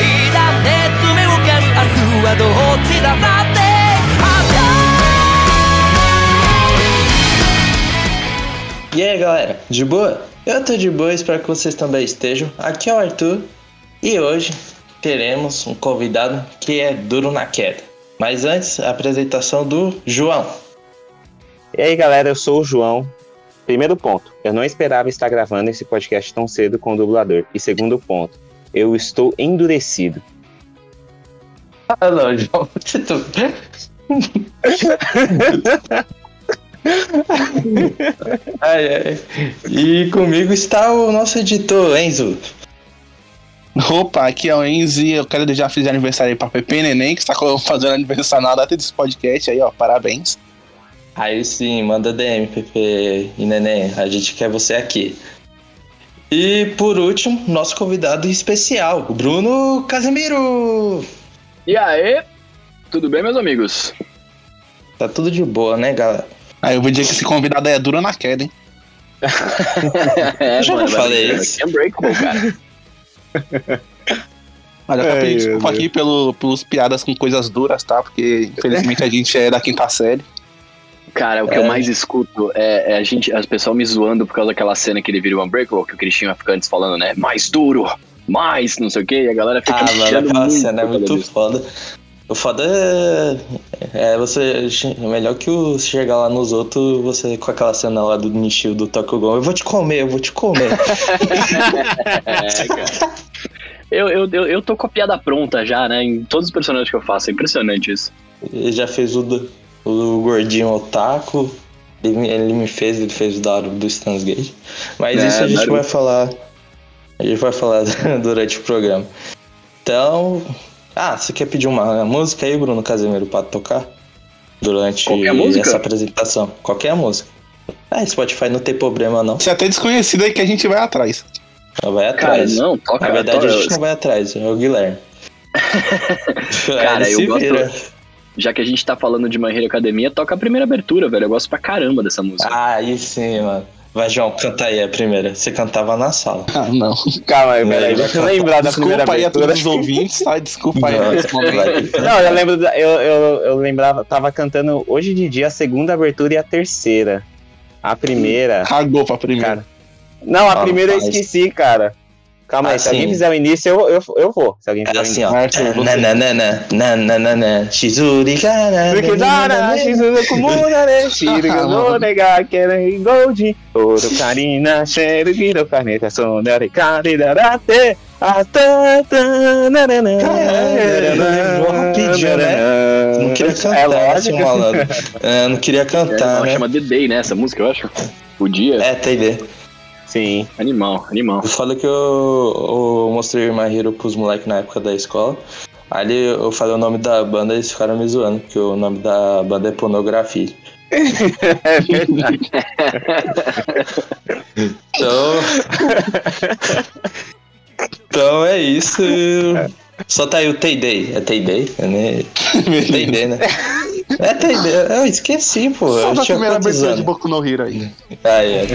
いだ熱目をかる明日はどっちださって E aí galera, de boa? Eu tô de boa, espero que vocês também estejam. Aqui é o Arthur e hoje teremos um convidado que é duro na queda. Mas antes, a apresentação do João. E aí galera, eu sou o João. Primeiro ponto, eu não esperava estar gravando esse podcast tão cedo com o dublador. E segundo ponto, eu estou endurecido. Ah não, João, tu... ai, ai. E comigo está o nosso editor, Enzo. Opa, aqui é o Enzo e eu quero desejar feliz aniversário aí pra Pepe Neném, que está fazendo aniversário na data desse podcast aí, ó. Parabéns. Aí sim, manda DM, Pepe e Neném. A gente quer você aqui. E por último, nosso convidado especial, o Bruno Casemiro. E aí? Tudo bem, meus amigos? Tá tudo de boa, né, galera? Aí eu vou dizer que esse convidado é duro na queda, hein? é, Eu já mano, falei isso. É unbreakable, cara. Mas eu meu desculpa aqui pelo, pelos piadas com coisas duras, tá? Porque infelizmente a gente é da quinta série. Cara, o que É. eu mais escuto é, é a gente, as pessoas me zoando por causa daquela cena que ele vira o Unbreakable, que o Cristiano fica antes falando, né? Mais duro, mais, não sei o quê, e a galera fica Ah, mano, aquela muito cena é muito disso. foda. O foda é, é você. É melhor que o chegar lá nos outros, você com aquela cena lá do Nishio do Tokugou. Eu vou te comer, eu vou te comer. É, cara. Eu, eu, eu, eu tô com a piada pronta já, né? Em todos os personagens que eu faço. É impressionante isso. Ele já fez o, do- o gordinho otaku. Ele, me- ele me fez, ele fez o da do Stans Gate. Mas É, isso a gente vai falar. A gente vai falar durante o programa. Então. Ah, você quer pedir uma música aí, Bruno Casemiro, pra tocar? Durante essa apresentação. Qualquer música. Ah, Spotify não tem problema, não. Você é até desconhecido aí que a gente vai atrás. Vai Cara, atrás. não, toca. Na verdade, toca- a gente não vai atrás, é o Guilherme. Cara, eu gosto-. Já que a gente tá falando de My Hero Academia, toca a primeira abertura, velho. Eu gosto pra caramba dessa música. Ah, aí sim, mano. Vai, João, canta aí a primeira. Você cantava na sala. Ah, não. Calma aí, peraí, deixa eu lembrar da primeira Desculpa aí a abertura. todos os ouvintes, tá? Desculpa aí Não. Não, eu lembro, da- eu, eu, eu lembrava, tava cantando hoje de dia a segunda abertura e a terceira. A primeira. Cagou pra primeira. Cara. Não, a Ah, primeira eu esqueci, cara. Calma aí, Ah, se alguém fizer o início, eu, eu, eu vou. Se alguém É fizer o assim, início. ó. Nananana, nananana, shizuri gara, Porque Dara, Shizuku Kumura, né? Shirigo no nega, Keren Gold, Oro Karina, Sheru Giro Kaneta, Sonare Kari Darate, rapidinho, né? Não queria cantar, É lógico. seu malandro. É, não queria É, cantar, não, né? chama The Day, né? Essa música, eu acho. O dia. É, TD. Sim. Animal, animal. Eu falei que eu, eu mostrei My Hero pros moleques na época da escola. Aí eu falei o nome da banda e eles ficaram me zoando, porque o nome da banda é pornografia. É verdade. Então. então é isso. Só tá aí o Tay-Day. É Tay-Day? É, né? Tay-Day, né? É Tay-Day. Eu esqueci, pô. Só Eu da tinha primeira abertura de anos? Boku no Hero aí. Ah, é.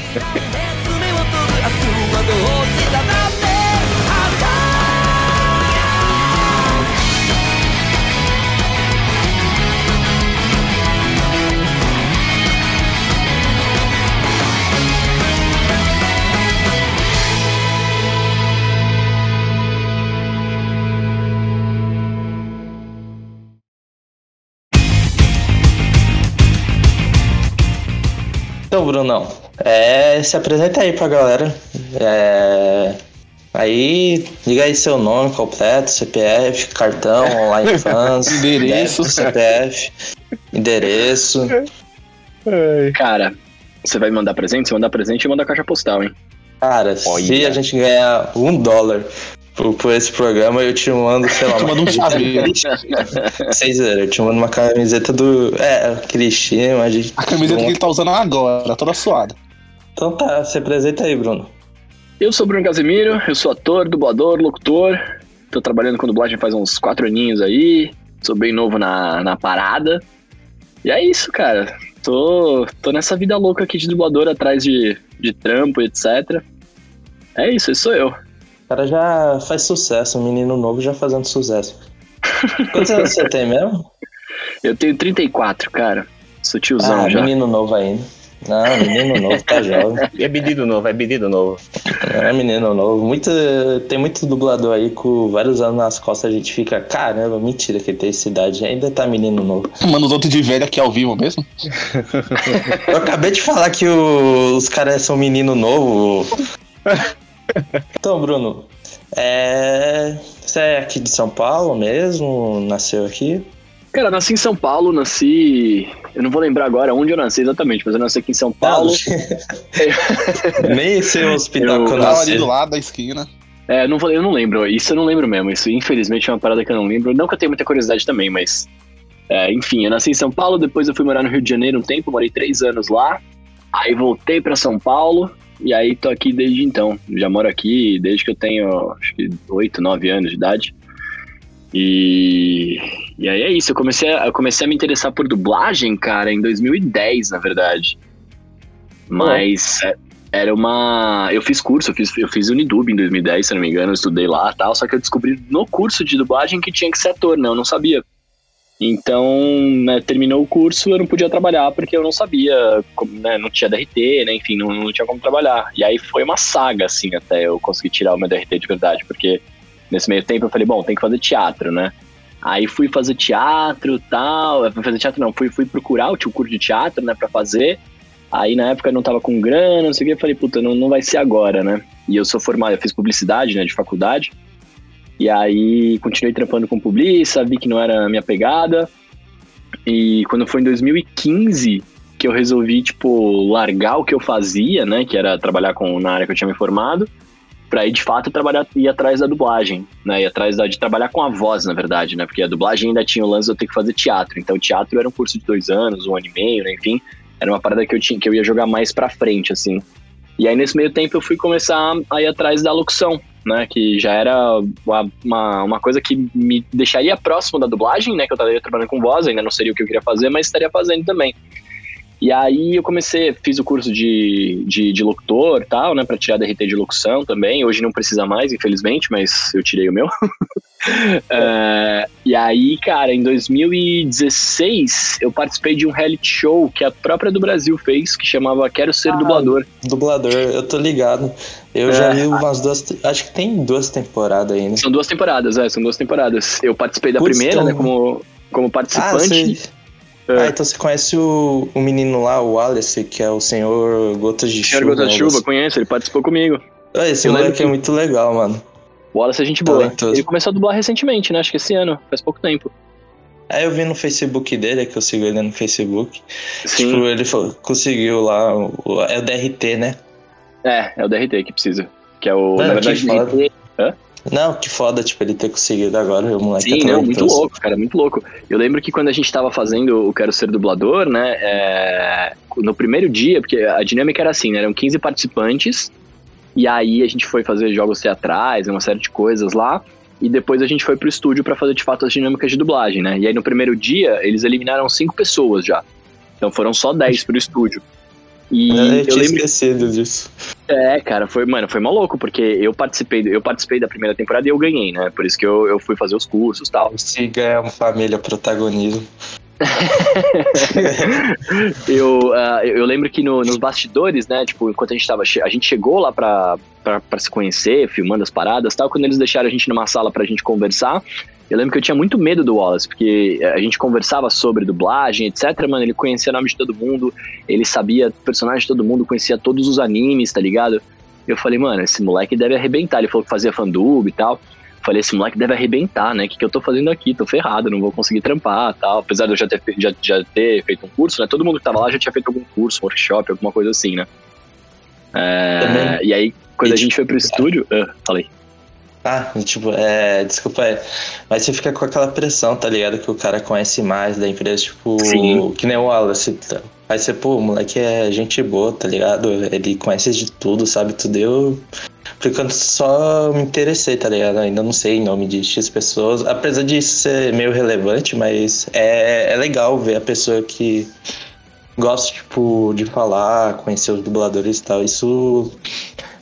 Então, Brunão, é, se apresenta aí pra galera. É, aí, diga aí seu nome completo, CPF, cartão, online fans, Endereço. CPF, endereço. Cara, você vai mandar presente? Você mandar presente e manda caixa postal, hein? Cara, se Olha. a gente ganhar um dólar por, por esse programa, eu te mando, sei lá, Tu manda um chaveiro. Seis euros, eu te mando uma camiseta do. É, Cristina, a gente. A camiseta que ele tá usando agora, toda suada. Então tá, se apresenta aí, Bruno. Eu sou Bruno Casemiro, eu sou ator, dublador, locutor. Tô trabalhando com dublagem faz uns quatro aninhos aí. Sou bem novo na, na parada. E é isso, cara. Tô, tô nessa vida louca aqui de dublador atrás de, de trampo, etc. É isso, esse sou eu. O cara já faz sucesso, um menino novo já fazendo sucesso. Quantos anos você tem mesmo? Eu tenho 34, cara. Sou tiozão Ah, já. menino novo ainda. Não, menino novo, tá jovem. É pedido novo, é pedido novo. É menino novo. Muito, tem muito dublador aí com vários anos nas costas, a gente fica, caramba, mentira que ele tem essa idade, ainda tá menino novo. Mano, os outros de velho aqui ao vivo mesmo. Eu acabei de falar que o- os caras são menino novo. Então, Bruno, é... você é aqui de São Paulo mesmo? Nasceu aqui? Cara, nasci em São Paulo, nasci. Eu não vou lembrar agora onde eu nasci exatamente, mas eu nasci aqui em São Paulo. Nem sei o hospital Eu- que eu Tava ali nasci. do lado da esquina. É, eu não, vou, eu não lembro. Isso eu não lembro mesmo. Isso, infelizmente, é uma parada que eu não lembro. Não que eu tenha muita curiosidade também, mas. é, enfim, eu nasci em São Paulo, depois eu fui morar no Rio de Janeiro um tempo, morei três anos lá. Aí voltei pra São Paulo, e aí tô aqui desde então. Já moro aqui desde que eu tenho, acho que, oito, nove anos de idade. E, e aí é isso. Eu comecei, a, eu comecei a me interessar por dublagem, cara, em 2010, na verdade. Mas é, era uma. Eu fiz curso, eu fiz, eu fiz Unidub em 2010, se não me engano, eu estudei lá e tal. Só que eu descobri no curso de dublagem que tinha que ser ator, né? Eu não sabia. Então, né, terminou o curso, eu não podia trabalhar porque eu não sabia, como, né, não tinha DRT, né, enfim, não, não tinha como trabalhar. E aí foi uma saga, assim, até eu conseguir tirar o meu DRT de verdade, porque nesse meio tempo eu falei, bom, tem que fazer teatro, né? Aí fui fazer teatro tal, fui fazer teatro não, fui, fui procurar o tio curso de teatro, né, pra fazer. Aí na época eu não tava com grana, não sei o que, eu falei, puta, não, não vai ser agora, né? E eu sou formado, eu fiz publicidade, né, de faculdade. E aí continuei trampando com publiça, vi que não era a minha pegada. E quando foi em 2015 que eu resolvi, tipo, largar o que eu fazia, né, que era trabalhar com, na área que eu tinha me formado, pra ir de fato trabalhar, ir atrás da dublagem, né, ir atrás da, de trabalhar com a voz, na verdade, né, porque a dublagem ainda tinha o lance de eu ter que fazer teatro. Então, teatro era um curso de dois anos, um ano e meio, né, enfim, era uma parada que eu tinha que eu ia jogar mais pra frente, assim. E aí, nesse meio tempo, eu fui começar a ir atrás da locução, né? Que já era uma, uma, coisa que me deixaria próximo da dublagem, né? Que eu estaria trabalhando com voz, ainda não seria o que eu queria fazer, mas estaria fazendo também. E aí eu comecei, fiz o curso de, de, de locutor e tal, né? Pra tirar DRT de locução também. Hoje não precisa mais, infelizmente, mas eu tirei o meu. É, e aí, cara, em 2016 eu participei de um reality show que a própria do Brasil fez, que chamava Quero Ser Ah, Dublador. Dublador, eu tô ligado. Eu É. já vi umas duas. Acho que tem duas temporadas ainda. São duas temporadas, é, são duas temporadas. Eu participei da Putz, primeira, então- né, como, como Ah, participante. você... É. ah, então você conhece o, o menino lá, o Wallace, que é o senhor Gotas de Senhor Chuva. Gota né? Chuva, conheço, ele participou comigo. Ah, Esse Eu moleque é que- muito legal, mano. O Wallace é gente boa. Talentoso. Ele começou a dublar recentemente, né? Acho que esse ano, faz pouco tempo. Aí eu vi no Facebook dele, que eu sigo ele no Facebook. Sim. Tipo, ele falou- conseguiu lá. é o DRT, né? É, é o DRT que precisa. Que é o. Mano, na verdade, que foda. DRT. Não, que foda, tipo, ele ter conseguido agora. O moleque Sim, é não, muito talentoso. louco, cara, muito louco. Eu lembro que quando a gente tava fazendo o Quero Ser Dublador, né? é, no primeiro dia, porque a dinâmica era assim, né? Eram 15 participantes. E aí a gente foi fazer jogos teatrais, uma série de coisas lá. E depois a gente foi pro estúdio pra fazer de fato as dinâmicas de dublagem, né? E aí no primeiro dia eles eliminaram cinco pessoas já. Então foram só 10 pro estúdio. E Eu, eu tinha lembro esquecido disso. é, cara, foi, mano, foi maluco, porque eu participei, eu participei da primeira temporada e eu ganhei, né? Por isso que eu, eu fui fazer os cursos e tal. Se ganhar uma família protagonismo. eu, ah, eu eu lembro que no- nos bastidores, né, tipo, enquanto a gente tava, a gente chegou lá pra, pra, pra se conhecer, filmando as paradas e tal, quando eles deixaram a gente numa sala pra gente conversar, eu lembro que eu tinha muito medo do Wallace, porque a gente conversava sobre dublagem, etc, mano, ele conhecia o nome de todo mundo, ele sabia personagem de todo mundo, conhecia todos os animes, tá ligado? Eu falei, mano, esse moleque deve arrebentar, ele falou que fazia fandub e tal, Falei, esse moleque deve arrebentar, né? O que, que eu tô fazendo aqui? Tô ferrado, não vou conseguir trampar tal. Apesar de eu já ter, já, já ter feito um curso, né? Todo mundo que tava lá já tinha feito algum curso, workshop, alguma coisa assim, né? É, e aí, quando a gente foi pro estúdio. Ah, falei. Ah, tipo, é. Desculpa, é. Mas você fica com aquela pressão, tá ligado? Que o cara conhece mais da empresa, tipo. Sim. Que nem o Wallace. tá? Aí você, pô, o moleque é gente boa, tá ligado? Ele conhece de tudo, sabe tudo. Eu. Por enquanto só me interessei, tá ligado? Ainda não sei em nome de X pessoas. Apesar disso ser meio relevante, mas é, é legal ver a pessoa que gosta, tipo, de falar, conhecer os dubladores e tal. Isso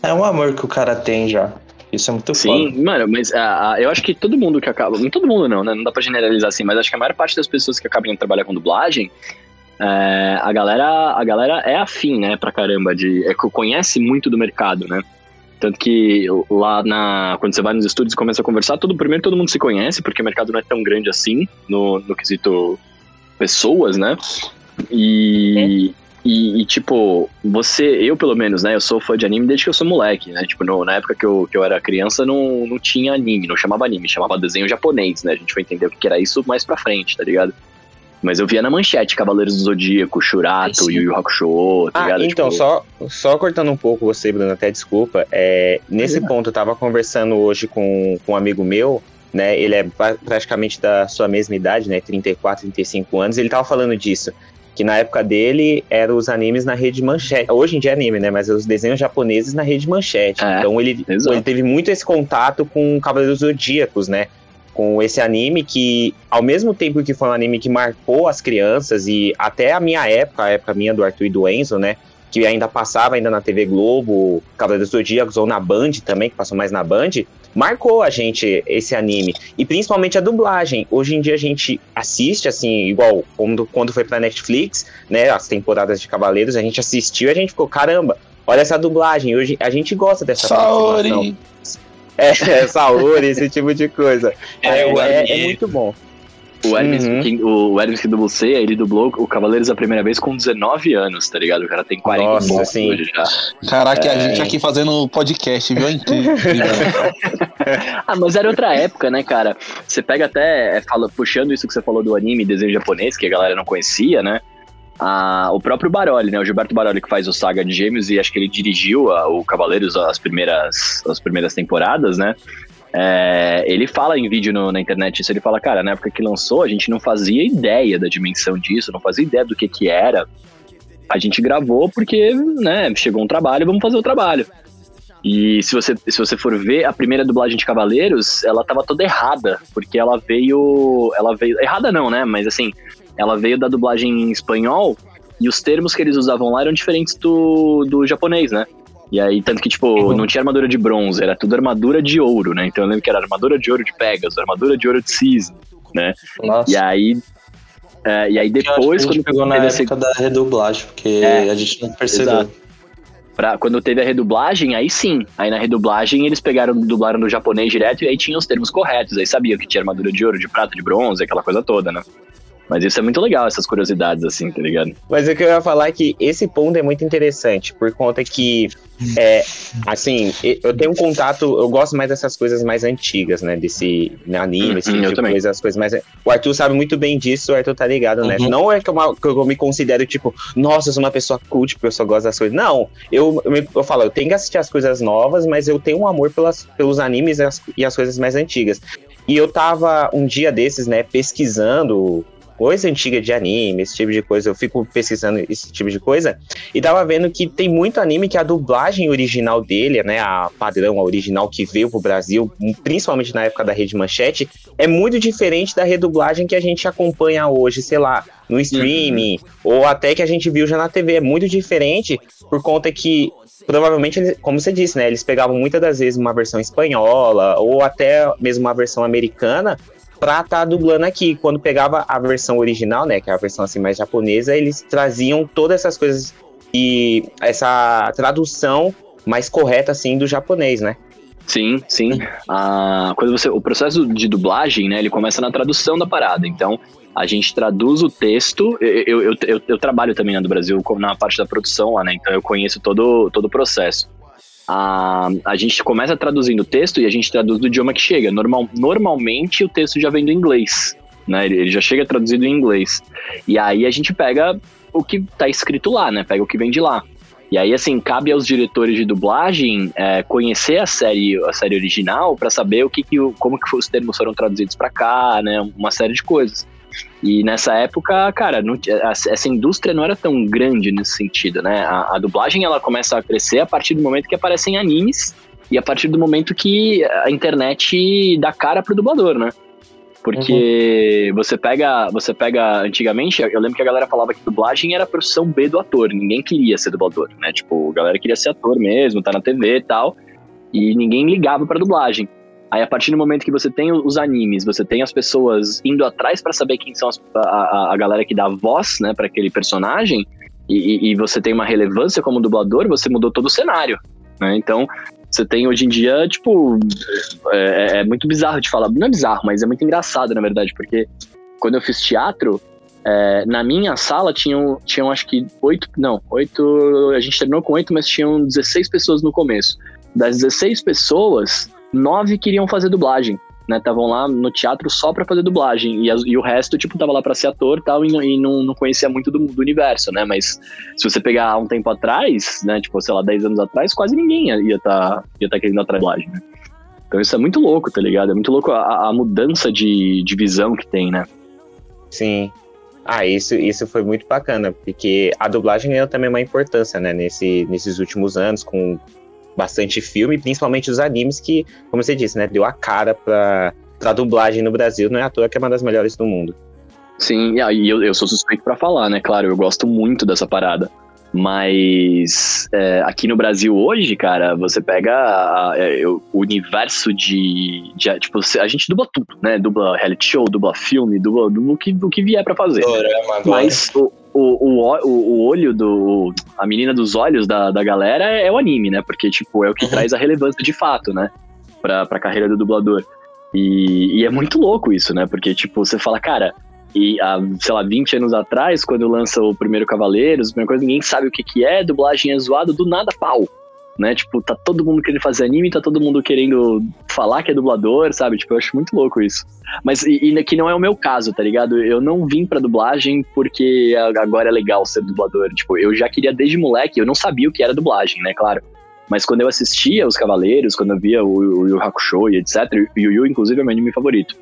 é um amor que o cara tem já. Isso é muito Sim, foda. mano, mas ah, ah, eu acho que todo mundo que acaba. Não todo mundo não, né? Não dá pra generalizar assim, mas acho que a maior parte das pessoas que acabam indo trabalhar com dublagem, é, a, galera, a galera é afim, né, pra caramba, de, é, que conhece muito do mercado, né? Tanto que lá na. Quando você vai nos estúdios e começa a conversar, todo, primeiro todo mundo se conhece, porque o mercado não é tão grande assim no, no quesito pessoas, né? E. E, e, tipo, você, eu pelo menos, né? Eu sou fã de anime desde que eu sou moleque, né? Tipo, no- na época que eu, que eu era criança não, não tinha anime, não chamava anime, chamava desenho japonês, né? A gente foi entender o que era isso mais pra frente, tá ligado? Mas eu via na manchete Cavaleiros do Zodíaco, Shurato, Yu Yu Hakusho, tá Ah, ligado? então, Tipo, só, só cortando um pouco você, Bruno, até desculpa. É, nesse ponto, eu tava conversando hoje com, com um amigo meu, né? Ele é pra- praticamente da sua mesma idade, né? 34, 35 anos. Ele tava falando disso. Que na época dele eram os animes na rede manchete. Hoje em dia é anime, né? Mas os desenhos japoneses na rede manchete. É, então ele, exato. ele teve muito esse contato com Cavaleiros Zodíacos, né? Com esse anime que, ao mesmo tempo que foi um anime que marcou as crianças e até a minha época, a época minha do Arthur e do Enzo, né? Que ainda passava ainda na TV Globo, Cavaleiros Zodíacos ou na Band também, que passou mais na Band, marcou a gente esse anime. E principalmente a dublagem. Hoje em dia a gente assiste, assim, igual quando, quando foi pra Netflix, né? As temporadas de Cavaleiros, a gente assistiu e a gente ficou, caramba, olha essa dublagem. Hoje a gente gosta dessa. Saori! É, Saori, esse tipo de coisa. É, É, é, é muito bom. O Hermes, Uhum. que, o Hermes que dublou C, ele dublou o Cavaleiros a primeira vez com 19 anos, tá ligado? O cara tem 40 Nossa, anos hoje já. Caraca, a É. gente aqui fazendo podcast, viu? É incrível. Ah, mas era outra época, né, cara? Você pega até, é, fala, puxando isso que você falou do anime desenho japonês, que a galera não conhecia, né? Ah, o próprio Baroli, né? O Gilberto Baroli que faz o Saga de Gêmeos e acho que ele dirigiu a- o Cavaleiros as primeiras, as primeiras temporadas, né? É, ele fala em vídeo no- na internet isso, ele fala, cara, na época que lançou, a gente não fazia ideia da dimensão disso, não fazia ideia do que que era. A gente gravou porque, né, chegou um trabalho, vamos fazer o trabalho. E se você, se você for ver, a primeira dublagem de Cavaleiros, ela tava toda errada, porque ela veio. Ela veio. Errada não, né? Mas assim, ela veio da dublagem em espanhol e os termos que eles usavam lá eram diferentes do, do japonês, né? E aí, tanto que, tipo, não tinha armadura de bronze, era tudo armadura de ouro, né? Então eu lembro que era armadura de ouro de Pegasus, armadura de ouro de Cisne, né? Nossa. E aí. é, e aí depois, a gente quando pegou na época da redublagem, porque É, a gente não percebeu. exato. Pra, quando teve a redublagem, aí sim. Aí na redublagem eles pegaram, dublaram no japonês direto e aí tinham os termos corretos. Aí sabiam que tinha armadura de ouro, de prata, de bronze, aquela coisa toda, né? Mas isso é muito legal, essas curiosidades, assim, tá ligado? Mas o que eu ia falar é que esse ponto é muito interessante, por conta que, é, assim, eu tenho um contato, eu gosto mais dessas coisas mais antigas, né? Desse né, anime, esse Uhum, tipo eu de também. coisa, as coisas mais. O Arthur sabe muito bem disso, o Arthur tá ligado, né? Uhum. Não é que eu, que eu me considero, tipo, nossa, eu sou uma pessoa cult, porque eu só gosto das coisas. Não, eu, eu, me- eu falo, eu tenho que assistir as coisas novas, mas eu tenho um amor pelas, pelos animes e as, e as coisas mais antigas. E eu tava um dia desses, né, pesquisando coisa antiga de anime, esse tipo de coisa. Eu fico pesquisando esse tipo de coisa. E tava vendo que tem muito anime que a dublagem original dele, né, a padrão, a original que veio pro Brasil, principalmente na época da Rede Manchete, é muito diferente da redublagem que a gente acompanha hoje, sei lá, no streaming, ou até que a gente viu já na TV. É muito diferente por conta que provavelmente, eles- como você disse, né, eles pegavam muitas das vezes uma versão espanhola ou até mesmo uma versão americana pra estar dublando aqui. Quando pegava a versão original, né, que é a versão assim mais japonesa, eles traziam todas essas coisas e essa tradução mais correta assim do japonês, né? Sim, sim. Ah, quando você, o processo de dublagem, né, ele começa na tradução da parada. Então, a gente traduz o texto. Eu, eu, eu, eu- trabalho também né, do Brasil na parte da produção lá, né? Então eu conheço todo, todo o processo. Ah, a gente começa traduzindo o texto e a gente traduz do idioma que chega. Normal, normalmente o texto já vem do inglês, né? Ele, ele já chega traduzido em inglês. E aí a gente pega o que tá escrito lá, né? Pega o que vem de lá. E aí, assim, cabe aos diretores de dublagem é, conhecer a série, a série original para saber o que, que como que os termos foram traduzidos para cá, né? Uma série de coisas. E nessa época, cara, não essa indústria não era tão grande nesse sentido, né? A, a dublagem ela começa a crescer a partir do momento que aparecem animes e a partir do momento que a internet dá cara pro dublador, né? Porque você pega, você pega antigamente, eu lembro que a galera falava que dublagem era a profissão B do ator, ninguém queria ser dublador, né? Tipo, a galera queria ser ator mesmo, tá na TV e tal. E ninguém ligava pra dublagem. Aí, a partir do momento que você tem os animes, você tem as pessoas indo atrás para saber quem são as, a, a, galera que dá voz, né, para aquele personagem, e, e, você tem uma relevância como dublador, você mudou todo o cenário, né? Então, você tem hoje em dia, tipo, é, é, muito bizarro de falar. Não é bizarro, mas é muito engraçado, na verdade, porque quando eu fiz teatro, é, na minha sala tinham, tinham acho que oito, não, oito, a gente terminou com oito, mas tinham 16 pessoas no começo. Das 16 pessoas, nove queriam fazer dublagem, né? Estavam lá no teatro só para fazer dublagem. E, as, e, o resto, tipo, tava lá pra ser ator tal, e, e não, não conhecia muito do, do, universo, né? Mas se você pegar um tempo atrás, né? Tipo, sei lá, 10 anos atrás, quase ninguém ia estar tá, ia tá querendo atrás dublagem, né? Então isso é muito louco, tá ligado? É muito louco a, a mudança de, de visão que tem, né? Sim. Ah, isso, isso foi muito bacana, porque a dublagem ganhou também uma importância, né, nesse, nesses últimos anos, com bastante filme, principalmente os animes, que, como você disse, né, deu a cara pra, pra dublagem no Brasil, não é à toa que é uma das melhores do mundo. Sim, e eu, eu sou suspeito para falar, né? Claro, eu gosto muito dessa parada. Mas é, aqui no Brasil hoje, cara, você pega a, a, é, o universo de, de, Tipo, a gente dubla tudo, né? Dubla reality show, dubla filme, dubla, dubla o, que, o que vier para fazer. Mas o, o, o, o olho do. A menina dos olhos da, da galera é o anime, né? Porque, tipo, é o que traz a relevância de fato, né? Pra, pra carreira do dublador. E, e é muito louco isso, né? Porque, tipo, você fala, cara, e há, sei lá, 20 anos atrás, quando lança o primeiro Cavaleiros, a primeira coisa, ninguém sabe o que, que é, dublagem é zoado, do nada pau né? Tipo, tá todo mundo querendo fazer anime, tá todo mundo querendo falar que é dublador, sabe? Tipo, eu acho muito louco isso. Mas e, e que não é o meu caso, tá ligado? Eu não vim pra dublagem porque agora é legal ser dublador. Tipo, eu já queria desde moleque, eu não sabia o que era dublagem, né? Claro. Mas quando eu assistia Os Cavaleiros, quando eu via o, o Yu Hakusho e etc, o Yu Yu, inclusive, é meu anime favorito.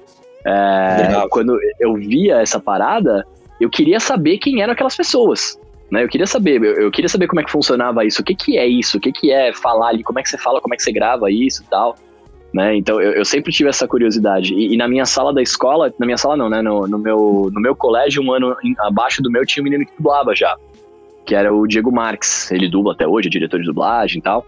É, quando eu via essa parada, eu queria saber quem eram aquelas pessoas, né? Eu queria saber, eu, eu, queria saber como é que funcionava isso, o que que é isso, o que que é falar ali, como é que você fala, como é que você grava isso e tal, né? Então eu, eu sempre tive essa curiosidade. E, e, na minha sala da escola, na minha sala não, né? No, no, meu, no meu colégio, um ano abaixo do meu, tinha um menino que dublava já, que era o Diego Marques. Ele dubla até hoje, é diretor de dublagem e tal.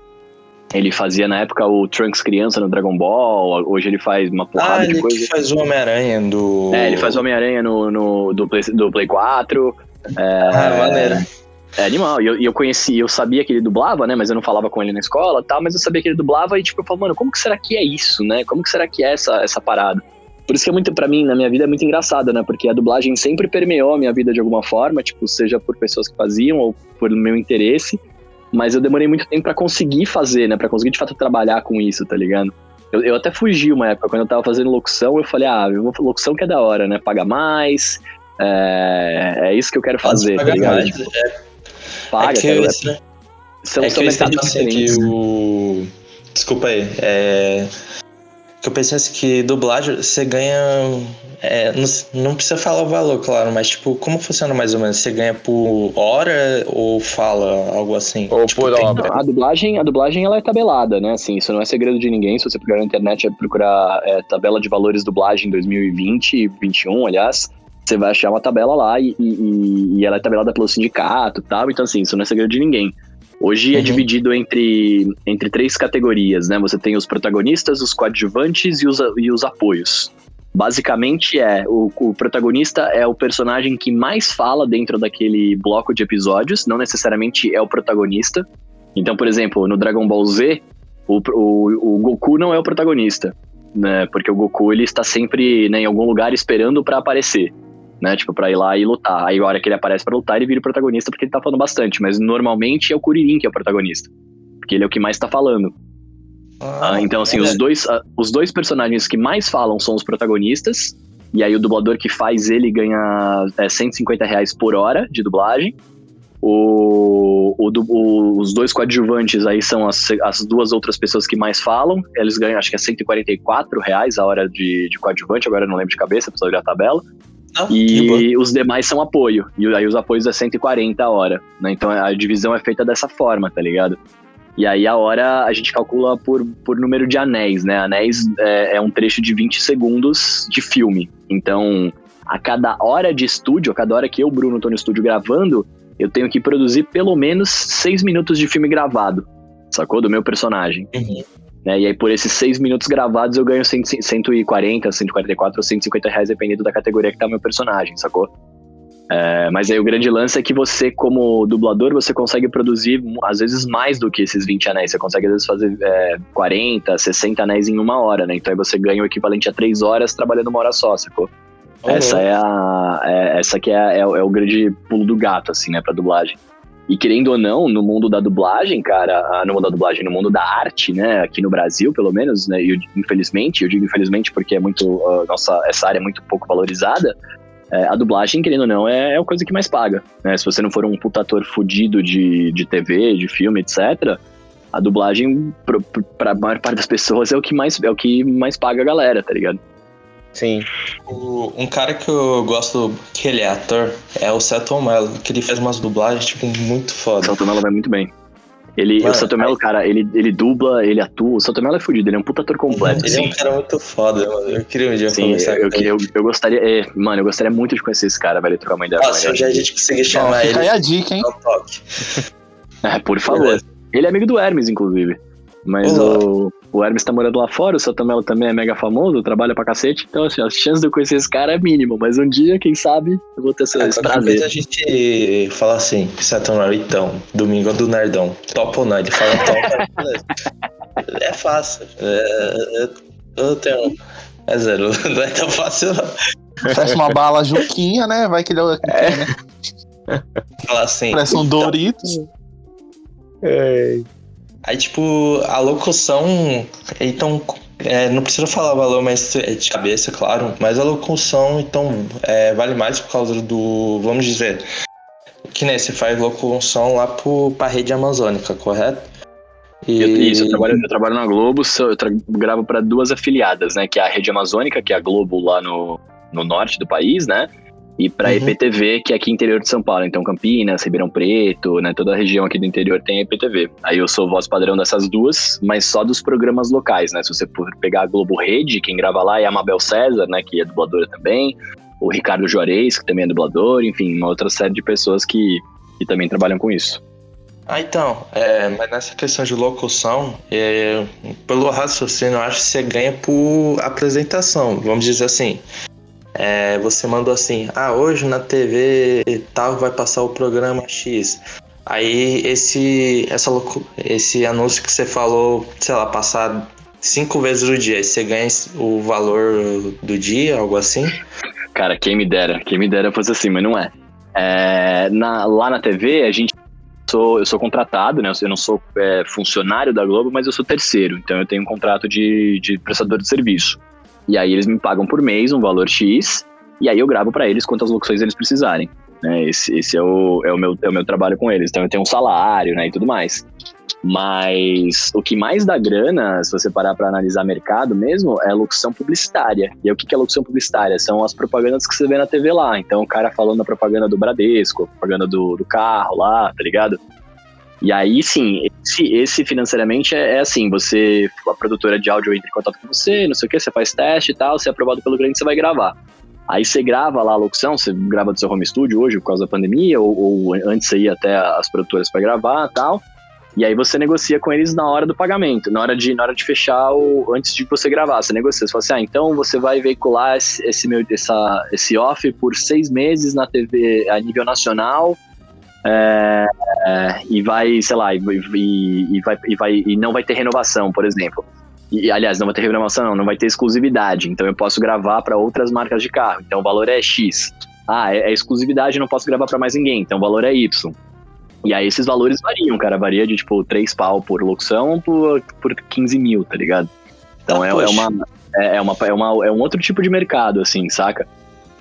Ele fazia na época o Trunks criança no Dragon Ball, hoje ele faz uma porrada ah, de coisa. ele faz o Homem-Aranha do. É, ele faz o Homem-Aranha no, no, do, Play, do Play 4. É, ah, maneiro. É animal. E eu, eu conheci, eu sabia que ele dublava, né? Mas eu não falava com ele na escola tal, mas eu sabia que ele dublava e, tipo, eu falava, mano, como que será que é isso, né? Como que será que é essa, essa parada? Por isso que é muito, para mim, na minha vida, é muito engraçado, né? Porque a dublagem sempre permeou a minha vida de alguma forma, tipo, seja por pessoas que faziam ou por meu interesse. Mas eu demorei muito tempo para conseguir fazer, né? Pra conseguir, de fato, trabalhar com isso, tá ligado? Eu, eu até fugi uma época, quando eu tava fazendo locução, eu falei, ah, locução que é da hora, né? Paga mais, é, é isso que eu quero fazer, tá ligado? Mais, tipo, é paga. É que, cara, esse, é, são, é são que assim, que o... Desculpa aí. É... Que eu pensei assim que dublagem você ganha. É, não, não, precisa falar o valor, claro, mas tipo, como funciona mais ou menos? Você ganha por hora ou fala algo assim? Ou tipo, por obra? A dublagem, a dublagem ela é tabelada, né? Assim, isso não é segredo de ninguém. Se você procurar na internet, é procurar é, tabela de valores dublagem 2020 e 2021, aliás você vai achar uma tabela lá e, e, e, ela é tabelada pelo sindicato e tal. Então, assim, isso não é segredo de ninguém. Hoje é uhum. é dividido entre, entre três categorias, né? Você tem os protagonistas, os coadjuvantes e os, e os apoios. Basicamente é, o, o protagonista é o personagem que mais fala dentro daquele bloco de episódios, não necessariamente é o protagonista. Então, por exemplo, no Dragon Ball Z, o, o, o Goku não é o protagonista, né? Porque o Goku ele está sempre né, em algum lugar esperando para aparecer né? Tipo, pra ir lá e lutar. Aí a hora que ele aparece para lutar, ele vira o protagonista porque ele tá falando bastante. Mas normalmente é o Kuririn que é o protagonista. Porque ele é o que mais tá falando. Ah, ah, então, assim, é. os, dois, uh, os dois personagens que mais falam são os protagonistas. E aí o dublador que faz ele ganha é, 150 reais por hora de dublagem. O, o, o, os dois coadjuvantes aí são as, as duas outras pessoas que mais falam. Eles ganham, acho que é 144 reais a hora de, de coadjuvante, agora eu não lembro de cabeça, precisa olhar a tabela. Não, e os demais são apoio. E aí os apoios é 140 a hora. Né? Então a divisão é feita dessa forma, tá ligado? E aí a hora a gente calcula por, por número de anéis, né? Anéis é, é um trecho de 20 segundos de filme. Então, a cada hora de estúdio, a cada hora que eu, Bruno, tô no estúdio gravando, eu tenho que produzir pelo menos 6 minutos de filme gravado, sacou? Do meu personagem. Uhum. Né? E aí, por esses seis minutos gravados, eu ganho 100, 140, 144 ou 150 reais, dependendo da categoria que tá o meu personagem, sacou? É, mas aí o grande lance é que você, como dublador, você consegue produzir às vezes mais do que esses 20 anéis. Você consegue às vezes fazer é, 40, 60 anéis em uma hora, né? Então aí você ganha o equivalente a 3 horas trabalhando uma hora só, sacou? Uhum. Essa é a. é- essa que é, é o- é o grande pulo do gato, assim, né, pra dublagem. E querendo ou não, no mundo da dublagem, cara, ah, no mundo da dublagem, no mundo da arte, né, aqui no Brasil, pelo menos, né, eu, infelizmente, eu digo infelizmente porque é muito, ah, nossa, essa área é muito pouco valorizada, é, a dublagem, querendo ou não, é, é a coisa que mais paga, né, se você não for um puta ator fudido de, de TV, de filme, etc., a dublagem, pro, pra maior parte das pessoas, é o que mais, é o que mais paga a galera, tá ligado? Sim. O- um cara que eu gosto que ele é ator é o Celton Mello, que ele fez umas dublagens, tipo, muito O foda. Celto Mello vai muito bem. Ele, Mano, o Celto Mello, cara, ele, ele dubla, ele atua. O Celto Mello é fudido, ele é um puta ator completo. Ele é um cara muito foda, mano. Eu queria um dia Sim, conversar eu, com ele. eu, eu gostaria. é, mano, eu gostaria muito de conhecer esse cara, velho, trocar uma ideia Nossa, dia a gente conseguir chamar fica aí ele. a dica, hein? É, por favor. Ele é amigo do Hermes, inclusive. Mas Olá. o, o Hermes tá morando lá fora, o Celto Mello também é mega famoso, trabalha pra cacete. Então, assim, as chances de eu conhecer esse cara é mínimo. Mas um dia, quem sabe, eu vou ter esse, coisa prazer. a gente fala assim, Mello, então, domingo do Nerdão. Top ou não? Ele fala top. É fácil. É, é- eu tenho. É zero. Não é tão fácil não. Parece uma bala Juquinha, né? Vai que ele é, falar assim. parece um então, Doritos. É. Aí, tipo, a locução. Então, é, não precisa falar valor, mas é de cabeça, claro. Mas a locução, então, é, vale mais por causa do. Vamos dizer. Que nem você faz locução lá pro, pra rede amazônica, correto? E, isso, eu trabalho, eu trabalho na Globo, eu gravo para duas afiliadas, né? Que é a Rede Amazônica, que é a Globo lá no, no norte do país, né? E pra Uhum. EPTV, que é aqui interior de São Paulo. Então, Campinas, Ribeirão Preto, né? Toda a região aqui do interior tem EPTV. Aí eu sou voz padrão dessas duas, mas só dos programas locais, né? Se você for pegar a Globo Rede, quem grava lá é a Mabel César, né? Que é dubladora também. O Ricardo Juarez, que também é dublador. Enfim, uma outra série de pessoas que, que também trabalham com isso. Ah, então, é, mas nessa questão de locução, é, pelo raciocínio, eu acho que você ganha por apresentação. Vamos dizer assim. É, você mandou assim, ah, hoje na TV tal vai passar o programa X. Aí esse, essa esse anúncio que você falou, sei lá, passar cinco vezes o dia, aí você ganha o valor do dia, algo assim. Cara, quem me dera, quem me dera fosse assim, mas não é. É, na- lá na TV, a gente. Sou, eu sou contratado, né? Eu não sou é, funcionário da Globo, mas eu sou terceiro. Então eu tenho um contrato de, de prestador de serviço. E aí eles me pagam por mês um valor X, e aí eu gravo pra eles quantas locuções eles precisarem. Né? Esse, esse é, o, é, o meu, é o meu trabalho com eles. Então eu tenho um salário, né? E tudo mais. Mas o que mais dá grana, se você parar para analisar mercado mesmo, é locução publicitária. E o que é locução publicitária? São as propagandas que você vê na TV lá. Então, o cara falando a propaganda do Bradesco, propaganda do, do carro lá, tá ligado? E aí, sim, esse, esse financeiramente é, é assim: você, a produtora de áudio entra em contato com você, não sei o que, você faz teste e tal, você é aprovado pelo cliente, você vai gravar. Aí você grava lá a locução, você grava do seu home studio hoje por causa da pandemia, ou, ou antes você ia até as produtoras para gravar tal. E aí você negocia com eles na hora do pagamento, na hora de, na hora de fechar o. Antes de você gravar, você negocia. Você fala assim, ah, então você vai veicular esse, esse, meu, essa, esse off por seis meses na TV a nível nacional. É, é, e vai, sei lá, e, e, e vai, e, vai, e não vai ter renovação, por exemplo. E, aliás, não vai ter renovação, não, não vai ter exclusividade. Então eu posso gravar para outras marcas de carro. Então o valor é X. Ah, é, é exclusividade, não posso gravar para mais ninguém. Então o valor é Y. E aí esses valores variam, cara. Varia de tipo 3 pau por locução por, por 15 mil, tá ligado? Então Ah, é, é uma, é, é uma, é, uma, é um outro tipo de mercado, assim, saca?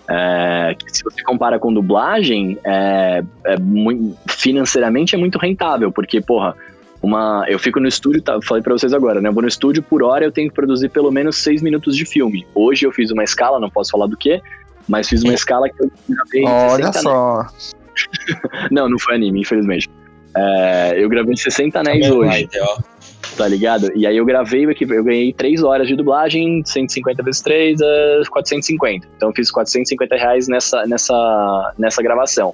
É, que se você compara com dublagem, é, é muito, financeiramente é muito rentável, porque, porra, uma, eu fico no estúdio, tá, falei pra vocês agora, né? Eu vou no estúdio, por hora eu tenho que produzir pelo menos 6 minutos de filme. Hoje eu fiz uma escala, não posso falar do que, mas fiz uma escala que eu gravei Olha 60 só. não, não foi anime, infelizmente. É, eu gravei 60 anéis Também hoje, vai, ó. Tá ligado? E aí eu gravei, aqui, eu ganhei 3 horas de dublagem, 150 vezes 3, é 450. Então eu fiz 450 reais nessa, nessa, nessa gravação.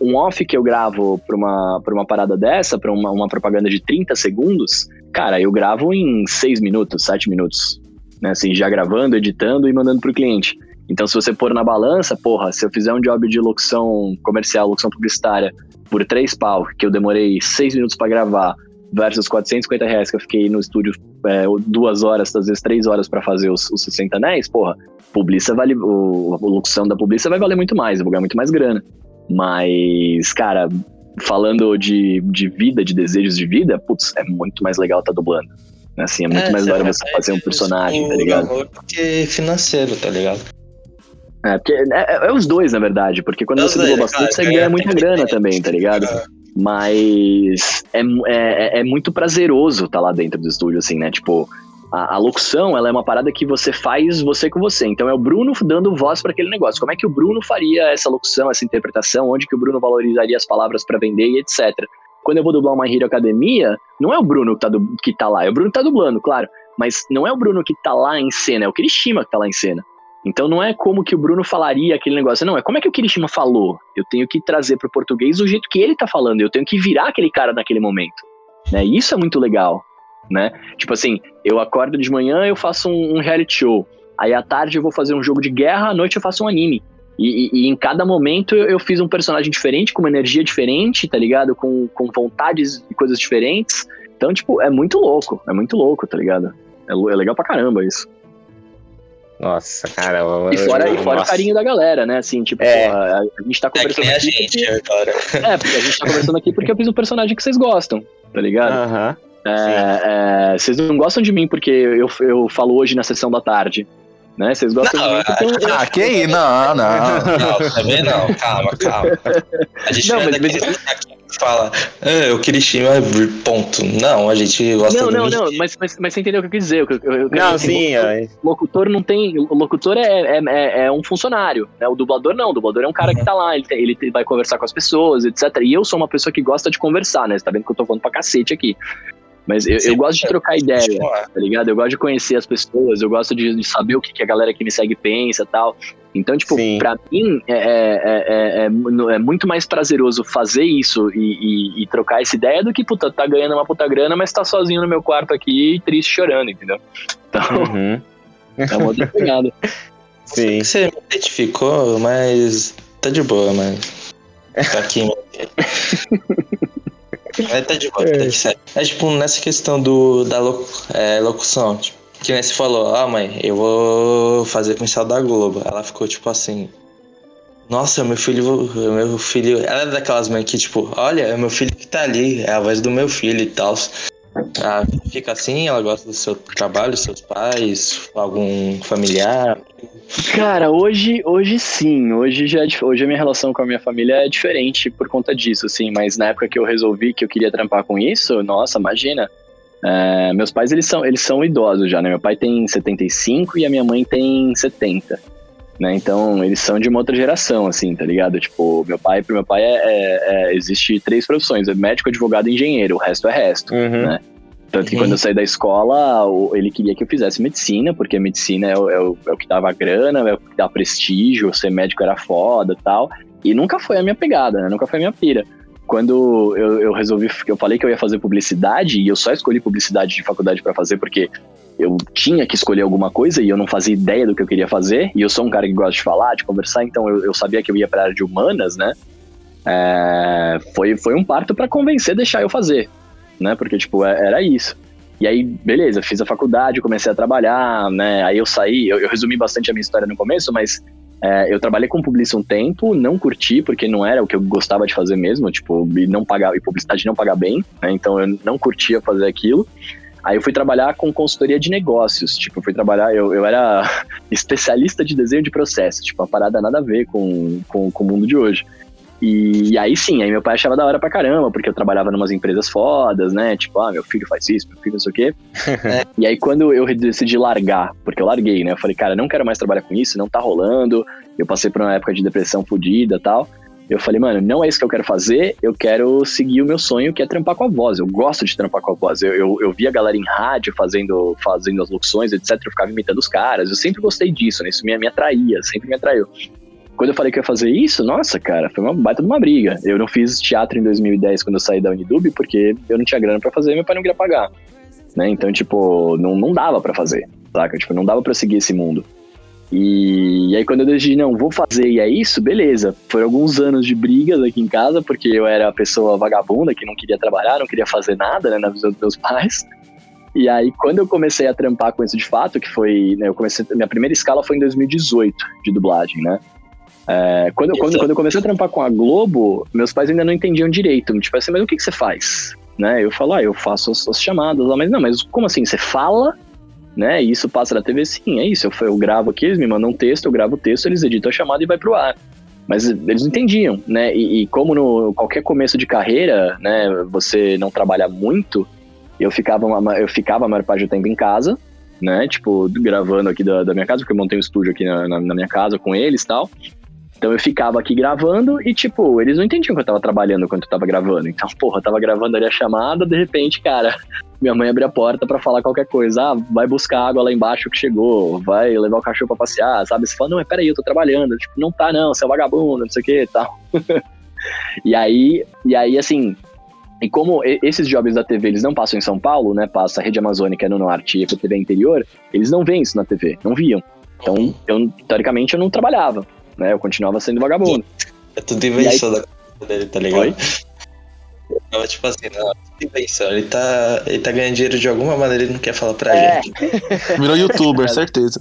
Um off que eu gravo pra uma, pra uma parada dessa, pra uma, uma propaganda de 30 segundos, cara, eu gravo em seis minutos, sete minutos. Né? Assim, já gravando, editando e mandando pro cliente. Então, se você pôr na balança, porra, se eu fizer um job de locução comercial, locução publicitária, por três pau, que eu demorei seis minutos para gravar, versus 450 reais que eu fiquei no estúdio é, duas horas, às vezes três horas para fazer os, os 60 anéis, porra, publiça vale, o, a locução da publiça vai valer muito mais, eu vou ganhar muito mais grana. Mas, cara, falando de, de vida, de desejos de vida, putz, é muito mais legal estar tá dublando. Assim, é muito É, mais da hora você fazer um personagem, tá ligado? Amor porque financeiro, tá ligado? É, porque é, é- é os dois, na verdade, porque quando É você dubla bastante, cara, você ganha muita grana também, tá ligado? É. Mas é, é, é- é muito prazeroso estar lá dentro do estúdio, assim, né? Tipo, a, a locução, ela é uma parada que você faz você com você. Então é o Bruno dando voz para aquele negócio. Como é que o Bruno faria essa locução, essa interpretação? Onde que o Bruno valorizaria as palavras para vender e etc. Quando eu vou dublar uma Hero Academia, não é o Bruno que tá, du- que tá lá, é o Bruno que tá dublando, claro. Mas não é o Bruno que tá lá em cena, é o Kirishima que tá lá em cena. Então não é como que o Bruno falaria aquele negócio, não, é como é que o Kirishima falou. Eu tenho que trazer pro português o jeito que ele tá falando, eu tenho que virar aquele cara naquele momento. Né? Isso é muito legal, né? Tipo assim, eu acordo de manhã, eu faço um, um reality show. Aí à tarde eu vou fazer um jogo de guerra, à noite eu faço um anime. E, e- e em cada momento eu, eu fiz um personagem diferente, com uma energia diferente, tá ligado? Com, com vontades e coisas diferentes. Então, tipo, é muito louco, é muito louco, tá ligado? É, é legal pra caramba isso. Nossa, cara. E fora, e fora o carinho da galera, né? Assim, tipo, É. porra, a, a gente tá É conversando nem a aqui. gente porque- agora. é, porque a gente tá conversando aqui porque eu fiz um personagem que vocês gostam, tá ligado? Aham. É, é, vocês não gostam de mim porque eu, eu falo hoje na sessão da tarde. Né? Vocês gostam Não, de mim porque eu, Ah, que aí? Não, não. Não, também não. Calma, calma. A gente Não, é mas- daquele cara que fala, ah, eu queria Kirishima, ponto. Não, a gente gosta Não, não, Mickey. não, mas, mas, mas você entendeu o que eu quis dizer. Eu, eu, eu Não, assim, sim, é. locutor não tem. O locutor é, é, é- é um funcionário, né? O dublador não. O dublador é um cara que tá lá, ele, tem- ele vai conversar com as pessoas, etc. E eu sou uma pessoa que gosta de conversar, né? Você tá vendo que eu tô falando pra cacete aqui. Mas eu, eu gosto de trocar ideia, tá ligado? Eu gosto de conhecer as pessoas, eu gosto de, de saber o que, que a galera que me segue pensa e tal. Então, tipo, Sim. pra mim é, é, é, é, é muito mais prazeroso fazer isso e, e- e trocar essa ideia do que, puta, tá ganhando uma puta grana, mas tá sozinho no meu quarto aqui, triste, chorando, entendeu? Então, Uhum. é uma outra pegada. Sim. Você me identificou, mas tá de boa, mas. Tá aqui. mas tá de boa, tá de certo. É tipo, nessa questão do, da locu- é, locução, tipo, que nem você falou, ah mãe, eu vou fazer comercial da Globo. Ela ficou tipo assim. Nossa, meu filho, meu filho. Ela é daquelas mães que, tipo, olha, é meu filho que tá ali, é a voz do meu filho e tal. Ah, fica assim, ela gosta do seu trabalho, seus pais, algum familiar. Cara, hoje, hoje sim, hoje já é hoje a minha relação com a minha família é diferente por conta disso, assim, mas na época que eu resolvi que eu queria trampar com isso, nossa, imagina. É, meus pais, eles são, eles são idosos já, né? Meu pai tem 75 e a minha mãe tem 70. Né? Então, eles são de uma outra geração, assim, tá ligado? Tipo, meu pai, pro meu pai, é, é- é- existe três profissões: é médico, advogado e engenheiro, o resto é resto. Uhum. Né? Tanto que quando eu saí da escola, ele queria que eu fizesse medicina, porque a medicina é o, é o- é o que dava grana, é o que dá prestígio, ser médico era foda e tal. E nunca foi a minha pegada, né? Nunca foi a minha pira. Quando eu, eu resolvi, eu falei que eu ia fazer publicidade, e eu só escolhi publicidade de faculdade pra fazer porque eu tinha que escolher alguma coisa e eu não fazia ideia do que eu queria fazer. E eu sou um cara que gosta de falar, de conversar, então eu, eu sabia que eu ia pra área de humanas, né? É, foi, foi um parto pra convencer, deixar eu fazer né? Porque, tipo, é- era isso. E aí, beleza, fiz a faculdade, comecei a trabalhar, né? Aí eu saí, eu, eu resumi bastante a minha história no começo, mas é, eu trabalhei com publicidade um tempo, não curti, porque não era o que eu gostava de fazer mesmo, tipo, não pagar, e publicidade não paga bem, né? Então eu não curtia fazer aquilo. Aí eu fui trabalhar com consultoria de negócios, tipo, eu fui trabalhar, eu, eu era especialista de desenho de processo, tipo, uma parada nada a ver com, com, com o mundo de hoje. E, aí sim, aí meu pai achava da hora pra caramba, porque eu trabalhava em umas empresas fodas, né? Tipo, ah, meu filho faz isso, meu filho não sei o quê. E aí quando eu decidi largar, porque eu larguei, né? Eu falei, cara, não quero mais trabalhar com isso, não tá rolando. Eu passei por uma época de depressão fodida e tal. Eu falei, mano, não é isso que eu quero fazer, eu quero seguir o meu sonho, que é trampar com a voz. Eu gosto de trampar com a voz. Eu, eu, eu via a galera em rádio fazendo, fazendo as locuções, etc. Eu ficava imitando os caras. Eu sempre gostei disso, né? Isso me, me atraía, sempre me atraiu. Quando eu falei que eu ia fazer isso, nossa, cara, foi uma baita de uma briga. Eu não fiz teatro em 2010 quando eu saí da Unidub, porque eu não tinha grana pra fazer meu pai não queria pagar. né? Então, tipo, não, não dava pra fazer, saca? Tipo, não dava pra seguir esse mundo. E, e aí quando eu decidi, não, vou fazer e é isso, beleza. Foram alguns anos de brigas aqui em casa, porque eu era a pessoa vagabunda que não queria trabalhar, não queria fazer nada, né, na visão dos meus pais. E aí, quando eu comecei a trampar com isso de fato, que foi, né, eu comecei, minha primeira escala foi em 2018 de dublagem, né? É, quando, quando, quando eu comecei a trampar com a Globo, meus pais ainda não entendiam direito. Tipo assim, mas o que, que você faz? Né? Eu falo, ah, eu faço as, as chamadas lá, mas não, mas como assim? Você fala né? E isso passa na TV, sim, é isso. Eu, eu gravo aqui, eles me mandam um texto, eu gravo o texto, eles editam a chamada e vai pro ar. Mas eles entendiam, né? E, e, como no qualquer começo de carreira, né, você não trabalha muito, eu ficava, eu ficava a maior parte do tempo em casa, né? Tipo, gravando aqui da, da minha casa, porque eu montei um estúdio aqui na, na, na minha casa com eles e tal. Então eu ficava aqui gravando e, tipo, eles não entendiam que eu tava trabalhando enquanto eu tava gravando. Então, porra, eu tava gravando ali a chamada, de repente, cara, minha mãe abre a porta para falar qualquer coisa. Ah, vai buscar água lá embaixo que chegou, vai levar o cachorro pra passear, sabe? Você fala, não, peraí, eu tô trabalhando. Tipo, não tá não, você é vagabundo, não sei o que e tal. e aí, e aí, assim, e como esses jobs da TV eles não passam em São Paulo, né? Passa a Rede Amazônica no norte e a TV interior, eles não veem isso na TV, não viam. Então, uhum. eu, teoricamente, eu não trabalhava né? Eu continuava sendo vagabundo. É tudo invenção aí... da dele, tá ligado? Oi? Eu, tipo assim, não, é invenção. Ele tá, ele tá ganhando dinheiro de alguma maneira e não quer falar pra é. gente. Virou youtuber, certeza.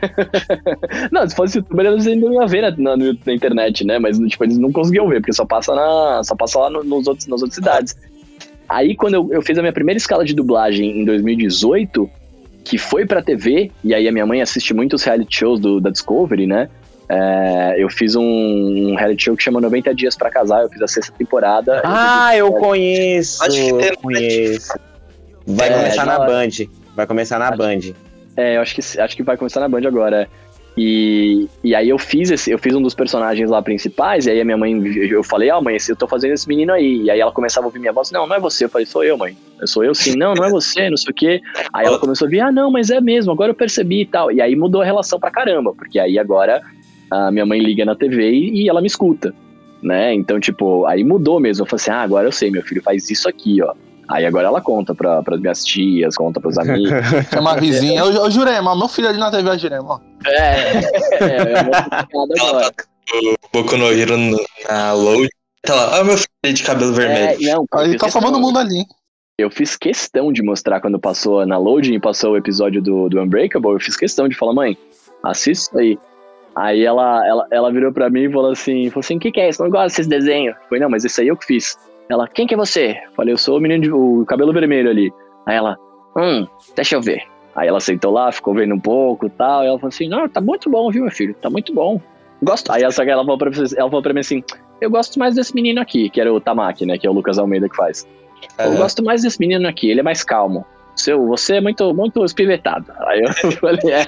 não, se fosse youtuber, eles ainda iam ver na, na, na, internet, né? Mas tipo, eles não conseguiam ver, porque só passa, na, só passa lá no, nos outros, nas outras cidades. Aí, quando eu, eu fiz a minha primeira escala de dublagem em 2018, que foi pra TV, e aí a minha mãe assiste muitos reality shows do, da Discovery, né? É, eu fiz um, um, reality show que chama 90 Dias para Casar, eu fiz a sexta temporada. Ah, eu, eu conheço! Eu conheço. Vai é, começar na Band. Vai começar na Band. É, eu acho que, acho que vai começar na Band agora. E, e aí eu fiz esse, eu fiz um dos personagens lá principais, e aí a minha mãe, eu falei, ah, mãe, eu tô fazendo esse menino aí. E aí ela começava a ouvir minha voz, não, não é você. Eu falei, sou eu, mãe. Eu sou eu sim, não, não é você, não sei o quê. Aí ela começou a ouvir, ah, não, mas é mesmo, agora eu percebi e tal. E aí mudou a relação pra caramba, porque aí agora a minha mãe liga na TV e, e ela me escuta, né? Então, tipo, aí mudou mesmo. Eu falei assim, ah, agora eu sei, meu filho faz isso aqui, ó. Aí agora ela conta pra, pras minhas tias, conta pros amigos. Chama a vizinha. Ô, ô Jurema, meu filho ali na TV é Jurema. É, é, é agora. O Boku no Hero na load. Tá lá, ó, meu filho de cabelo vermelho. É, não, Aí tá salvando o mundo ali. Eu fiz questão de mostrar quando passou na loading e passou o episódio do, do Unbreakable, eu fiz questão de falar, mãe, assista aí. Aí ela, ela, ela virou pra mim e falou assim: falou assim, o que, que é isso? Não gosto desses desenhos. Eu falei, não, mas esse aí eu que fiz. Ela, quem que é você? Eu falei, eu sou o menino de o cabelo vermelho ali. Aí ela, hum, deixa eu ver. Aí ela sentou lá, ficou vendo um pouco e tal. E ela falou assim: Não, tá muito bom, viu, meu filho? Tá muito bom. Gosto. Aí ela, ela falou, pra, ela falou pra mim assim: Eu gosto mais desse menino aqui, que era o Tamaki, né? Que é o Lucas Almeida que faz. Eu gosto mais desse menino aqui, ele é mais calmo seu, você é muito, muito espivetado. Aí eu falei, é.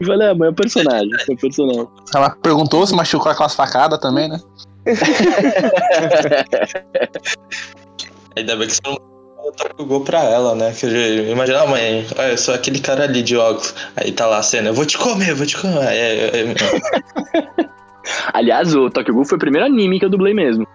Eu falei, é, mas é personagem, é personagem. Ela perguntou se machucou aquelas facadas também, né? Ainda bem que você não jogou pra ela, né? Que eu, imagina, ah, mãe, olha, eu sou aquele cara ali de óculos. Aí tá lá a cena, eu vou te comer, eu vou te comer. É, é, é. Aliás, o Tokyo Ghoul foi o primeiro anime que eu dublei mesmo.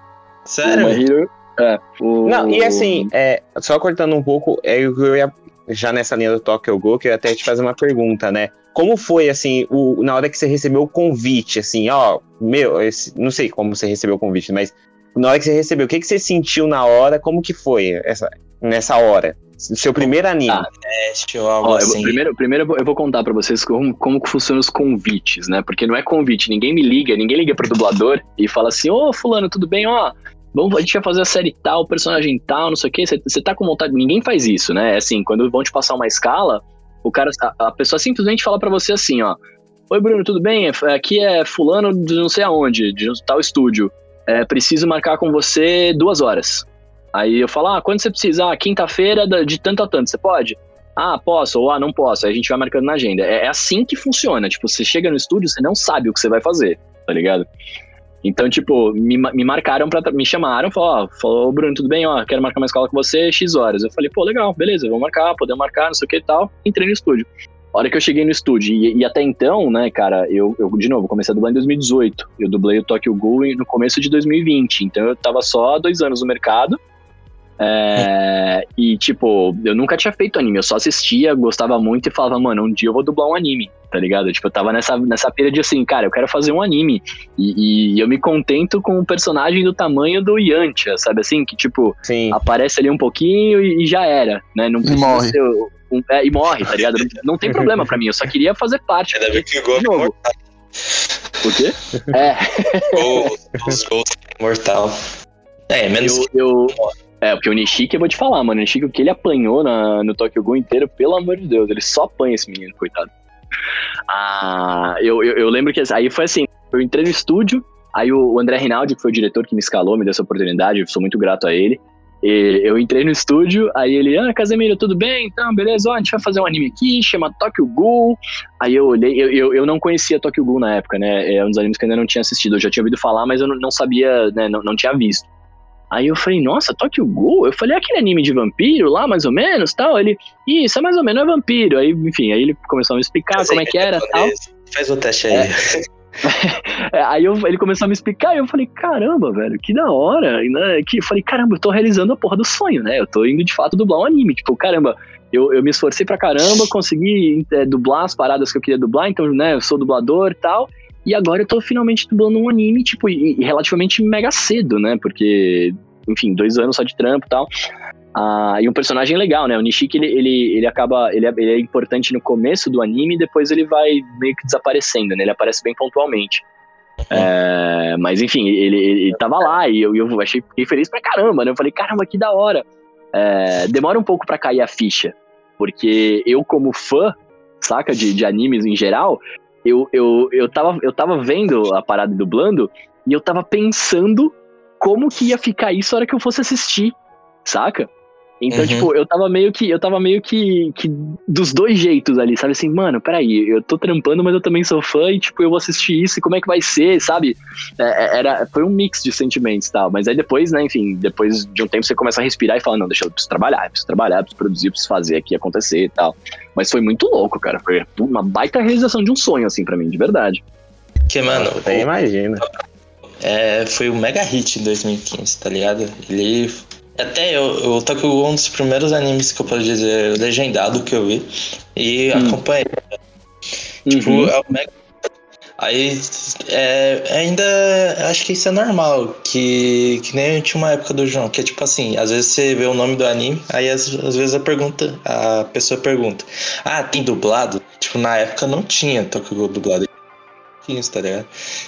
Sério? O Hero, é, o... Não, e assim, é, só cortando um pouco, é, eu ia, já nessa linha do Tokyo Go, que eu ia até te fazer uma pergunta, né? Como foi, assim, o, na hora que você recebeu o convite, assim, ó, meu, esse, não sei como você recebeu o convite, mas na hora que você recebeu, o que, que você sentiu na hora, como que foi essa, nessa hora? Seu primeiro anime. Ah, teste ou algo Ó, assim. Eu, primeiro, primeiro eu vou contar para vocês como, como que funcionam os convites, né? Porque não é convite, ninguém me liga, ninguém liga pro dublador e fala assim, ô fulano, tudo bem? Ó, Vamos, a gente vai fazer a série tal, personagem tal, não sei o quê. Você tá com vontade. Ninguém faz isso, né? É assim, quando vão te passar uma escala, o cara, a, a pessoa simplesmente fala para você assim, ó. Oi, Bruno, tudo bem? Aqui é fulano de não sei aonde, de tal estúdio. É, preciso marcar com você duas horas. Aí eu falo, ah, quando você precisa? Ah, quinta-feira de tanto a tanto, você pode? Ah, posso, ou ah, não posso. Aí a gente vai marcando na agenda. É, é assim que funciona. Tipo, você chega no estúdio, você não sabe o que você vai fazer, tá ligado? Então, tipo, me, me marcaram para me chamaram, falaram, ó, falou, Bruno, tudo bem, ó, quero marcar uma escola com você, X horas. Eu falei, pô, legal, beleza, vamos marcar, podemos marcar, não sei o que e tal. Entrei no estúdio. A hora que eu cheguei no estúdio, e, e, até então, né, cara, eu, eu, de novo, comecei a dublar em 2018. Eu dublei o Tokyo Ghoul no começo de 2020, então eu tava só dois anos no mercado. É, e, tipo, eu nunca tinha feito anime, eu só assistia, gostava muito e falava, mano, um dia eu vou dublar um anime, tá ligado? Tipo, eu tava nessa, nessa pira de assim, cara, eu quero fazer um anime. E, e eu me contento com um personagem do tamanho do Yantia, sabe assim? Que, tipo, Sim. aparece ali um pouquinho e, e já era, né? Não precisa morre. ser. um- é, e morre, tá ligado? Não tem problema pra mim, eu só queria fazer parte. Ainda bem que o gol é De novo. mortal. O quê? É, Gol- Os gols é mortal. É, menos eu, eu, é, porque o Nishiki, eu vou te falar, mano. O Nishiki, o que ele apanhou na, no Tokyo Ghoul inteiro, pelo amor de Deus, ele só apanha esse menino, coitado. Ah, eu, eu, eu lembro que aí foi assim: eu entrei no estúdio, aí o, o André Rinaldi, que foi o diretor que me escalou, me deu essa oportunidade, eu sou muito grato a ele. E eu entrei no estúdio, aí ele, ah, Casemiro, tudo bem? Então, beleza, ó, a gente vai fazer um anime aqui, chama Tokyo Ghoul. Aí eu olhei, eu, eu, eu não conhecia Tokyo Ghoul na época, né? É um dos animes que eu ainda não tinha assistido. Eu já tinha ouvido falar, mas eu não, não sabia, né? Não, não tinha visto. Aí eu falei, nossa, Tokyo Ghoul? Eu falei, aquele anime de vampiro lá, mais ou menos, tal. Ele, isso, é mais ou menos, é vampiro. Aí, enfim, aí ele começou a me explicar como é que era, tal. Faz o teste aí. É, aí eu- ele começou a me explicar e eu falei, caramba, velho, que da hora. Né, que, eu falei, caramba, eu tô realizando a porra do sonho, né? Eu tô indo de fato dublar um anime. Tipo, caramba, eu, eu me esforcei pra caramba, consegui é, dublar as paradas que eu queria dublar, então, né, eu sou dublador e tal. E agora eu tô finalmente dublando um anime, tipo, e, e relativamente mega cedo, né? Porque, enfim, dois anos só de trampo e tal. Ah, e um personagem legal, né? O Nishiki, ele, ele, ele acaba. Ele é, ele é importante no começo do anime e depois ele vai meio que desaparecendo, né? Ele aparece bem pontualmente. É, mas enfim, ele, ele, tava lá e eu, eu achei fiquei feliz pra caramba, né? Eu falei, caramba, que da hora. É, demora um pouco pra cair a ficha, porque eu, como fã, saca, de, de animes em geral, eu, eu, eu, tava, eu tava vendo a parada dublando e eu tava pensando como que ia ficar isso a hora que eu fosse assistir, saca? Então, Uhum. tipo, eu tava meio que. Eu tava meio que, que dos dois jeitos ali, sabe? Assim, mano, peraí, eu tô trampando, mas eu também sou fã, e tipo, eu vou assistir isso e como é que vai ser, sabe? É, é, era, foi um mix de sentimentos e tal. Mas aí depois, né, enfim, depois de um tempo você começa a respirar e fala, não, deixa eu preciso trabalhar, eu preciso trabalhar, eu preciso produzir, eu preciso fazer aqui acontecer e tal. Mas foi muito louco, cara. Foi uma baita realização de um sonho, assim, pra mim, de verdade. Que, mano, Até imagina. é, foi o mega hit em 2015, tá ligado? Ele. Até eu, o Tokyo Ghoul é um dos primeiros animes que eu posso dizer legendado que eu vi. E Hum. acompanhei. Tipo, Uhum. é o mega. Aí é, ainda acho que isso é normal, que, que nem tinha uma época do João, que é tipo assim, às vezes você vê o nome do anime, aí às, às vezes a pergunta, a pessoa pergunta, ah, tem dublado? Tipo, na época não tinha Tokyo Ghoul dublado. Isso, tá ligado?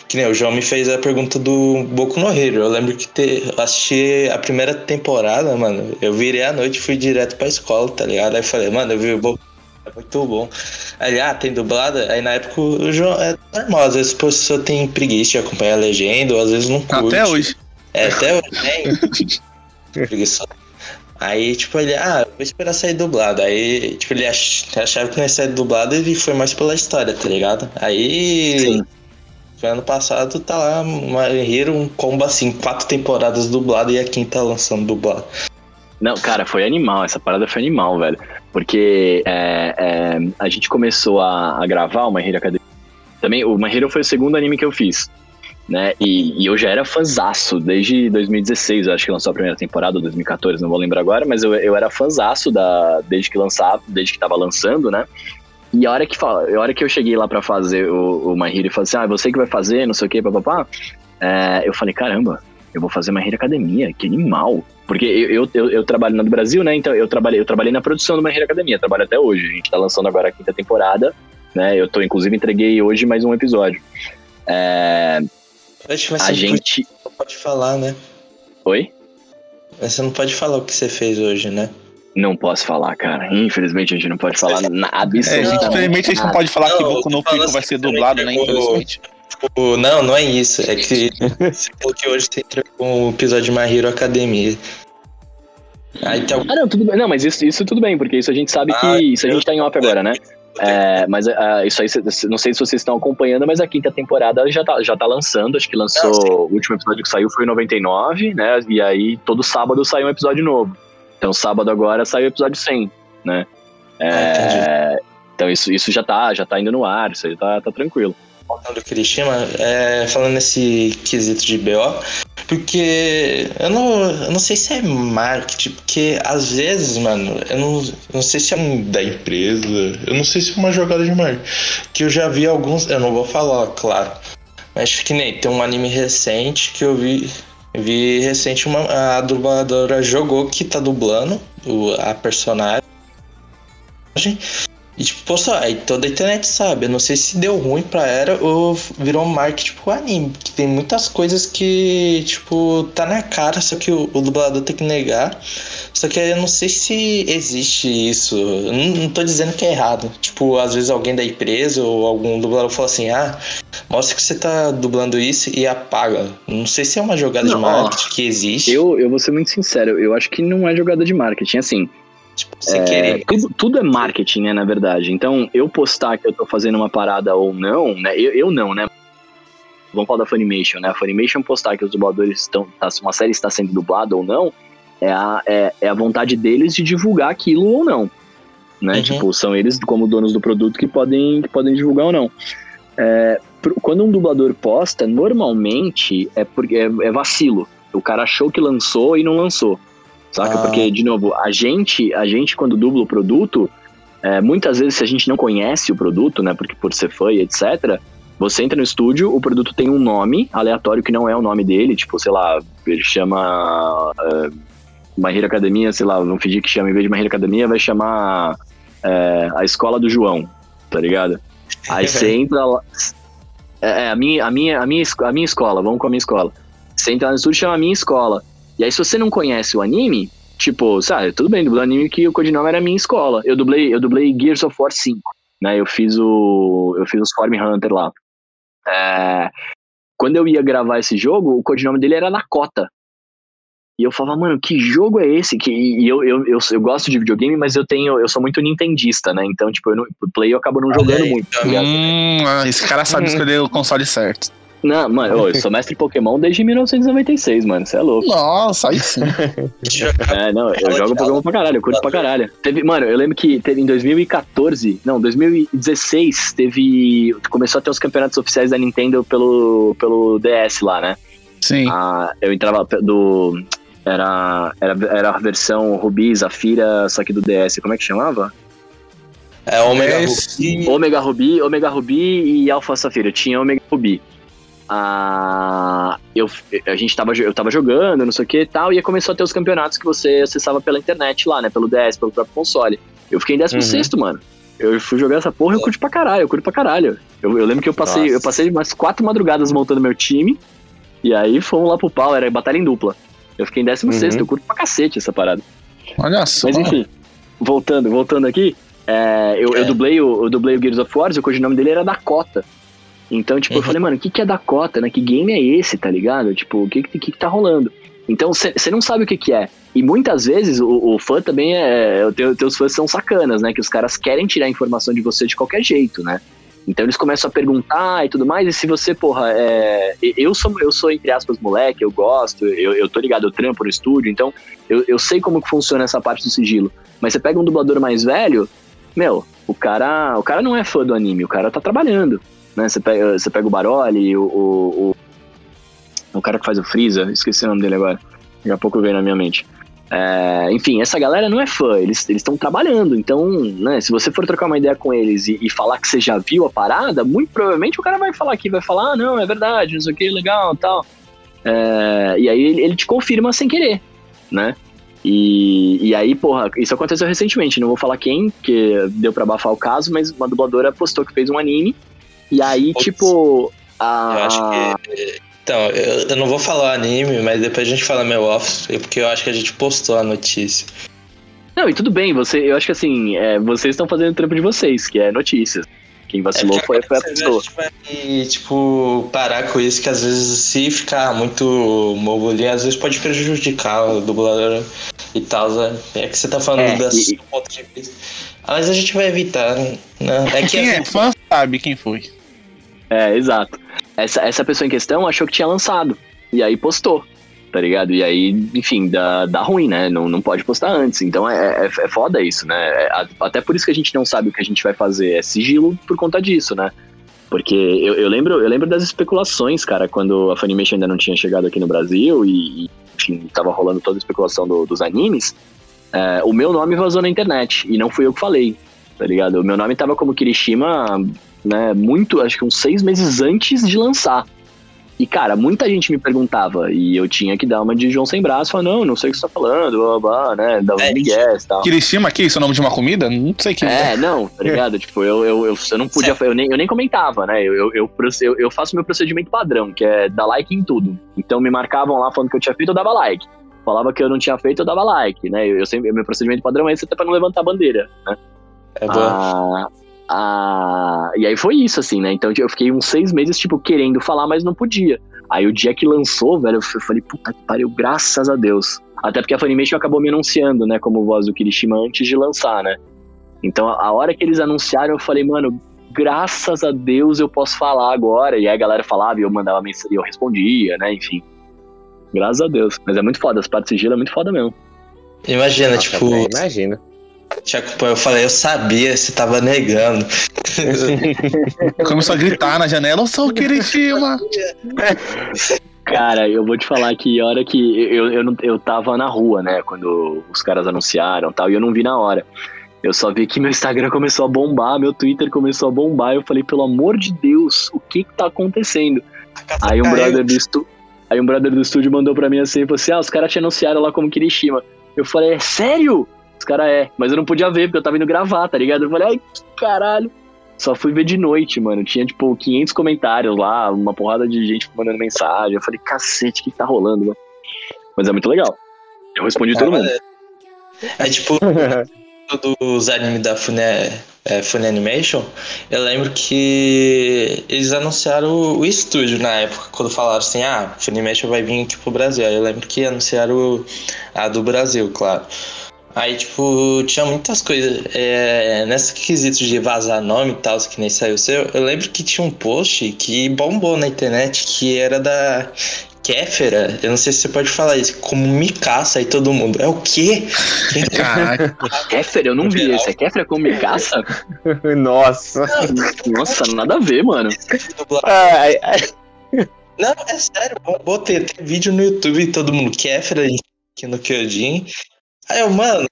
Que nem o João me fez a pergunta do Boku no Hero. Eu lembro que te, assisti a primeira temporada, mano. Eu virei à noite e fui direto pra escola, tá ligado? Aí falei, mano, eu vi o Boku é muito bom. Aí, ah, tem dublada? Aí na época o João é normal, às vezes a pessoa tem preguiça de acompanhar a legenda, ou às vezes não curte. Até hoje. É, até hoje, né? Preguiçoso. Aí, tipo, ele, ah, vou esperar sair dublado. Aí, tipo, ele ach- achava que não ia sair dublado e foi mais pela história, tá ligado? Aí, Sim. ano passado, tá lá, uma Hero, um combo assim, quatro temporadas dublado e a quinta lançando dublado. Não, cara, foi animal. Essa parada foi animal, velho. Porque é, é, a gente começou a, a gravar o My Hero Academia. Também, o My Hero foi o segundo anime que eu fiz. Né? E, e eu já era fãzaço desde 2016, eu acho que lançou a primeira temporada, ou 2014, não vou lembrar agora, mas eu, eu era fãzaço da, desde que lançava, desde que tava lançando, né? E a hora que, fala, a hora que eu cheguei lá pra fazer o, o My Hero e falou assim: ah, você que vai fazer, não sei o que, papapá. É, eu falei: caramba, eu vou fazer My Hero Academia, que animal. Porque eu, eu, eu, trabalho na do Brasil, né? Então eu trabalhei, eu trabalhei na produção do My Hero Academia, trabalho até hoje. A gente tá lançando agora a quinta temporada, né? Eu tô, inclusive, entreguei hoje mais um episódio. É, Acho que a gente. não pode falar, né? Oi? Mas Você não pode falar o que você fez hoje, né? Não posso falar, cara. Infelizmente a gente não pode falar nada. É, a gente, absolutamente infelizmente a gente não pode falar que Não, Boku no Pico vai ser dublado, né? tipo, Infelizmente. Tipo, não, não é isso. É que você falou que hoje você com o episódio de My Hero Academia. Aí tem algum Ah, não, tudo bem. Não, mas isso, isso tudo bem, porque isso a gente sabe que. Ah, isso a gente tá em off agora, né? É, mas ah, isso aí, não sei se vocês estão acompanhando, mas a quinta temporada já tá, já tá lançando. Acho que lançou. Sim. o último episódio que saiu foi em 99, né? E aí todo sábado sai um episódio novo. Então sábado agora sai o episódio 100, né? É, Ah, então isso, isso já tá, já tá indo no ar, isso aí tá, tá tranquilo. Do Kirishima, é, falando nesse quesito de BO, Porque eu não, eu não sei se é marketing, porque às vezes, mano, eu não, eu não sei se é um da empresa, eu não sei se é uma jogada de marketing. Que eu já vi alguns, eu não vou falar, claro. Mas que nem tem um anime recente que eu vi. Vi recente uma a dubladora jogou que tá dublando o, a personagem. E tipo, postou, aí toda a internet sabe. Eu não sei se deu ruim pra era ou virou marketing pro anime. Que tem muitas coisas que, tipo, tá na cara, só que o, o dublador tem que negar. Só que eu não sei se existe isso. Eu não, não tô dizendo que é errado. Tipo, às vezes alguém da empresa ou algum dublador fala assim, ah, mostra que você tá dublando isso e apaga. Não sei se é uma jogada Não, de marketing que existe. Eu, eu vou ser muito sincero, eu acho que não é jogada de marketing. Assim, Tipo, sem É, querer. tudo, tudo é marketing, né, na verdade. Então, eu postar que eu tô fazendo uma parada ou não, né? Eu, eu não, né? Vamos falar da Funimation, né? A Funimation postar que os dubladores estão. Tá, uma série está sendo dublada ou não, é a, é, é a vontade deles de divulgar aquilo ou não. Né? Uhum. Tipo, são eles, como donos do produto, que podem, que podem divulgar ou não. É, pro- quando um dublador posta, normalmente é porque é, é vacilo. O cara achou que lançou e não lançou. Saca? Ah. Porque, de novo, a gente, a gente quando dubla o produto, é, muitas vezes se a gente não conhece o produto, né? Porque por ser fã e etc., você entra no estúdio, o produto tem um nome aleatório que não é o nome dele, tipo, sei lá, ele chama uh, My Hero Academia, sei lá, vamos fingir que chama, em vez de My Hero Academia, vai chamar é, a Escola do João, tá ligado? Aí você entra lá. É, é, a, minha, a, minha, a, minha, a minha escola, vamos com a minha escola. Você entra no estúdio chama a minha escola. E aí, se você não conhece o anime, tipo, sabe, tudo bem, dublei anime que o codinome era minha escola. Eu dublei, eu dublei Gears of War 5, né? Eu fiz o. Eu fiz os Form Hunter lá. É, quando eu ia gravar esse jogo, o codinome dele era Nakota. E eu falava, mano, que jogo é esse? Que, e eu, eu, eu, eu gosto de videogame, mas eu tenho. Eu sou muito nintendista, né? Então, tipo, eu não, o Play eu acabo não jogando Olha muito. tá? Hum, ah, esse cara sabe escolher o console certo. Não, mano, eu sou mestre Pokémon desde 1996, mano. Você é louco. Nossa, aí sim. É, não, eu jogo Pokémon pra caralho, eu curto pra caralho. Teve, mano, eu lembro que teve em 2014, não, 2016, teve. Começou a ter os campeonatos oficiais da Nintendo pelo, pelo DS lá, né? Sim. Ah, eu entrava do. Era, era, era a versão Rubi, Zafira, só que do DS. Como é que chamava? É Omega Esse- Ruby. Omega Ruby, Omega Ruby e Alpha Safira. Eu tinha Omega Ruby. Ah, eu, a gente tava, eu tava jogando, não sei o que e tal, e aí começou a ter os campeonatos que você acessava pela internet lá, né? Pelo DS, pelo próprio console. Eu fiquei em 16, mano. Eu fui jogar essa porra e eu curto pra caralho, eu curto pra caralho. Eu, eu lembro que eu passei, Nossa. eu passei umas quatro madrugadas montando meu time, e aí fomos lá pro pau, era batalha em dupla. Eu fiquei em 16, Uhum. eu curto pra cacete essa parada. Olha só. Mas enfim, voltando, voltando aqui, é, eu, eu É. dublei o, eu dublei o Gears of War, o codinome dele era Dakota. Então, tipo, eu Uhum. falei, mano, o que, que é Dakota, né? Que game é esse, tá ligado? Tipo, o que, que, que, tá rolando? Então, você não sabe o que, que é. E muitas vezes o, o fã também é. O teu, teus fãs são sacanas, né? Que os caras querem tirar informação de você de qualquer jeito, né? Então eles começam a perguntar e tudo mais, e se você, porra, é. Eu sou, eu sou entre aspas, moleque, eu gosto, eu, eu tô ligado, eu trampo no estúdio, então eu, eu sei como que funciona essa parte do sigilo. Mas você pega um dublador mais velho, meu, o cara, o cara não é fã do anime, o cara tá trabalhando. Né? Você, pega, você pega o Baroli, o, o, o, o cara que faz o Freeza, esqueci o nome dele agora. Daqui a pouco veio na minha mente. É, enfim, essa galera não é fã, eles estão trabalhando. Então, né, se você for trocar uma ideia com eles e, e falar que você já viu a parada, muito provavelmente o cara vai falar aqui, vai falar, ah, não, é verdade, não sei o que, legal tal. É, e aí ele, ele te confirma sem querer, né? E, e aí, porra, isso aconteceu recentemente, não vou falar quem, que deu pra abafar o caso, mas uma dubladora postou que fez um anime, e aí, Putz. tipo. A, Eu acho que. Então, eu, eu não vou falar anime, mas depois a gente fala meu office, porque eu acho que a gente postou a notícia. Não, e tudo bem, você, eu acho que assim, é, vocês estão fazendo o trampo de vocês, que é notícias. Quem vacilou porque foi, foi a pessoa. gente vai, tipo, parar com isso, que às vezes se ficar muito mobulinho, às vezes pode prejudicar o dublador e tal. né? É que você tá falando É, da e- sua ponto de vista. Mas a gente vai evitar, né? É que Quem é fã sabe quem foi. É, exato. Essa, essa pessoa em questão achou que tinha lançado. E aí postou, tá ligado? E aí, enfim, dá, dá ruim, né? Não, não pode postar antes. Então é, é, é foda isso, né? É, até por isso que a gente não sabe o que a gente vai fazer. É sigilo por conta disso, né? Porque eu, eu lembro, eu lembro das especulações, cara, quando a Funimation ainda não tinha chegado aqui no Brasil e, e enfim, tava rolando toda a especulação do- dos animes. é, o meu nome vazou na internet e não fui eu que falei, tá ligado? O meu nome tava como Kirishima, né, muito, acho que uns seis meses antes de lançar. E, cara, muita gente me perguntava e eu tinha que dar uma de João sem braço, falar, não, não sei o que você tá falando, blá, blá, blá, né, dar uns É, migués e tal. Kirishima isso é o nome de uma comida? Não sei que. É, não, tá ligado? tipo, eu, eu, eu, eu não podia, eu nem, eu nem comentava, né? Eu, eu, eu, eu, faço meu procedimento padrão, que é dar like em tudo. Então me marcavam lá falando que eu tinha feito, eu dava like. Falava que eu não tinha feito, eu dava like, né? Eu, eu sempre, meu procedimento padrão é esse até pra não levantar a bandeira, né? É boa. Ah, ah, e aí foi isso, assim, né? Então eu fiquei uns seis meses, tipo, querendo falar, mas não podia. Aí o dia que lançou, velho, eu falei, puta que pariu, graças a Deus. Até porque a Funimation acabou me anunciando, né, como voz do Kirishima antes de lançar, né? Então a hora que eles anunciaram, eu falei, mano, graças a Deus eu posso falar agora. E aí a galera falava e eu mandava mensagem e eu respondia, né? Enfim. Graças a Deus. Mas é muito foda, as partes de sigilo é muito foda mesmo. Imagina, Nossa, tipo, velho, tipo, eu falei, eu sabia, você tava negando. Começou a gritar na janela, eu sou o Kirishima. Cara, eu vou te falar que a hora que eu, eu, eu tava na rua, né, quando os caras anunciaram e tal, e eu não vi na hora. Eu só vi que meu Instagram começou a bombar, meu Twitter começou a bombar. Eu falei, pelo amor de Deus, o que que tá acontecendo? Aí um brother do estúdio. Aí um brother do estúdio mandou pra mim assim, falou assim: Ah, os caras te anunciaram lá como Kirishima. Eu falei, é sério? Os caras é, mas eu não podia ver, porque eu tava indo gravar, tá ligado? Eu falei, ai, que caralho. Só fui ver de noite, mano. Tinha, tipo, 500 comentários lá, uma porrada de gente mandando mensagem. Eu falei, cacete, o que que tá rolando, mano? Mas é muito legal. Eu respondi todo mundo. É tipo, dos animes da Fune, é, Fune Animation, eu lembro que eles anunciaram o, o estúdio na época, quando falaram assim, ah, Funimation vai vir aqui pro Brasil. Aí eu lembro que anunciaram a do Brasil, claro. Aí, tipo, tinha muitas coisas. É, nesse quesito de vazar nome e tal, que nem saiu seu, eu lembro que tinha um post que bombou na internet, que era da Kéfera. Eu não sei se você pode falar isso, como Mikasa aí todo mundo. É o quê? Caraca. Kéfera, eu não vi esse. É Kéfera com Mikasa? Nossa. Nossa, nada a ver, mano. Ai, ai. Não, é sério, tem, tem vídeo no YouTube todo mundo Kéfera aqui no Kyojin. Aí eu, mano,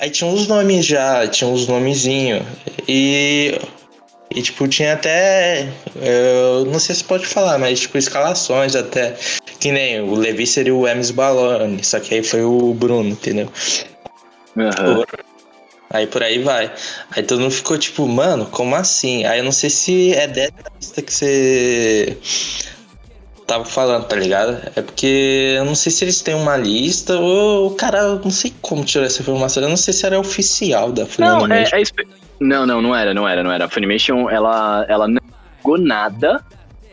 aí tinha uns nomes já, tinha uns nomezinhos. E. E tipo, tinha até. Eu não sei se pode falar, mas tipo, escalações até. Que nem o Levi seria o Emes Balone, só que aí foi o Bruno, entendeu? Aham. Aí por aí vai. Aí todo mundo ficou tipo, mano, como assim? Aí eu não sei se é dessa lista que você tava falando, tá ligado? É porque eu não sei se eles têm uma lista ou o cara, eu não sei como tirou essa informação. Eu não sei se era oficial da Não, é, Funimation. é espe- não, não, não era, não era, não era. A Funimation, ela, ela não pegou nada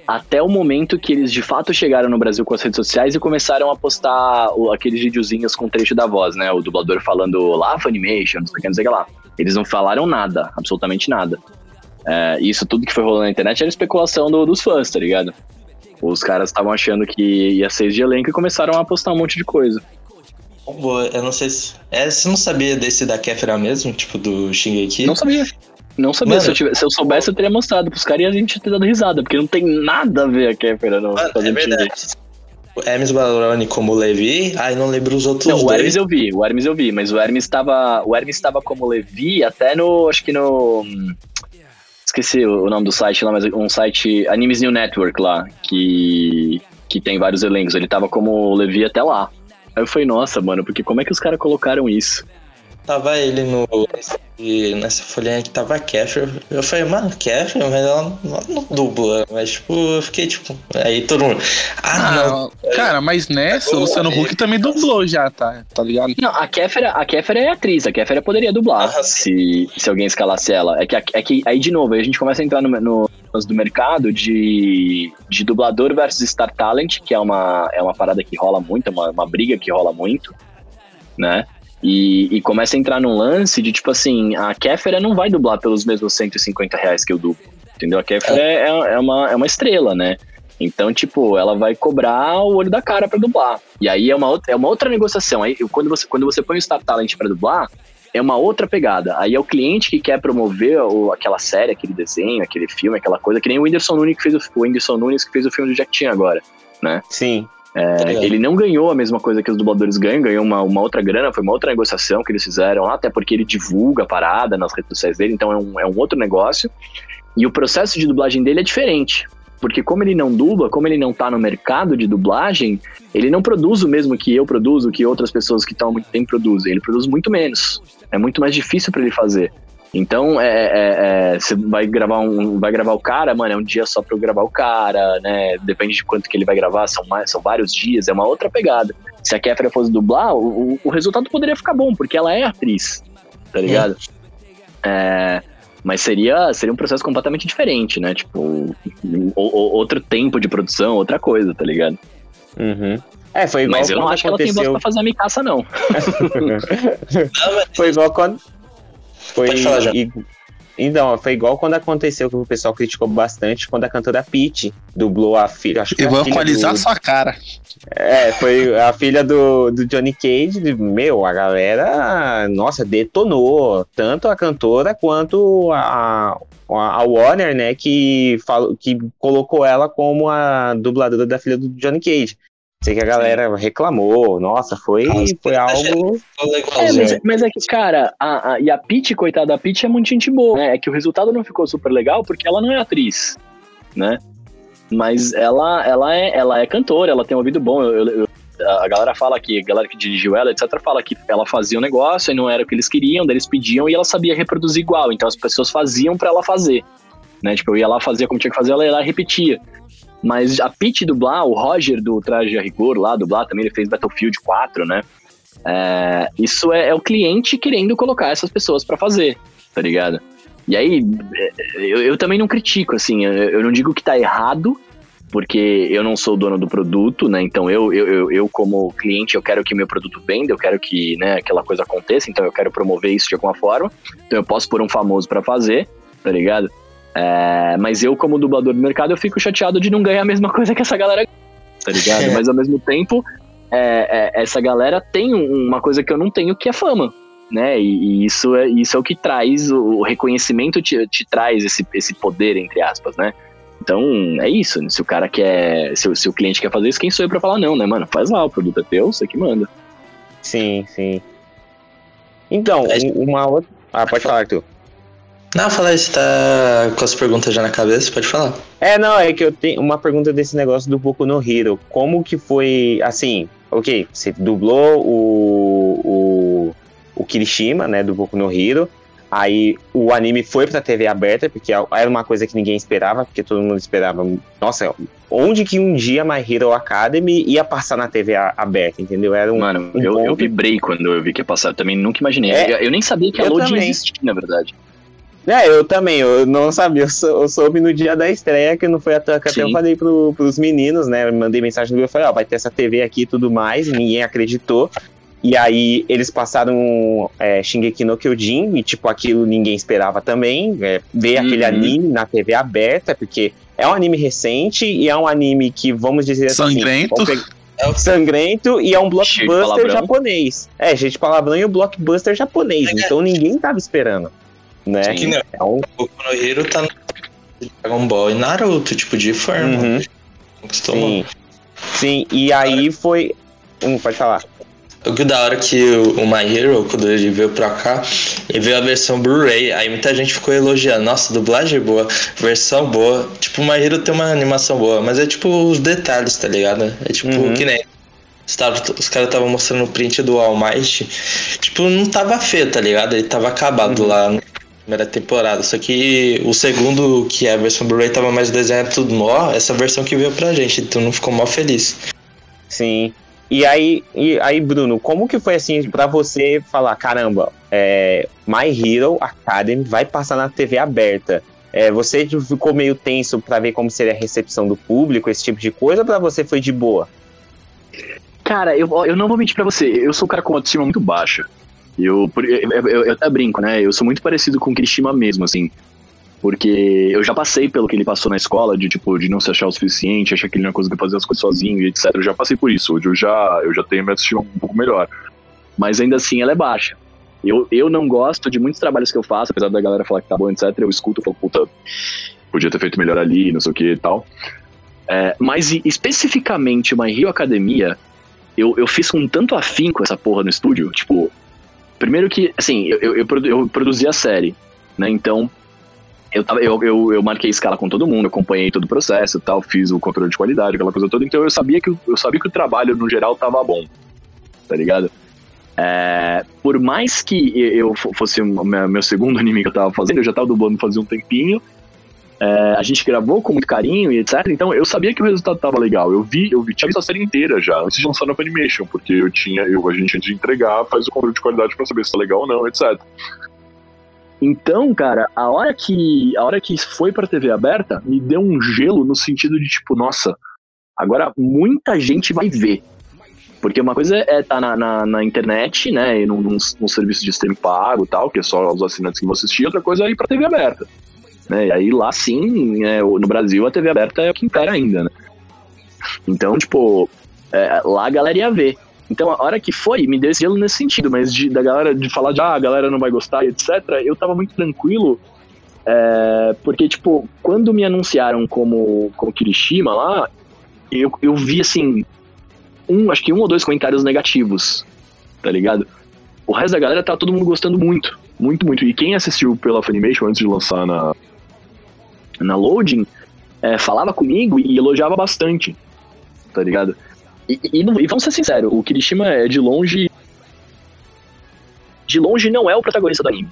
até o momento que eles de fato chegaram no Brasil com as redes sociais e começaram a postar aqueles videozinhos com trecho da voz, né? O dublador falando lá Funimation, não sei o que, não sei o que lá. Eles não falaram nada, absolutamente nada. É, isso tudo que foi rolando na internet era especulação do- dos fãs, tá ligado? Os caras estavam achando que ia ser de elenco e começaram a postar um monte de coisa. Boa, Eu não sei se. É, você não sabia desse da Kefra mesmo, tipo do Shingeki? Não sabia. Não sabia. Mano. se, eu tivesse- se eu soubesse, eu teria mostrado pros caras e a gente ter dado risada, porque não tem nada a ver a Kéfera no Mano, é verdade. Shingeki. O Hermes Balone como Levi, aí não lembro os outros Não, o dois. Hermes eu vi, o Hermes eu vi, mas o Hermes estava. O Hermes estava como Levi até no. Acho que no. Esqueci o o nome do site lá, mas um site. Animes New Network lá, que. que tem vários elencos. Ele tava como Levi até lá. Aí eu falei, nossa, mano, porque como é que os caras colocaram isso? Tava ele no. nesse- nessa folhinha que tava a Kefra. Eu falei, mano, Kefra, mas ela não, não dubla. Mas, tipo, eu fiquei tipo. Aí todo mundo. Ah, não. Ah, cara, mas nessa, o Luciano Huck também dublou já, tá? Tá ligado? Não, a Kéfera, a Kéfera é atriz, a Kéfera poderia dublar Ah, se, se alguém escalasse ela. É que, é que aí, de novo, aí a gente começa a entrar no, no do mercado de, de dublador versus Star Talent, que é uma, é uma parada que rola muito, é uma, uma briga que rola muito, né? E, e começa a entrar num lance de tipo assim, a Kéfera não vai dublar pelos mesmos 150 reais que eu dublo, entendeu? A Kéfera é, é, uma, é uma estrela, né? Então, tipo, ela vai cobrar o olho da cara pra dublar. E aí é uma outra, é uma outra negociação. Aí, quando, você, quando você põe o Star Talent pra dublar, é uma outra pegada. Aí é o cliente que quer promover o, aquela série, aquele desenho, aquele filme, aquela coisa, que nem o Whindersson Nunes que fez o, o Whindersson Nunes que fez o filme do Jack Chan agora, né? Sim. É, ligado. ele não ganhou a mesma coisa que os dubladores ganham, ganhou uma, uma outra grana, foi uma outra negociação que eles fizeram, até porque ele divulga a parada nas redes sociais dele, então é um, é um outro negócio. E o processo de dublagem dele é diferente. Porque como ele não dubla, como ele não tá no mercado de dublagem, ele não produz o mesmo que eu produzo, que outras pessoas que estão há muito tempo produzem. Ele produz muito menos. É muito mais difícil para ele fazer. Então, é, é- é, você vai gravar um, vai gravar o cara, mano, é um dia só pra eu gravar o cara, né? Depende de quanto que ele vai gravar, são, mais, são vários dias, é uma outra pegada. Se a Kéfera fosse dublar, o, o- o resultado poderia ficar bom, porque ela é atriz, tá ligado? É, mas seria, seria um processo completamente diferente, né? Tipo, o- o- outro tempo de produção, outra coisa, tá ligado? Uhum. É, foi igual Mas eu não acho que ela tem voz aconteceu. pra fazer a Micaça, não. Não, mas Foi igual quando. Foi Então, foi igual quando aconteceu que o pessoal criticou bastante quando a cantora Pete dublou a filha. Acho que Eu vou equalizar do- sua cara. É, foi a filha do, do Johnny Cage. Meu, a galera, nossa, detonou. Tanto a cantora quanto a, a, a Warner, né, que, falou, que colocou ela como a dubladora da filha do Johnny Cage. Sei que a galera reclamou, nossa, foi, Nossa, foi algo. ficou É, mas, mas é que, cara, a, a- e a Peach, coitada, a Peach é muito gente boa, né? É que o resultado não ficou super legal porque ela não é atriz, né? Mas ela, ela, é, ela é cantora, ela tem um ouvido bom. Eu- eu- a galera fala que, a galera que dirigiu ela, etc., fala que ela fazia um negócio e não era o que eles queriam, daí eles pediam e ela sabia reproduzir igual. Então as pessoas faziam pra ela fazer, né? Tipo, eu ia lá, fazia como tinha que fazer, ela ia lá e repetia. Mas a Peach dublar, o Roger do Traje a Rigor lá, dublar também, ele fez Battlefield 4, né? É, isso é, é o cliente querendo colocar essas pessoas pra fazer, tá ligado? E aí, é, eu, eu também não critico, assim, eu, eu não digo que tá errado, porque eu não sou dono do produto, né? Então eu, eu, eu, como cliente, eu quero que meu produto venda, eu quero que né, aquela coisa aconteça, então eu quero promover isso de alguma forma. Então eu posso pôr um famoso pra fazer, tá ligado? É, mas eu, como dublador do mercado, eu fico chateado de não ganhar a mesma coisa que essa galera, tá ligado? Mas ao mesmo tempo, é, é, essa galera tem um- uma coisa que eu não tenho, que é fama. Né? E, e isso, é, isso é o que traz, o, o reconhecimento te, te traz esse, esse poder, entre aspas, né? Então, é isso. Se o cara quer. Se, o- se o cliente quer fazer isso, quem sou eu pra falar não, né, mano? Faz lá, o produto é teu, você que manda. Sim, sim. Então, É, um- uma outra. Ah, pode falar, Arthur. Não, fala aí, você tá com as perguntas já na cabeça, pode falar. É, não, é que eu tenho uma pergunta desse negócio do Boku no Hero. Como que foi, assim, ok, você dublou o, o, o Kirishima, né, do Boku no Hero, aí o anime foi pra TV aberta, porque era uma coisa que ninguém esperava, porque todo mundo esperava, nossa, onde que um dia My Hero Academy ia passar na TV aberta, entendeu? Era um... Mano, um eu, eu ponto. vibrei quando eu vi que ia passar. Eu também nunca imaginei. É, eu, eu nem sabia que a eu também. existia, na verdade. É, eu também, eu não sabia, eu, sou- eu soube no dia da estreia, que não foi toa que até eu falei pro, pros meninos, né, eu mandei mensagem no grupo, eu falei, ó, vai ter essa TV aqui e tudo mais, e ninguém acreditou, e aí eles passaram é, Shingeki no Kyojin, e tipo, aquilo ninguém esperava também, é, ver aquele Uhum. anime na TV aberta, porque é um anime recente, e é um anime que, vamos dizer Sangrento. assim... vamos pegar- sangrento e é um blockbuster japonês. É, gente palavrão e o blockbuster japonês. Então ninguém tava esperando. Né? Sim. Que nem É um- o Boku no Hero tá no Dragon Ball e Naruto, tipo, de forma. Uhum. Sim. Sim, e aí foi. Hum, pode falar. O que da hora que o, My Hero, quando ele veio pra cá, ele veio a versão Blu-ray. Aí muita gente ficou elogiando. Nossa, dublagem é boa, versão boa. Tipo, o My Hero tem uma animação boa, mas é tipo os detalhes, tá ligado? É tipo, Uhum. que nem. Os, tava- os caras estavam mostrando o print do All Might. Tipo, não tava feio, tá ligado? Ele tava acabado Uhum. lá primeira temporada. Só que o segundo, que é a versão Blu-ray, tava mais desenhado tudo mó. Essa versão que veio pra gente, então não ficou mó feliz. Sim. E aí, e aí, Bruno, como que foi assim pra você falar, caramba, é, My Hero Academy vai passar na TV aberta? É, você ficou meio tenso pra ver como seria a recepção do público, esse tipo de coisa, ou pra você foi de boa? Cara, eu, eu não vou mentir pra você, eu sou um cara com autoestima muito baixa. Eu, eu, eu, eu até brinco, né? Eu sou muito parecido com o Kirishima mesmo, assim. Porque eu já passei pelo que ele passou na escola, de tipo, de não se achar o suficiente, achar que ele não ia conseguir fazer as coisas sozinho e etc. Eu já passei por isso. Hoje eu já, eu já tenho minha autoestima um pouco melhor. Mas ainda assim ela é baixa. Eu, eu não gosto de muitos trabalhos que eu faço, apesar da galera falar que tá bom, etc. Eu escuto e falo, puta, podia ter feito melhor ali, não sei o que e tal. É, mas especificamente uma Rio Academia, eu, eu fiz com tanto afinco essa porra no estúdio. Tipo, primeiro que, assim, eu, eu, eu, produ- eu produzi a série, né? Então, eu, tava, eu, eu, eu marquei escala com todo mundo, acompanhei todo o processo tal, fiz o controle de qualidade, aquela coisa toda. Então, eu sabia que, eu sabia que o trabalho, no geral, tava bom, tá ligado? É, por mais que eu fo- fosse o meu segundo anime que eu tava fazendo, eu já tava dublando fazia um tempinho. É, a gente gravou com muito carinho e etc. Então eu sabia que o resultado tava legal. Eu vi, eu vi, tinha visto a série inteira já, antes de lançar no Funimation, porque eu tinha, eu, a gente antes de entregar, faz o controle de qualidade pra saber se tá legal ou não, etc. Então, cara, a hora que a hora que foi pra TV aberta, me deu um gelo no sentido de tipo, nossa, agora muita gente vai ver. Porque uma coisa é estar na, na, na internet, né, e num, num, num serviço de streaming pago e tal, que é só os assinantes que vão assistir, outra coisa é ir pra TV aberta. Né, e aí lá sim, é, no Brasil a TV aberta é o que impera ainda, né. Então, tipo, é, lá a galera ia ver. Então, a hora que foi, me deu esse gelo nesse sentido, mas de, da galera de falar de, ah, a galera não vai gostar, etc., eu tava muito tranquilo, é, porque, tipo, quando me anunciaram como, como Kirishima lá, eu, eu vi, assim, um, acho que um ou dois comentários negativos, tá ligado? O resto da galera tá todo mundo gostando muito, muito, muito. E quem assistiu pela Funimation antes de lançar na, na Loading, é, falava comigo e elogiava bastante, tá ligado? E, e, e vamos ser sinceros, o Kirishima é de longe. De longe não é o protagonista do anime.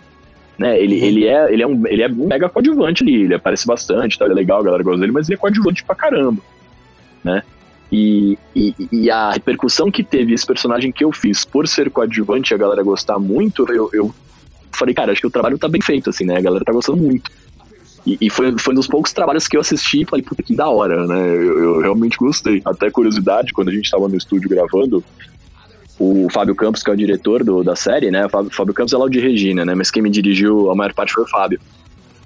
Né? Ele, ele, é, ele, é um, ele é um mega coadjuvante ali, ele aparece bastante, tá? ele é legal, a galera gosta dele, mas ele é coadjuvante pra caramba. Né? E, e, e a repercussão que teve esse personagem que eu fiz por ser coadjuvante e a galera gostar muito, eu, eu falei, cara, acho que o trabalho tá bem feito, assim, né? A galera tá gostando muito. E, e foi, foi um dos poucos trabalhos que eu assisti e falei, puta, que da hora, né? Eu, eu realmente gostei. Até curiosidade, quando a gente tava no estúdio gravando, o Fábio Campos, que é o diretor do, da série, né? O Fábio, Fábio Campos é lá o de Regina, né? Mas quem me dirigiu a maior parte foi o Fábio.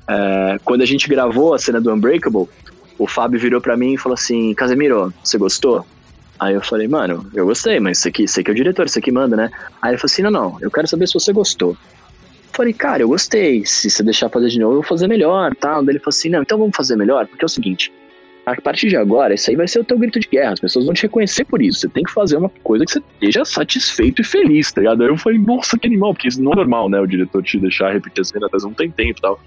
É, quando a gente gravou a cena do Unbreakable, o Fábio virou pra mim e falou assim: Casemiro, você gostou? Aí eu falei, mano, eu gostei, mas você que, você que é o diretor, você que manda, né? Aí ele falou assim: não, não, eu quero saber se você gostou. Falei, cara, eu gostei. Se você deixar fazer de novo, eu vou fazer melhor, tal. Ele falou assim, não, então vamos fazer melhor, porque é o seguinte. A partir de agora, isso aí vai ser o teu grito de guerra. As pessoas vão te reconhecer por isso. Você tem que fazer uma coisa que você esteja satisfeito e feliz, tá ligado? Aí eu falei, nossa, que animal, porque isso não é normal, né? O diretor te deixar repetir a cena, às vezes não tem tempo e tal.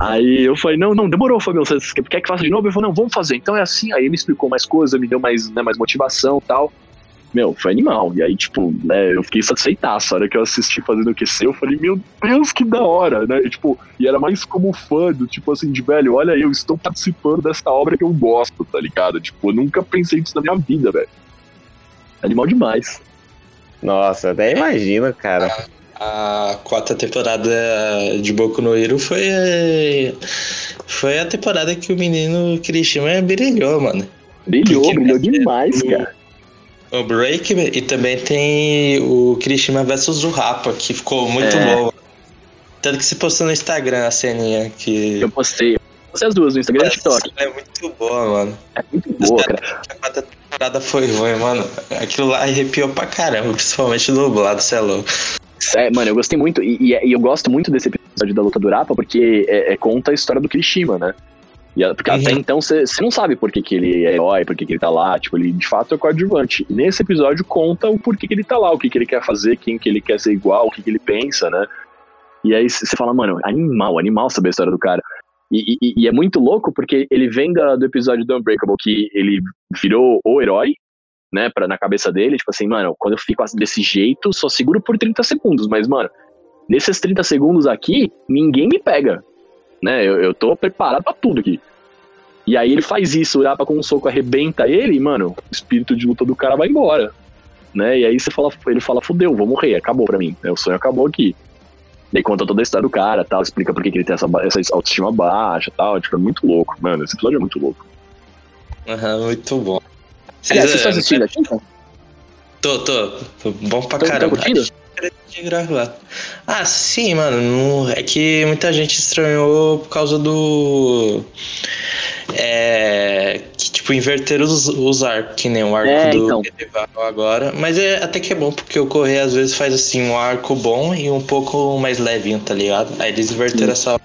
Aí eu falei, não, não, demorou, Fabio, você quer que faça de novo? Ele falou, não, vamos fazer. Então é assim. Aí ele me explicou mais coisa, me deu mais, né, mais motivação e tal. Meu, foi animal. E aí, tipo, né, eu fiquei satisfeitaço. A hora que eu assisti fazendo o QC, eu falei, meu Deus, que da hora, né? E, tipo, e era mais como fã do, tipo assim, de velho, olha, eu estou participando dessa obra que eu gosto, tá ligado? Tipo, eu nunca pensei nisso na minha vida, velho. Animal demais. Nossa, até imagino, cara. A quarta temporada de Boku no Hero foi, foi a temporada que o menino Kirishima brilhou, mano. Brilhou, Que que brilhou demais, o- cara. O Break e também tem o Kirishima versus o Rapa, que ficou muito É. bom. Tanto que se postou no Instagram a ceninha que. Eu postei. Postei as duas no Instagram e TikTok. É muito boa, mano. É muito boa, cara. A quarta temporada foi ruim, mano. Aquilo lá arrepiou pra caramba, principalmente dublado, cê é louco. É, mano, eu gostei muito. E, e- e eu gosto muito desse episódio da luta do Urapa, porque é, é- conta a história do Kirishima, né? E, porque até Uhum. então você não sabe por que, que ele é herói, por que, que ele tá lá. Tipo, ele de fato é coadjuvante. E nesse episódio conta o porquê que ele tá lá, o que, que ele quer fazer, quem que ele quer ser igual, o que, que ele pensa, né? E aí você fala, mano, animal, animal saber a história do cara. E, e- e é muito louco porque ele vem da- do episódio do Unbreakable, que ele virou o herói, né, pra, na cabeça dele, tipo assim, mano, quando eu fico desse jeito, só seguro por 30 segundos, mas, mano, nesses 30 segundos aqui, ninguém me pega, né, eu, eu tô preparado pra tudo aqui. E aí ele faz isso, o Urapa com um soco arrebenta ele, e, mano, o espírito de luta do cara vai embora, né, e aí você fala, ele fala, fudeu, vou morrer, acabou pra mim, né, o sonho acabou aqui. Daí conta toda a história do cara, tal, explica por que ele tem essa, essa autoestima baixa, tal, tipo, é muito louco, mano, esse episódio é muito louco. Aham, muito bom. Aliás, vocês Vocês, estão é, assistindo? Tô, tô. tô bom pra caramba. curtindo? De gravar. Ah, sim, mano. É que muita gente estranhou por causa do. É. Que, tipo, inverteram os, os arcos, que nem o arco É, do então. medieval agora. Mas é até que é bom, porque o Correio às vezes faz assim um arco bom e um pouco mais levinho, tá ligado? Aí eles inverteram essa.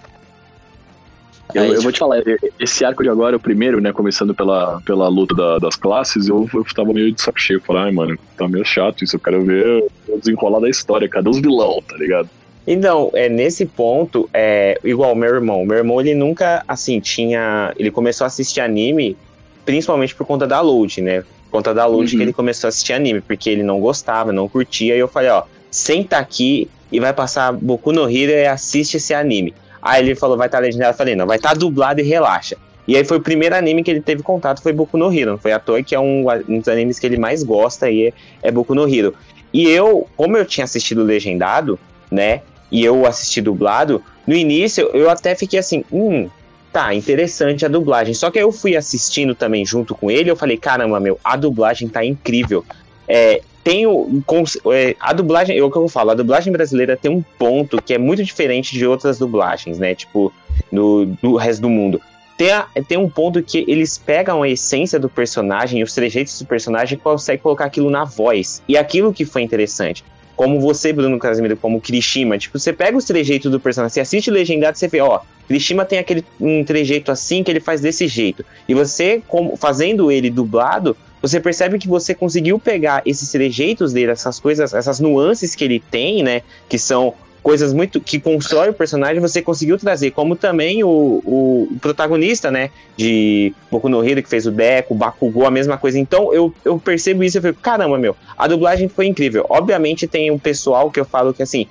Eu, eu tipo, vou te falar, esse arco de agora, o primeiro, né, começando pela, pela luta da- das classes, eu, eu tava meio de saco cheio. Falei, ai, mano, tá meio chato isso, eu quero ver o desenrolar da história, cadê os vilão, tá ligado? Então, é, nesse ponto, é igual meu irmão. Meu irmão, ele nunca, assim, tinha. Ele começou a assistir anime, principalmente por conta da Load, né? Por conta da Load Uhum. que ele começou a assistir anime, porque ele não gostava, não curtia. E eu falei, ó, senta aqui e vai passar Boku no Hero e assiste esse anime. Aí ele falou, vai estar legendado. Eu falei, não, vai estar dublado e relaxa. E aí foi o primeiro anime que ele teve contato, foi Boku no Hero. Foi à toa que é um, um dos animes que ele mais gosta e é, é Boku no Hero. E eu, como eu tinha assistido legendado, né? E eu assisti dublado, no início eu até fiquei assim, hum, tá, interessante a dublagem. Só que eu fui assistindo também junto com ele, eu falei, caramba, meu, a dublagem tá incrível. É, tem o, é, a dublagem, é o que eu falo, a dublagem brasileira tem um ponto que é muito diferente de outras dublagens, né? Tipo, no, resto do mundo. Tem, a- tem um ponto que eles pegam a essência do personagem, os trejeitos do personagem e conseguem colocar aquilo na voz. E aquilo que foi interessante. Como você, Bruno Casimiro, como Kirishima, tipo, você pega os trejeitos do personagem, você assiste legendado, você vê, ó, Kirishima tem aquele um trejeito assim que ele faz desse jeito. E você, como, fazendo ele dublado, você percebe que você conseguiu pegar esses trejeitos dele, essas coisas, essas nuances que ele tem, né? Que são coisas muito que constrói o personagem, você conseguiu trazer, como também o, o, protagonista, né, de Boku no Hero, que fez o Deco, o Bakugou, a mesma coisa. Então eu, eu percebo isso e fico, caramba, meu, a dublagem foi incrível. Obviamente tem um pessoal que eu falo que assim,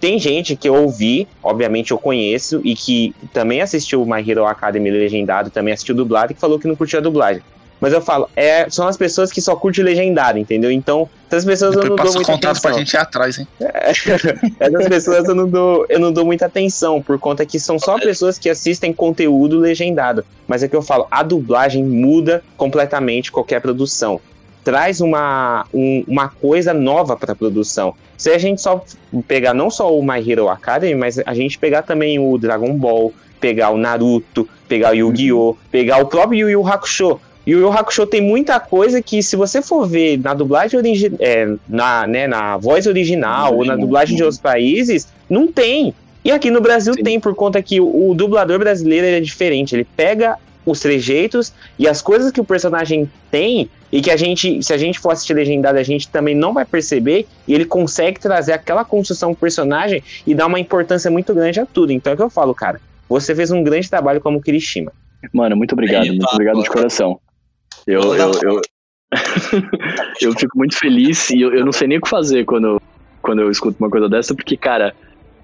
tem gente que eu ouvi, obviamente eu conheço, e que também assistiu My Hero Academy legendado, também assistiu dublado, e que falou que não curtiu a dublagem. Mas eu falo, é, são as pessoas que só curtem legendado, entendeu? Então, essas pessoas eu Depois não dou muita contato pra atenção. gente ir atrás, hein? Essas pessoas eu não, dou, eu não dou muita atenção, por conta que são só pessoas que assistem conteúdo legendado. Mas é que eu falo, a dublagem muda completamente qualquer produção. Traz uma, um- uma coisa nova para a produção. Se a gente só pegar não só o My Hero Academy, mas a gente pegar também o Dragon Ball, pegar o Naruto, pegar o Yu-Gi-Oh!, pegar o próprio Yu Yu Hakusho. Yu Yu Hakusho tem muita coisa que, se você for ver na dublagem original, na, né, na voz original ou na dublagem de outros países, não tem. E aqui no Brasil Sim. tem, por conta que o, o dublador brasileiro ele é diferente. Ele pega os trejeitos e as coisas que o personagem tem e que a gente, se a gente for assistir legendado, a gente também não vai perceber e ele consegue trazer aquela construção do personagem e dar uma importância muito grande a tudo. Então é o que eu falo, cara. Você fez um grande trabalho como Kirishima. Mano, muito obrigado, Aí, muito obrigado de coração. Eu, eu, eu, eu fico muito feliz e eu, eu não sei nem o que fazer quando, quando eu escuto uma coisa dessa, porque, cara,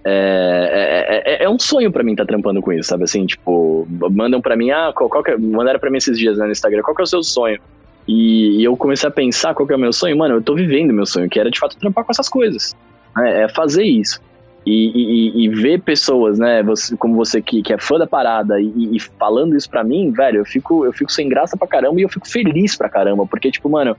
é, é, é- é um sonho pra mim estar trampando com isso, sabe? Assim, tipo, mandam pra mim, ah, qual, qual que é, mandaram pra mim esses dias né, no Instagram, qual que é o seu sonho? E, e eu comecei a pensar qual que é o meu sonho, mano, eu tô vivendo meu sonho, que era de fato trampar com essas coisas. né? É fazer isso. E, e- e ver pessoas, né, você, como você que, que é fã da parada e, e falando isso pra mim, velho, eu fico, eu fico sem graça pra caramba e eu fico feliz pra caramba, porque, tipo, mano,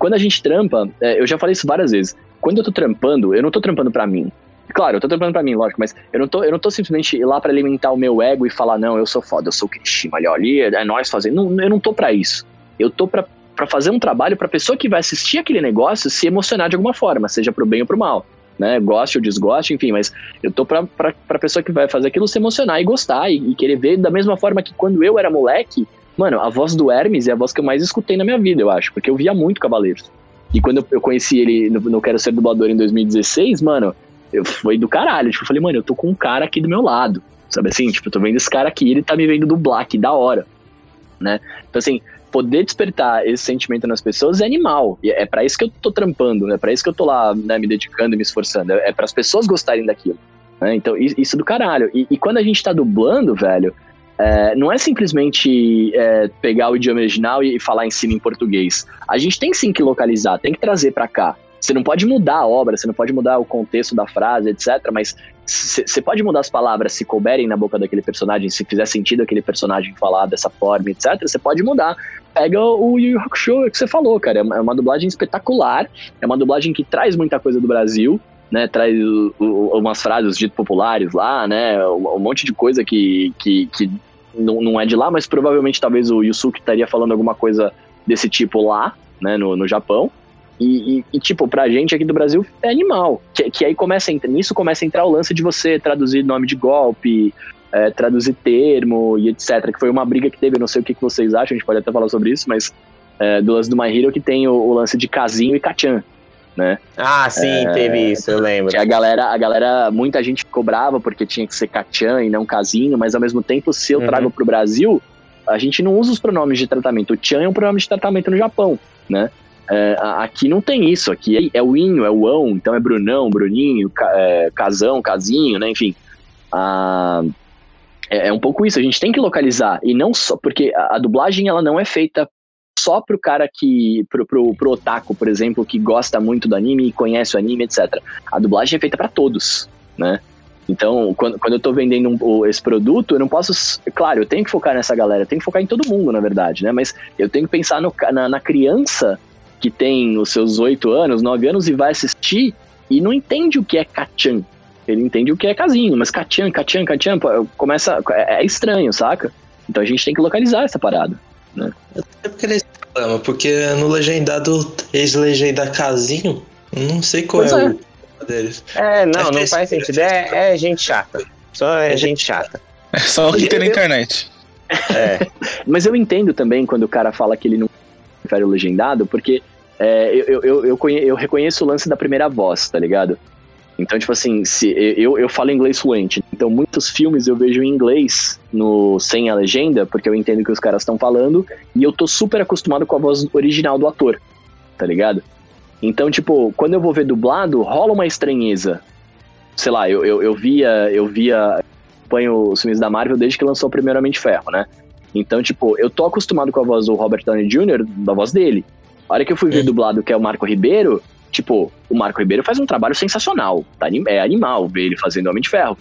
quando a gente trampa, é, eu já falei isso várias vezes, quando eu tô trampando, eu não tô trampando pra mim. Claro, eu tô trampando pra mim, lógico, mas eu não tô, eu não tô simplesmente lá pra alimentar o meu ego e falar, não, eu sou foda, eu sou o Kirishima, olha, ali é nós fazendo. Não, eu não tô pra isso. Eu tô pra, pra fazer um trabalho pra pessoa que vai assistir aquele negócio se emocionar de alguma forma, seja pro bem ou pro mal. Né, goste ou desgoste, enfim, mas eu tô pra, pra, pra pessoa que vai fazer aquilo se emocionar e gostar e, e querer ver da mesma forma que quando eu era moleque, mano, a voz do Hermes é a voz que eu mais escutei na minha vida, eu acho, porque eu via muito Cavaleiros. E quando eu, eu conheci ele no, no Quero Ser Dublador em 2016, mano, eu foi do caralho. Tipo, eu falei, mano, eu tô com um cara aqui do meu lado. Sabe assim? Tipo, eu tô vendo esse cara aqui, ele tá me vendo dublar, que da hora. Né? Então, assim, poder despertar esse sentimento nas pessoas é animal. E é pra isso que eu tô trampando, né? É pra isso que eu tô lá, né, me dedicando e me esforçando. É para as pessoas gostarem daquilo. Né? Então, isso do caralho. E, e quando a gente tá dublando, velho, é, não é simplesmente é, pegar o idioma original e falar em cima em português. A gente tem sim que localizar, tem que trazer pra cá. Você não pode mudar a obra, você não pode mudar o contexto da frase, etc. Mas você pode mudar as palavras se couberem na boca daquele personagem, se fizer sentido aquele personagem falar dessa forma, etc. Você pode mudar. Pega o Yu Yu Hakusho que você falou, cara. É uma, é uma dublagem espetacular. É uma dublagem que traz muita coisa do Brasil. né? Traz o- o- umas frases dito populares lá, né? Um, um monte de coisa que, que, que não, não é de lá, mas provavelmente talvez o Yusuke estaria falando alguma coisa desse tipo lá, né? No, no Japão. E, e- e, tipo, pra gente aqui do Brasil é animal. Que, que aí começa nisso começa a entrar o lance de você traduzir nome de golpe, é, traduzir termo e etc. Que foi uma briga que teve, eu não sei o que, que vocês acham, a gente pode até falar sobre isso, mas é, do lance do My Hero que tem o, o lance de casinho e Kachan. Ah, sim, É, teve isso, eu lembro. A galera, a galera, muita gente ficou brava porque tinha que ser Kachan e não casinho, mas ao mesmo tempo, se eu Uhum. trago pro Brasil, a gente não usa os pronomes de tratamento. O Chan é um pronome de tratamento no Japão, né? É, aqui não tem isso, aqui é, é o inho, é o ão, então é Brunão, Bruninho, ca, é, Casão, Casinho, né? Enfim. É, é um pouco isso, a gente tem que localizar, e não só, porque a, a dublagem ela não é feita só pro cara que, pro, pro, pro otaku, por exemplo, que gosta muito do anime e conhece o anime, etc. A dublagem é feita pra todos, né? Então, quando, quando eu tô vendendo um- esse produto, eu não posso. Claro, eu tenho que focar nessa galera, eu tenho que focar em todo mundo, na verdade, né? Mas eu tenho que pensar no na, na criança que tem os seus oito anos, nove anos e vai assistir e não entende o que é Kachan. Ele entende o que é casinho, mas Kachan, Kachan, pô, começa. É, é estranho, saca? Então a gente tem que localizar essa parada. É porque eles reclamam, porque no legendado eles legendam casinho, não sei qual Pois é, é. o deles. É, não, É não faz sentido. É, é gente chata. Só é gente chata. É só o que tem na internet. É. Mas eu entendo também quando o cara fala que ele não prefere o legendado, porque é, eu, eu, eu, eu, conhe- eu reconheço o lance da primeira voz, tá ligado? Então, tipo assim, se eu, eu falo inglês fluente, então muitos filmes eu vejo em inglês no sem a legenda, porque eu entendo o que os caras estão falando, e eu tô super acostumado com a voz original do ator, tá ligado? Então, tipo, quando eu vou ver dublado, rola uma estranheza. Sei lá, eu, eu, eu via, eu via, acompanho os filmes da Marvel desde que lançou o primeiro Homem de Ferro, né? Então, tipo, eu tô acostumado com a voz do Robert Downey Jr., da voz dele. A hora que eu fui ver dublado, que é o Marco Ribeiro, tipo, o Marco Ribeiro faz um trabalho sensacional. Tá, é animal ver ele fazendo Homem de Ferro.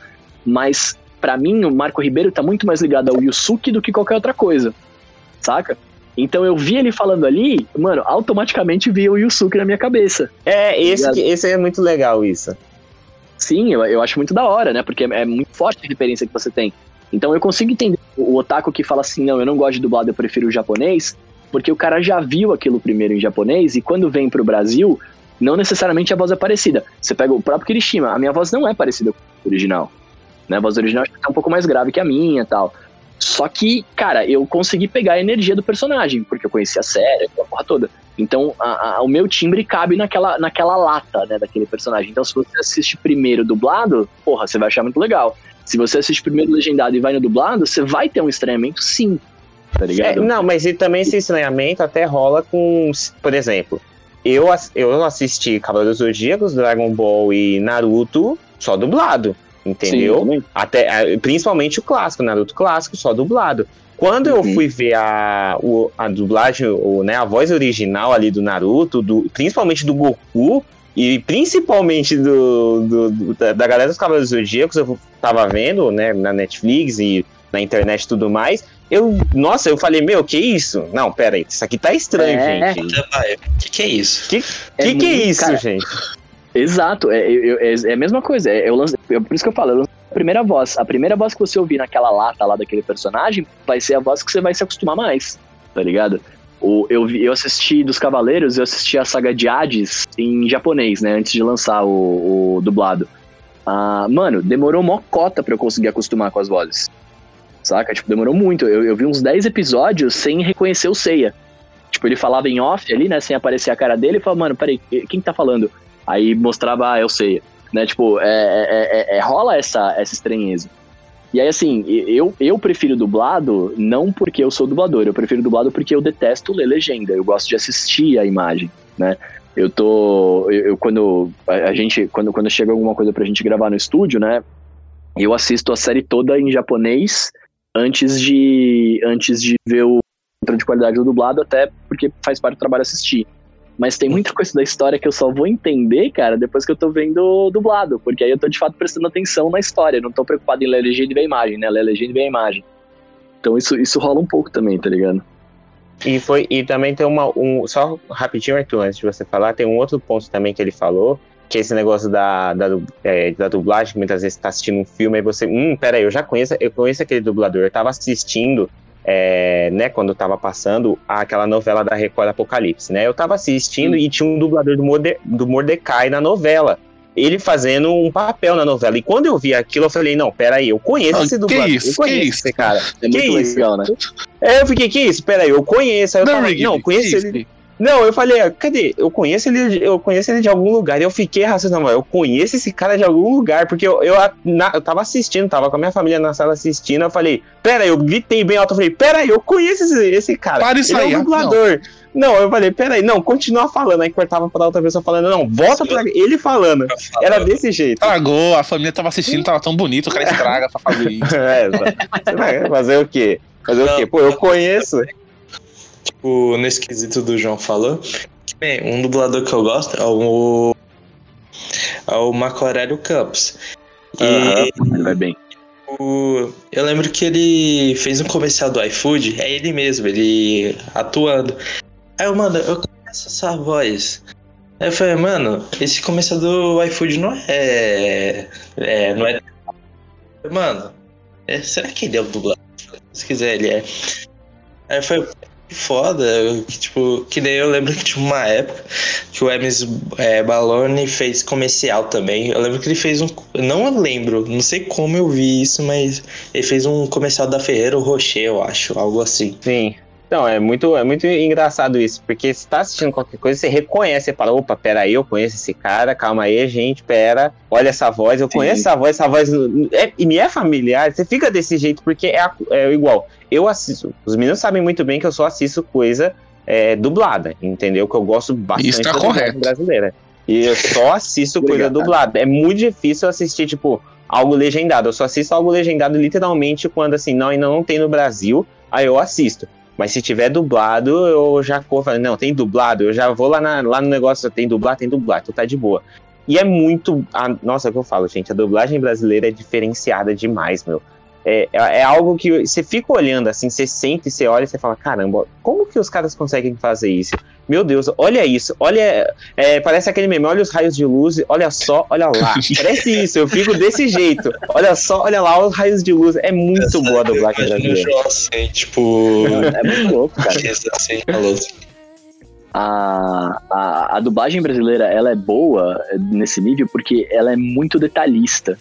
Mas, pra mim, o Marco Ribeiro tá muito mais ligado ao Yusuke do que qualquer outra coisa. Saca? Então eu vi ele falando ali, mano, automaticamente via o Yusuke na minha cabeça. É, esse, que- esse é muito legal, isso. Sim, eu, eu acho muito da hora, né? Porque é muito forte a referência que você tem. Então eu consigo entender o, o otaku que fala assim, não, eu não gosto de dublado, eu prefiro o japonês, porque o cara já viu aquilo primeiro em japonês e quando vem pro Brasil, não necessariamente a voz é parecida. Você pega o próprio Kirishima, a minha voz não é parecida com a original. Né? A voz original acho que tá um pouco mais grave que a minha e tal. Só que, cara, eu consegui pegar a energia do personagem, porque eu conhecia a série, aquela porra toda. Então, a- a- o meu timbre cabe naquela, naquela lata, né, daquele personagem. Então, se você assiste primeiro dublado, porra, você vai achar muito legal. Se você assiste primeiro legendado e vai no dublado, você vai ter um estranhamento, sim. Tá É, ligado? não, mas e também esse estranhamento até rola com, por exemplo, eu, eu assisti Cavaleiros Zodíacos, Dragon Ball e Naruto só dublado, entendeu? também. Até, principalmente o clássico, Naruto clássico, só dublado. Quando eu Uhum. fui ver a, o- a dublagem, o, né, a voz original ali do Naruto, do, principalmente do Goku, e principalmente do, do- do- da, galera dos Cavaleiros Zodíacos, eu tava vendo, né, na Netflix e na internet e tudo mais, eu, nossa, eu falei, meu, que isso? Não, pera aí, isso aqui tá estranho, É. gente. O que, que é isso? Que, É que, que é isso, cara, gente? Exato, é, é, é a mesma coisa. É, eu lance, é por isso que eu falo, eu lance a primeira voz. A primeira voz que você ouvir naquela lata lá daquele personagem vai ser a voz que você vai se acostumar mais, tá ligado? O, eu, vi- eu assisti dos Cavaleiros, eu assisti a saga de Hades em japonês, né? Antes de lançar o, o dublado. Ah, mano, demorou mó cota pra eu conseguir acostumar com as vozes. Saca? Tipo, demorou muito. Eu, eu vi uns 10 episódios sem reconhecer o Seiya. Tipo, ele falava em off ali, né? Sem aparecer a cara dele e falava, mano, peraí, quem que tá falando? Aí mostrava, ah, eu sei. Né? Tipo, é, é- é- é- rola essa, essa estranheza. E aí, assim, eu, eu prefiro dublado não porque eu sou dublador, eu prefiro dublado porque eu detesto ler legenda, eu gosto de assistir a imagem, né? Eu tô. Eu, eu- quando a gente. Quando, quando chega alguma coisa pra gente gravar no estúdio, né? Eu assisto a série toda em japonês antes de. antes de ver o controle de qualidade do dublado, até porque faz parte do trabalho assistir. Mas tem muita coisa da história que eu só vou entender, cara, depois que eu tô vendo dublado. Porque aí eu tô de fato prestando atenção na história. Não tô preocupado em ler a legenda e ver a imagem, né? Ler a legenda e ver a imagem. Então isso, isso rola um pouco também, tá ligado? E, foi, e também tem uma. Um, só rapidinho, Arthur, antes de você falar, tem um outro ponto também que ele falou, que é esse negócio da, da, é, da dublagem, que muitas vezes você tá assistindo um filme e você, hum, peraí, eu já conheço, eu conheço aquele dublador, eu tava assistindo, é, né, quando tava passando aquela novela da Record Apocalipse, né, eu tava assistindo e tinha um dublador do, Morde, do Mordecai na novela, ele fazendo um papel na novela, e quando eu vi aquilo, eu falei, não, peraí, eu conheço esse que dublador, isso, eu conheço que isso? esse cara, É Que muito isso? legal, né? é, eu fiquei, que isso, peraí, eu conheço, aí eu tava, Rigby, não, conheço que ele, isso? Não, eu falei, ah, cadê? Eu conheço ele, eu conheço ele de algum lugar. E eu fiquei raciocinando, eu conheço esse cara de algum lugar, porque eu, eu, na- eu tava assistindo, tava com a minha família na sala assistindo, eu falei, pera aí, eu gritei bem alto, eu falei, pera aí, eu conheço esse, esse cara. Para isso ele aí, é um dublador. Não. eu falei, pera aí, não, continua falando. Aí cortava pra outra pessoa falando, não, volta pra ele falando. Era desse jeito. Estragou, a família tava assistindo, tava tão bonito, o cara estraga pra fazer isso. É, você vai fazer o quê? Fazer o Não. quê? Pô, eu conheço. Tipo, nesse quesito do João falou, bem, um dublador que eu gosto é o, é o Marco Aurélio Campos. E ele vai bem. o- eu lembro que ele fez um comercial do iFood, é ele mesmo, ele atuando. Aí eu, mano, eu conheço essa voz. Aí eu falei, mano, esse comercial do iFood não é. é não é. Mano, é- será que ele é o dublador? Se quiser, ele é. Aí eu falei, foda, que, tipo, que daí eu lembro que tinha uma época que o Hermes é, Balone fez comercial também. Eu lembro que ele fez um. Não lembro, não sei como eu vi isso, mas ele fez um comercial da Ferreiro Rocher, eu acho, algo assim. Sim. Então, é muito, é muito engraçado isso, porque você tá assistindo qualquer coisa, você reconhece, você fala, opa, peraí, eu conheço esse cara, calma aí, gente, pera, olha essa voz, eu Sim. conheço essa voz, essa voz é, e me é familiar, você fica desse jeito, porque é, é igual, eu assisto, os meninos sabem muito bem que eu só assisto coisa é, dublada, entendeu? Que eu gosto bastante Isso tá correto. brasileira. E eu só assisto coisa dublada. É muito difícil assistir, tipo, algo legendado. Eu só assisto algo legendado literalmente quando, assim, não, ainda não tem no Brasil, aí eu assisto. Mas se tiver dublado, eu já corro não, tem dublado, eu já vou lá, na- lá no negócio, tem dublado, tem dublado, então tá de boa. E é muito. a- nossa, é o que eu falo, gente, a dublagem brasileira é diferenciada demais, meu. É, é é algo que você fica olhando assim, você sente, você olha e você fala, caramba, como que os caras conseguem fazer isso? Meu Deus, olha isso, olha. é, parece aquele meme, olha os raios de luz, olha só, olha lá. Parece isso, eu fico desse jeito. Olha só, olha lá os raios de luz. É muito boa a dublagem brasileira. Assim, tipo. É muito louco, cara. assim, a, a, a dublagem brasileira ela é boa nesse nível porque ela é muito detalhista.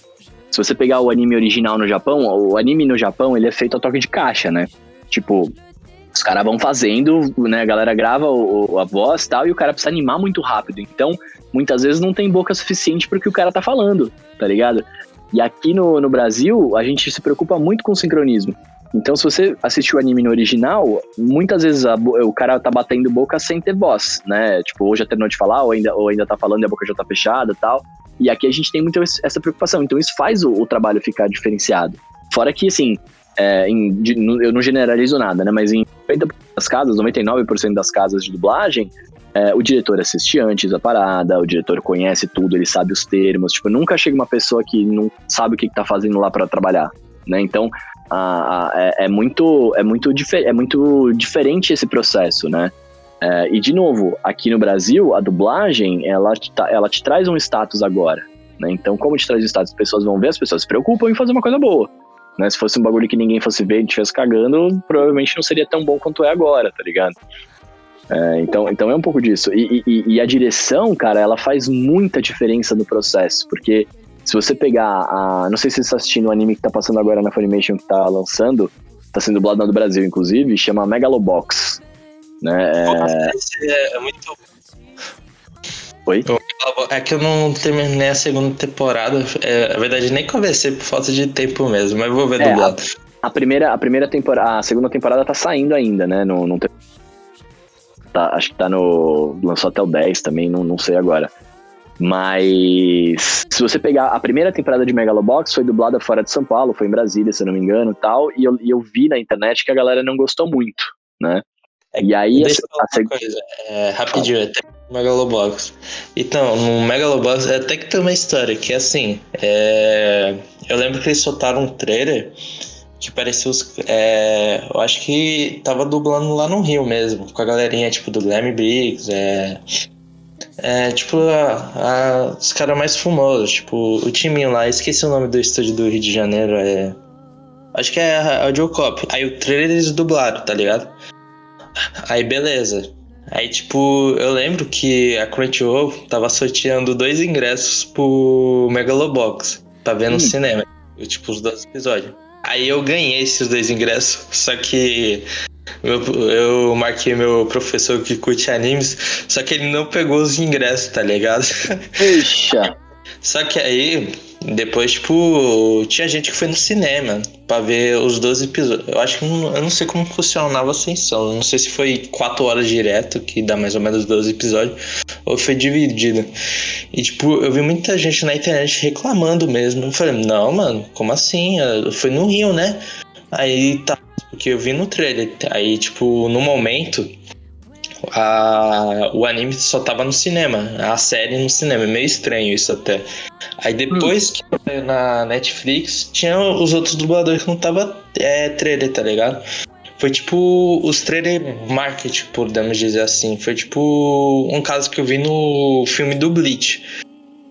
Se você pegar o anime original no Japão, o anime no Japão ele é feito a toque de caixa, né? Tipo, os caras vão fazendo, né? A galera grava o, a voz tal, e o cara precisa animar muito rápido. Então, muitas vezes não tem boca suficiente para o que o cara tá falando, tá ligado? E aqui no, no Brasil, a gente se preocupa muito com o sincronismo. Então, se você assistiu o anime no original, muitas vezes a o cara tá batendo boca sem ter voz, né? Tipo, ou já terminou de falar, ou ainda, ou ainda tá falando e a boca já tá fechada tal. E aqui a gente tem muito essa preocupação. Então, isso faz o, o trabalho ficar diferenciado. Fora que, assim, é, em- de- eu não generalizo nada, né? Mas em 90% das casas, 99% das casas de dublagem, é, o diretor assiste antes a parada, o diretor conhece tudo, ele sabe os termos. Tipo, nunca chega uma pessoa que não sabe o que, que tá fazendo lá para trabalhar, né? Então, é, é muito, é, muito é muito diferente esse processo, né? É, e, de novo, aqui no Brasil, a dublagem, ela te, tá- ela te traz um status agora, né? Então, como te traz um status, as pessoas vão ver, as pessoas se preocupam em fazer uma coisa boa. Né? Se fosse um bagulho que ninguém fosse ver e estivesse cagando, provavelmente não seria tão bom quanto é agora, tá ligado? É, então, então é um pouco disso. E, e- e a direção, cara, ela faz muita diferença no processo, porque se você pegar a. Não sei se você está assistindo o anime que tá passando agora na Funimation que tá lançando, tá sendo dublado no Brasil, inclusive, chama Megalobox. Né? É, é, é muito. Oi? É que eu não terminei a segunda temporada. É, na verdade, nem comecei por falta de tempo mesmo, mas vou ver É, dublado. A primeira, a primeira temporada, a segunda temporada tá saindo ainda, né? Não, não tem- tá, acho que tá no. Lançou até o 10 também, não, não sei agora. Mas se você pegar a primeira temporada de Megalobox, foi dublada fora de São Paulo, foi em Brasília, se eu não me engano, e tal. E eu, e eu vi na internet que a galera não gostou muito, né? É E aí Deixa eu falar a uma coisa, é, rapidinho, até no Megalobox. Então, no Megalobox, é até que tem uma história que assim, é, eu lembro que eles soltaram um trailer que parecia os. é, eu acho que tava dublando lá no Rio mesmo, com a galerinha tipo do Glam Briggs, é, É, tipo, a- a- os caras mais famosos, tipo, o timinho lá, esqueci o nome do estúdio do Rio de Janeiro, é. Acho que é a Audiocop. Aí o trailer eles dublaram, tá ligado? Aí beleza. Aí, tipo, eu lembro que a Crunchyroll tava sorteando dois ingressos pro Megalobox pra ver no Hum. cinema. Tipo, os dois episódios. Aí eu ganhei esses dois ingressos, só que eu, eu marquei meu professor que curte animes, só que ele não pegou os ingressos, tá ligado? Eixa. Só que aí, depois, tipo, tinha gente que foi no cinema pra ver os 12 episódios. Eu acho que não- eu não sei como funcionava a ascensão. Eu não sei se foi 4 horas direto, que dá mais ou menos 12 episódios, ou foi dividido. E, tipo, eu vi muita gente na internet reclamando mesmo. Eu falei, não, mano, como assim? Foi no Rio, né? Aí tá. Porque eu vi no trailer. Aí, tipo, no momento, a, o anime só tava no cinema, a série no cinema. É meio estranho isso até. Aí depois que saiu na Netflix, tinha os outros dubladores que não tava é, trailer, tá ligado? Foi tipo os trailer market, podemos dizer assim. Foi tipo um caso que eu vi no filme do Bleach.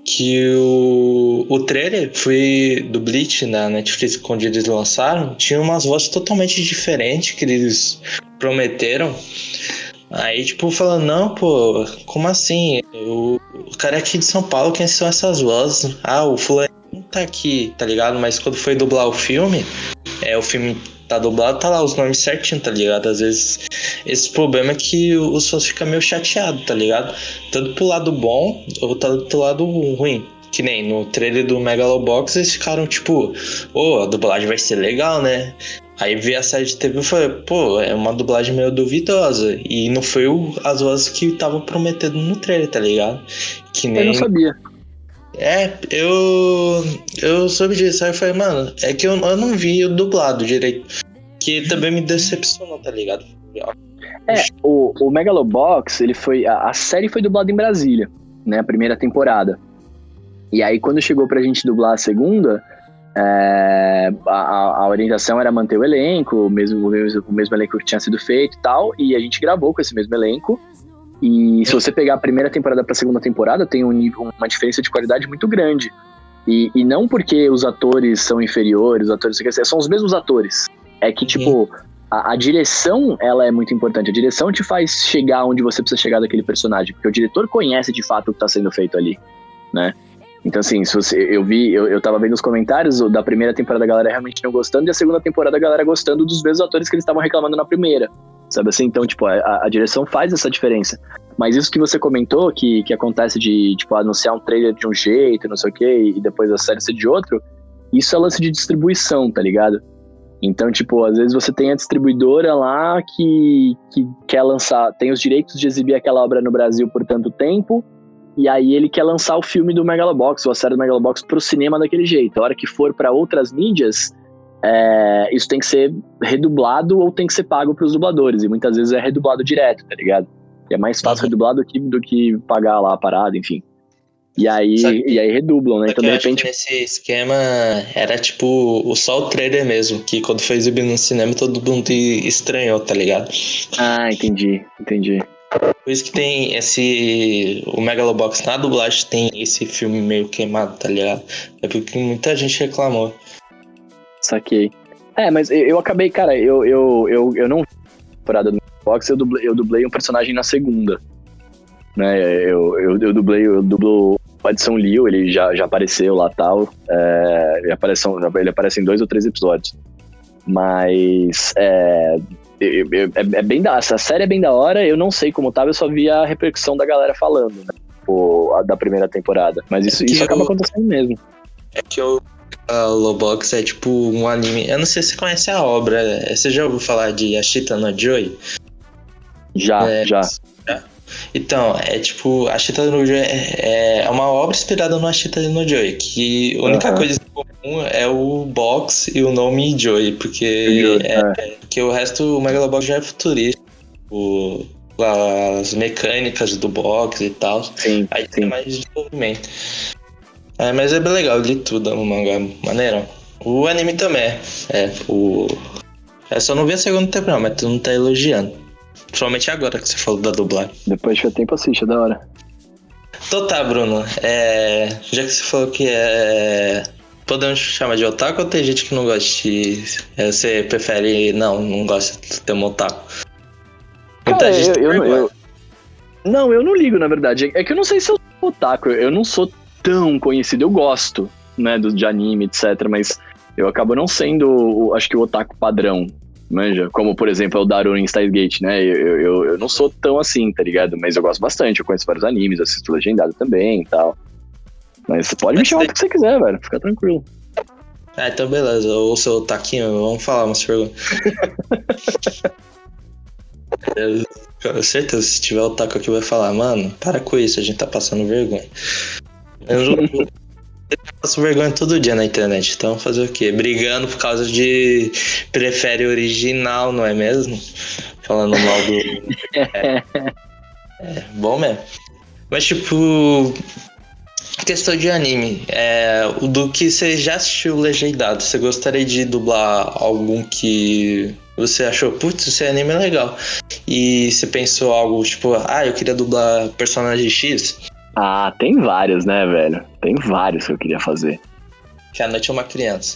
Que o, o trailer foi do Bleach na Netflix quando eles lançaram. Tinha umas vozes totalmente diferentes que eles prometeram. Aí, tipo, falando, não, pô, como assim? O, o cara é aqui de São Paulo, quem são essas vozes? Ah, o fulano tá aqui, tá ligado? Mas quando foi dublar o filme, é, o filme tá dublado, tá lá os nomes certinho, tá ligado? Às vezes, esse problema é que os fãs ficam meio chateados, tá ligado? Tanto pro lado bom, ou tanto pro lado ruim. Que nem no trailer do Megalobox, eles ficaram tipo, ô, a dublagem vai ser legal, né? Aí vi a série de TV e falei, pô, é uma dublagem meio duvidosa. E não foi o, as vozes que tava prometendo no trailer, tá ligado? Que Eu nem. não sabia. É, eu. Eu soube disso. Aí eu falei, mano, é que eu, eu não vi o dublado direito. Que também me decepcionou, tá ligado? É, o, o Megalobox, ele foi. A, a série foi dublada em Brasília, né? A primeira temporada. E aí, quando chegou pra gente dublar a segunda, é, a, a- a orientação era manter o elenco, o mesmo, o mesmo, o mesmo elenco que tinha sido feito e tal. E a gente gravou com esse mesmo elenco. E se você pegar a primeira temporada pra segunda temporada, tem um nível, uma diferença de qualidade muito grande. E, e não porque os atores são inferiores, os atores são os mesmos atores. É que, tipo, a, a direção, ela é muito importante. A direção te faz chegar onde você precisa chegar daquele personagem, porque o diretor conhece de fato o que está sendo feito ali, né? Então, assim, se você, eu vi, eu, eu tava vendo os comentários da primeira temporada a galera realmente não gostando, e a segunda temporada a galera gostando dos mesmos atores que eles estavam reclamando na primeira, sabe assim? Então, tipo, a, a direção faz essa diferença. Mas isso que você comentou, que, que acontece de, tipo, anunciar um trailer de um jeito, não sei o quê, e depois a série ser de outro, isso é lance de distribuição, tá ligado? Então, tipo, às vezes você tem a distribuidora lá que, que quer lançar, tem os direitos de exibir aquela obra no Brasil por tanto tempo, e aí ele quer lançar o filme do Megalobox, ou a série do Megalobox, pro cinema daquele jeito. A hora que for para outras mídias, é, isso tem que ser redublado ou tem que ser pago pros dubladores, e muitas vezes é redublado direto, tá ligado? E é mais fácil Uhum. redublar do que, do que pagar lá a parada, enfim. E aí, e aí redublam, né? Então, de eu acho que repente, nesse esquema era tipo o- só o trailer mesmo, que quando foi exibido no cinema todo mundo estranhou, tá ligado? Ah, entendi, entendi. Por isso que tem esse. O Megalobox na dublagem tem esse filme meio queimado, tá ligado? É porque muita gente reclamou. Saquei. É, mas eu, eu acabei, cara, eu, eu, eu, eu não temporada do Box, eu dublei, eu dublei um personagem na segunda. Né, eu, eu, eu dublei, eu dublo o Edson Liu, ele já, já apareceu lá tal. É, ele, aparece, ele aparece em dois ou três episódios. Mas é, eu- eu- é, é bem da. Essa série é bem da hora, eu não sei como tava, eu só vi a repercussão da galera falando, né? tipo, a da primeira temporada. Mas isso, que isso acaba eu- acontecendo mesmo. É que o Megalobox é tipo um anime. Eu não sei se você conhece a obra. é, Você já ouviu falar de Ashita no Joy? Já, É, já. Então, é tipo, Ashita no Joy é, é uma obra inspirada no Ashita no Joy, que a única Aham. coisa comum é o box e o nome Joy, porque Joy, é, que o resto, o Megalobox já é futurista, o, as mecânicas do box e tal, Sim, aí sim. tem mais desenvolvimento. É, mas é bem legal, li tudo no mangá, maneirão. O anime também é, é, o... Eu só não vi a segunda temporada, mas tu não tá elogiando. Principalmente agora que você falou da dublagem. Depois tiver tempo, assiste, é da hora. Então tá, Bruno. É, já que você falou que é. Podemos chamar de otaku ou tem gente que não gosta de. é, Você prefere. Não, não gosta de ter um otaku. Muita Cara, gente eu, eu, eu- Não, eu não ligo, na verdade. É que eu não sei se eu sou otaku. Eu não sou tão conhecido. Eu gosto, né, do, de anime, etc. Mas eu acabo não sendo, acho que o otaku padrão. Manja? Como, por exemplo, é o Daruno em Stargate, né? Eu, eu, eu- não sou tão assim, tá ligado? Mas eu gosto bastante. Eu conheço vários animes, assisto legendado também e tal. Mas você pode me Mas chamar tem- o que você quiser, velho. Fica tranquilo. Ah, então beleza. Ou seu otaquinho, vamos falar umas perguntas. Com certeza, se tiver otaku aqui vai falar, mano, para com isso, a gente tá passando vergonha. Eu, não- eu passo vergonha todo dia na internet, então fazer o quê? Brigando por causa de prefere original, não é mesmo? Falando mal do. É, é bom mesmo. Mas tipo. Questão de anime, é, o do que você já assistiu legendado, você gostaria de dublar algum que você achou, putz, esse anime é legal. E você pensou algo tipo, ah, eu queria dublar personagem X, Ah, tem vários, né, velho? Tem vários que eu queria fazer. que a noite é uma criança.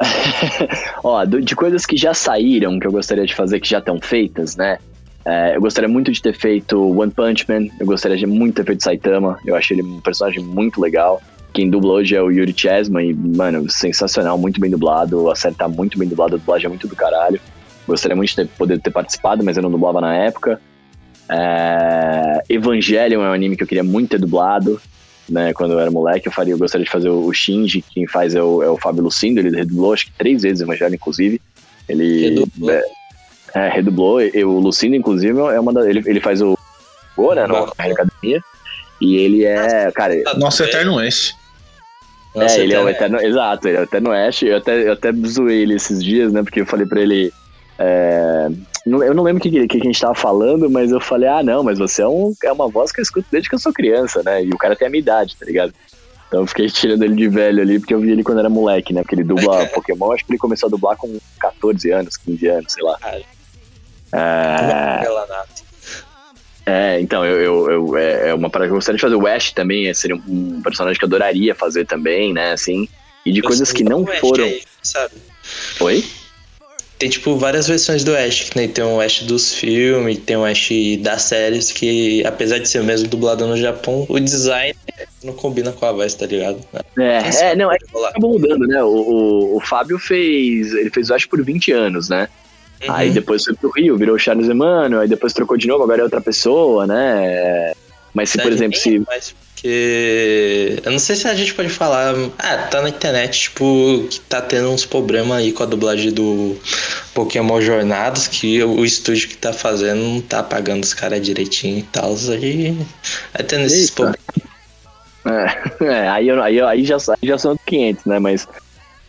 Ó, de coisas que já saíram, que eu gostaria de fazer, que já estão feitas, né? É, eu gostaria muito de ter feito One Punch Man, eu gostaria de muito ter feito Saitama, eu achei ele um personagem muito legal. Quem dubla hoje é o Yuri Chesma e, mano, sensacional, muito bem dublado, a série tá muito bem dublada, a dublagem é muito do caralho. Gostaria muito de ter, poder ter participado, mas eu não dublava na época. É, Evangelion é um anime que eu queria muito ter dublado, né? Quando eu era moleque, eu faria, eu gostaria de fazer o, Shinji, quem faz é o, é o Fábio Lucindo, ele redublou acho que três vezes Evangelho, inclusive. Ele Redublou? É, é, redublou. E o Lucindo, inclusive, é uma da, ele, ele faz o Go, né? No, na academia. E ele é, cara, Nosso Eterno Oeste. Nossa, é, ele é o Eterno- Eterno. Exato, ele é o Eterno Ash. Eu até, eu até zoei ele esses dias, né? Porque eu falei pra ele. é, eu não lembro o que, que, que a gente tava falando, mas eu falei, ah, não, mas você é, um, é uma voz que eu escuto desde que eu sou criança, né? E o cara tem a minha idade, tá ligado? Então eu fiquei tirando ele de velho ali, porque eu vi ele quando era moleque, né? Porque ele dubla Pokémon, acho que ele começou a dublar com 14 anos, 15 anos, sei lá. É, é, então, eu, eu, eu- é é uma parada que eu gostaria de fazer. O Ash também é, seria um personagem que eu adoraria fazer também, né? Assim. E de coisas que não O Ash foram. aí, sabe? Oi? Tem, tipo, várias versões do Ash, que nem tem o Ash dos filmes, tem o Ash das séries, que apesar de ser o mesmo dublado no Japão, o design não combina com a voz, tá ligado? É, é não, é que acabou mudando, né? O, o, o Fábio fez. Ele fez o Ash por 20 anos, né? Uhum. Aí depois foi pro Rio, virou o Charles Emmanuel, aí depois trocou de novo, agora é outra pessoa, né? Mas se, por Verdade, exemplo, se. mais porque. Eu não sei se a gente pode falar. Ah, tá na internet, tipo, que tá tendo uns problemas aí com a dublagem do Pokémon Jornadas, que o estúdio que tá fazendo não tá pagando os caras direitinho e tal. Aí. Aí tendo esses problemas. É, é, aí, aí, aí, já, aí já são 500, né? Mas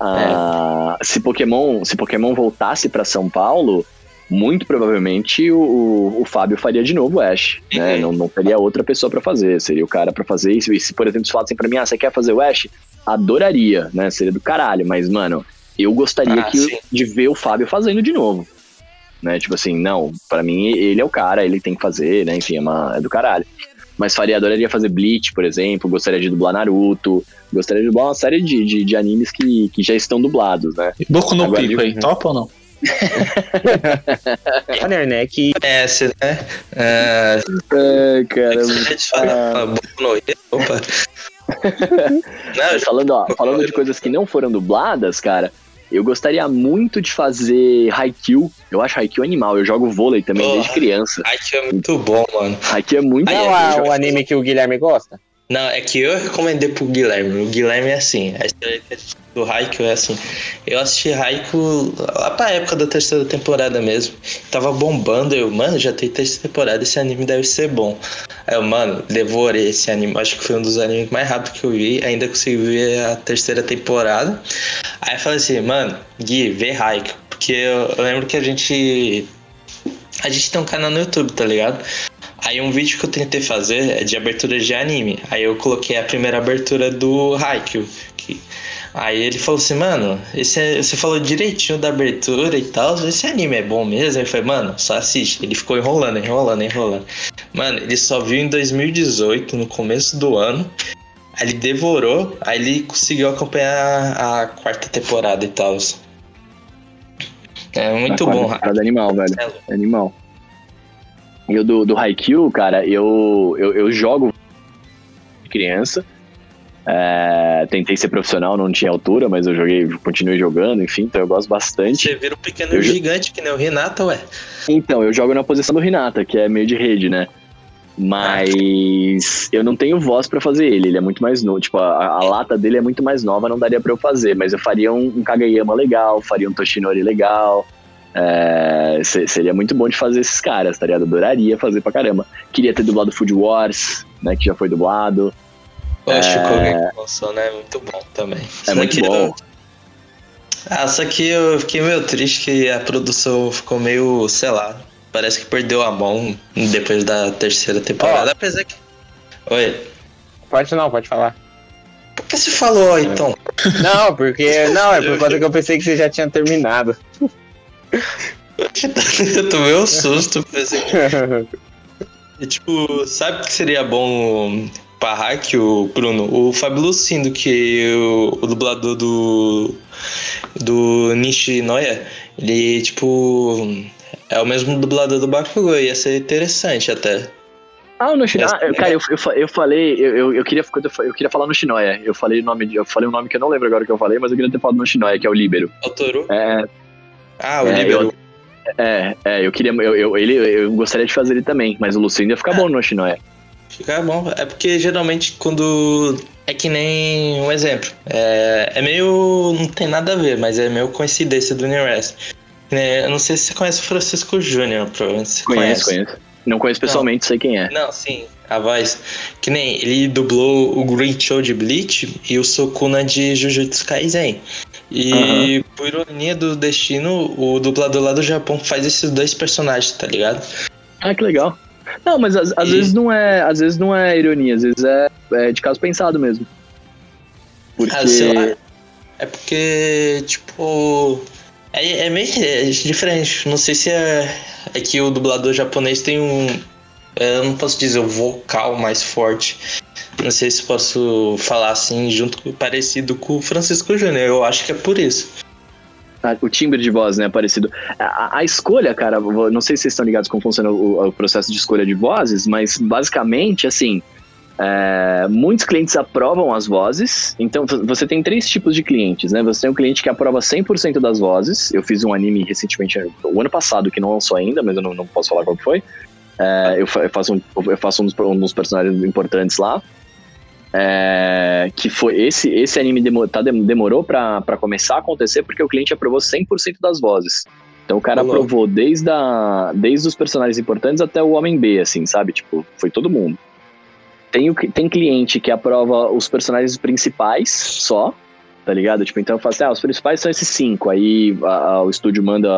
ah, se, Pokémon, se Pokémon voltasse pra São Paulo, muito provavelmente o, o, o Fábio faria de novo o Ash, né? Uhum. Não, não teria outra pessoa pra fazer, seria o cara pra fazer isso. E se, por exemplo, se falassem pra mim, ah, você quer fazer o Ash? Adoraria, né? Seria do caralho, mas, mano, eu gostaria Ah, que, de ver o Fábio fazendo de novo. Né? Tipo assim, não, pra mim ele é o cara, ele tem que fazer, né? Enfim, é, uma, é do caralho. Mas faria, adoraria fazer Bleach, por exemplo, gostaria de dublar Naruto, gostaria de dublar uma série de, de, de animes que, que já estão dublados, né? Boku no Agora, Pico aí, topa ou não? Olha, né, que Essa, né? É, É, fala, Hero, Opa. Não, Falando, ó, falando de coisas que não foram dubladas, cara, eu gostaria muito de fazer Haikyuu. Eu acho Haikyuu animal, eu jogo vôlei também Porra. desde criança. Ai, que é muito bom, mano. Haikyuu é muito não é, o anime que o Guilherme gosta? Não, é que eu recomendei pro Guilherme. O Guilherme é assim. A história do Haikyuu é assim. Eu assisti Haikyuu lá pra época da terceira temporada mesmo. Tava bombando. Eu, mano, já tem terceira temporada. Esse anime deve ser bom. Aí eu, mano, devorei esse anime. Acho que foi um dos animes mais rápidos que eu vi. Ainda consegui ver a terceira temporada. Aí eu falei assim, mano, Gui, vê Haikyuu. Porque eu, eu lembro que a gente. A gente tem um canal no YouTube, tá ligado? Aí um vídeo que eu tentei fazer é de abertura de anime. Aí eu coloquei a primeira abertura do Haikyuu. Que... Aí ele falou assim, mano, esse é- você falou direitinho da abertura e tal, esse anime é bom mesmo? Aí eu falei, mano, só assiste. Ele ficou enrolando, enrolando, enrolando. Mano, ele só viu em 2018, no começo do ano. Aí ele devorou, aí ele conseguiu acompanhar a quarta temporada e tal. É muito Na bom, temporada, animal, velho. É. Animal. E o do, do Haikyuu, cara, eu, eu, eu jogo de criança. É, tentei ser profissional, não tinha altura, mas eu joguei, continuei jogando, enfim, então eu gosto bastante. Você vira um pequeno Eu gigante, que nem o Renato, ué. Então, eu jogo na posição do Renata, que é meio de rede, né? Mas eu não tenho voz pra fazer ele, ele é muito mais novo. Tipo, a, a lata dele é muito mais nova, não daria pra eu fazer. Mas eu faria um, um Kageyama legal, faria um Toshinori legal. É, se- seria muito bom de fazer esses caras, tá ligado? Adoraria fazer pra caramba. Queria ter dublado Food Wars, né? Que já foi dublado. Eu acho que o Gekkonson, né? É muito bom também. É Só muito que bom. Ah, só que eu fiquei meio triste que a produção ficou meio, sei lá, parece que perdeu a mão depois da terceira temporada. Apesar que. Oi. Pode não, pode falar. Por que você falou, então? Não, porque. Não, é por conta que eu pensei que você já tinha terminado. eu tomei um susto. Pensei que E, tipo, sabe o que seria bom pra hack, o Bruno? O Fábio Lucindo, que o, o dublador do. do Nishinoya, ele, tipo. É o mesmo dublador do Bakugou, ia ser interessante até. Ah, no Shinoya. Essa- cara, eu, eu, eu falei, eu, eu, eu queria, quando eu queria falar no Shinoya. Eu falei o nome, eu falei um nome que eu não lembro agora que eu falei, mas eu queria ter falado no Shinoya, que é o Libero. O Toru? É, Ah, o É, Libero. É, é, eu queria. Eu, eu, ele, eu gostaria de fazer ele também, mas o Lucindo ia ficar bom no Shinoya. Fica bom. É porque geralmente quando. É que nem um exemplo. É, é meio. Não tem nada a ver, mas é meio coincidência do universo. Né, Eu não sei se você conhece o Francisco Júnior, provavelmente você Conheço, conhece. conheço. Não conheço pessoalmente, sei quem é. Não, sim, a voz. Que nem ele dublou o Great Show de Bleach e o Sukuna de Jujutsu Kaisen. E por ironia do destino, o dublador lá do Japão faz esses dois personagens, tá ligado? Ah, que legal. Não, mas às, às E- vezes não é. Às vezes não é ironia, às vezes é, é de caso pensado mesmo. Porque. Ah, sei lá. É porque, tipo. É, é meio é diferente. Não sei se é. É que o dublador japonês tem um. É, Eu não posso dizer o vocal mais forte. Não sei se posso falar assim, junto parecido com o Francisco Júnior. Eu acho que é por isso. Ah, o timbre de voz, né, parecido. A, a escolha, cara, não sei se vocês estão ligados como funciona o, o processo de escolha de vozes, mas basicamente, assim, é, muitos clientes aprovam as vozes. Então, você tem três tipos de clientes, né? Você tem um cliente que aprova 100% das vozes. Eu fiz um anime recentemente, o ano passado, que não lançou ainda, mas eu não, não posso falar qual foi. É, eu, fa- eu faço, um, eu faço um, dos, um dos personagens importantes lá. É, que foi esse esse anime demo, tá, dem- demorou pra pra começar a acontecer porque o cliente aprovou 100% das vozes. Então o cara Olá. aprovou desde, a, desde os personagens importantes até o homem B, assim, sabe? Tipo, foi todo mundo. Tem, o, tem cliente que aprova os personagens principais só, tá ligado? Tipo, então eu falo assim, ah, os principais são esses cinco. Aí a- a- o estúdio manda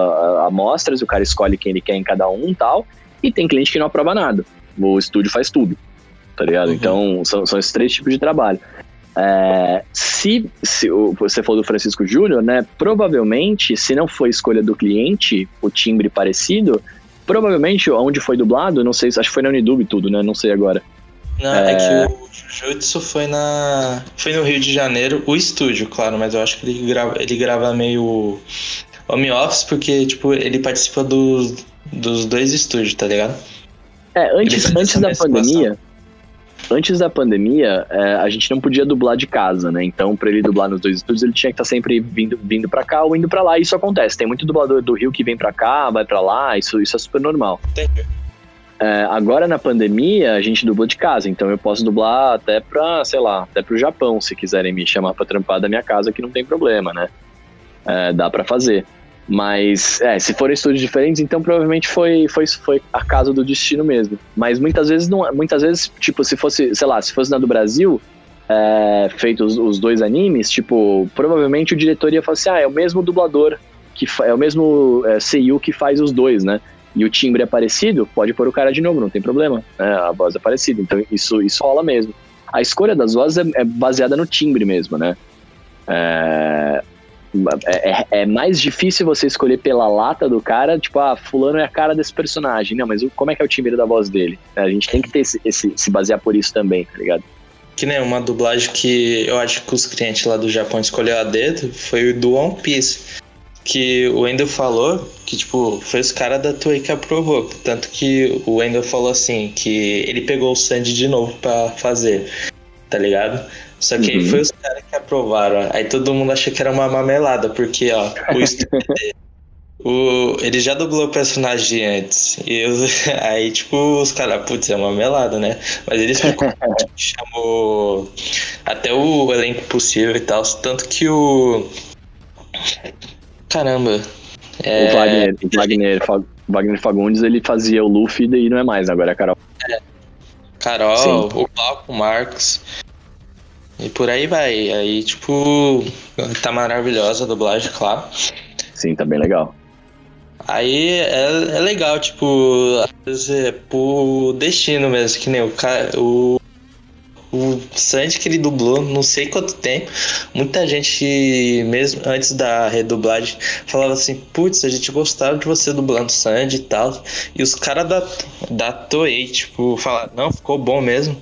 amostras, o cara escolhe quem ele quer em cada um e tal. E tem cliente que não aprova nada. O estúdio faz tudo, tá ligado? Uhum. Então são, são esses três tipos de trabalho. É, se, se o- você falou do Francisco Júnior, né? Provavelmente, se não foi escolha do cliente, o timbre parecido, provavelmente onde foi dublado, não sei, acho que foi na Unidub tudo, né? Não sei agora. Não, é... que o Jujutsu foi na. Foi no Rio de Janeiro, o estúdio, claro, mas eu acho que ele grava, ele grava meio home office, porque, tipo, ele participa do, dos dois estúdios, tá ligado? É, antes, antes da pandemia, antes da pandemia, é, a gente não podia dublar de casa, né? Então, pra ele dublar nos dois estúdios, ele tinha que estar sempre vindo, vindo para cá ou indo pra lá. E isso acontece. Tem muito dublador do Rio que vem pra cá, vai pra lá. Isso, isso é super normal. Entendi. É, agora na pandemia, a gente dubla de casa, então eu posso dublar até pra, sei lá, até pro Japão, se quiserem me chamar pra trampar da minha casa, que não tem problema, né? É, dá pra fazer. Mas, é, se forem estúdios diferentes, então provavelmente foi, foi, foi a casa do destino mesmo. Mas muitas vezes não. Muitas vezes, tipo, se fosse, sei lá, se fosse na do Brasil, é, feito os, dois animes, tipo, provavelmente o diretor ia falar assim: ah, é o mesmo dublador, que é o mesmo é, seiyuu que faz os dois, né? E o timbre é parecido, pode pôr o cara de novo, não tem problema. né? A voz é parecida, então isso, isso rola mesmo. A escolha das vozes é, é baseada no timbre mesmo, né? É, é, é- é mais difícil você escolher pela lata do cara, tipo, ah, fulano é a cara desse personagem. Não, mas como é que é o timbre da voz dele? A gente tem que ter esse, esse- se basear por isso também, tá ligado? Que nem uma dublagem que eu acho que os clientes lá do Japão escolheu a dedo foi o do One Piece. Que o Wendel falou que, tipo, foi os caras da Toei que aprovou. Tanto que o Wendel falou assim, que ele pegou o Sandy de novo pra fazer, tá ligado? Só que aí Uhum. foi os caras que aprovaram. Aí todo mundo achou que era uma mamelada, porque, ó, o estúdio dele, o, ele já dublou o personagem antes. E eu- aí, tipo, os caras, putz, é uma melada, né? Mas ele explicou, tipo, chamou até o elenco possível e tal. Tanto que o. Caramba. É, O Wagner, o Wagner, Wagner Fagundes, ele fazia o Luffy e daí não é mais, agora é a Carol. Carol, Sim. o Glauco, o Marcos. E por aí vai. Aí, tipo, tá maravilhosa a dublagem, claro. Sim, tá bem legal. Aí é, é legal, tipo, às vezes é por destino mesmo, que nem o cara. O, o Sandy que ele dublou, não sei quanto tempo. Muita gente, mesmo antes da redublagem, falava assim: Putz, a gente gostava de você dublando Sandy e tal. E os caras da, da Toei, tipo, falaram: Não, ficou bom mesmo.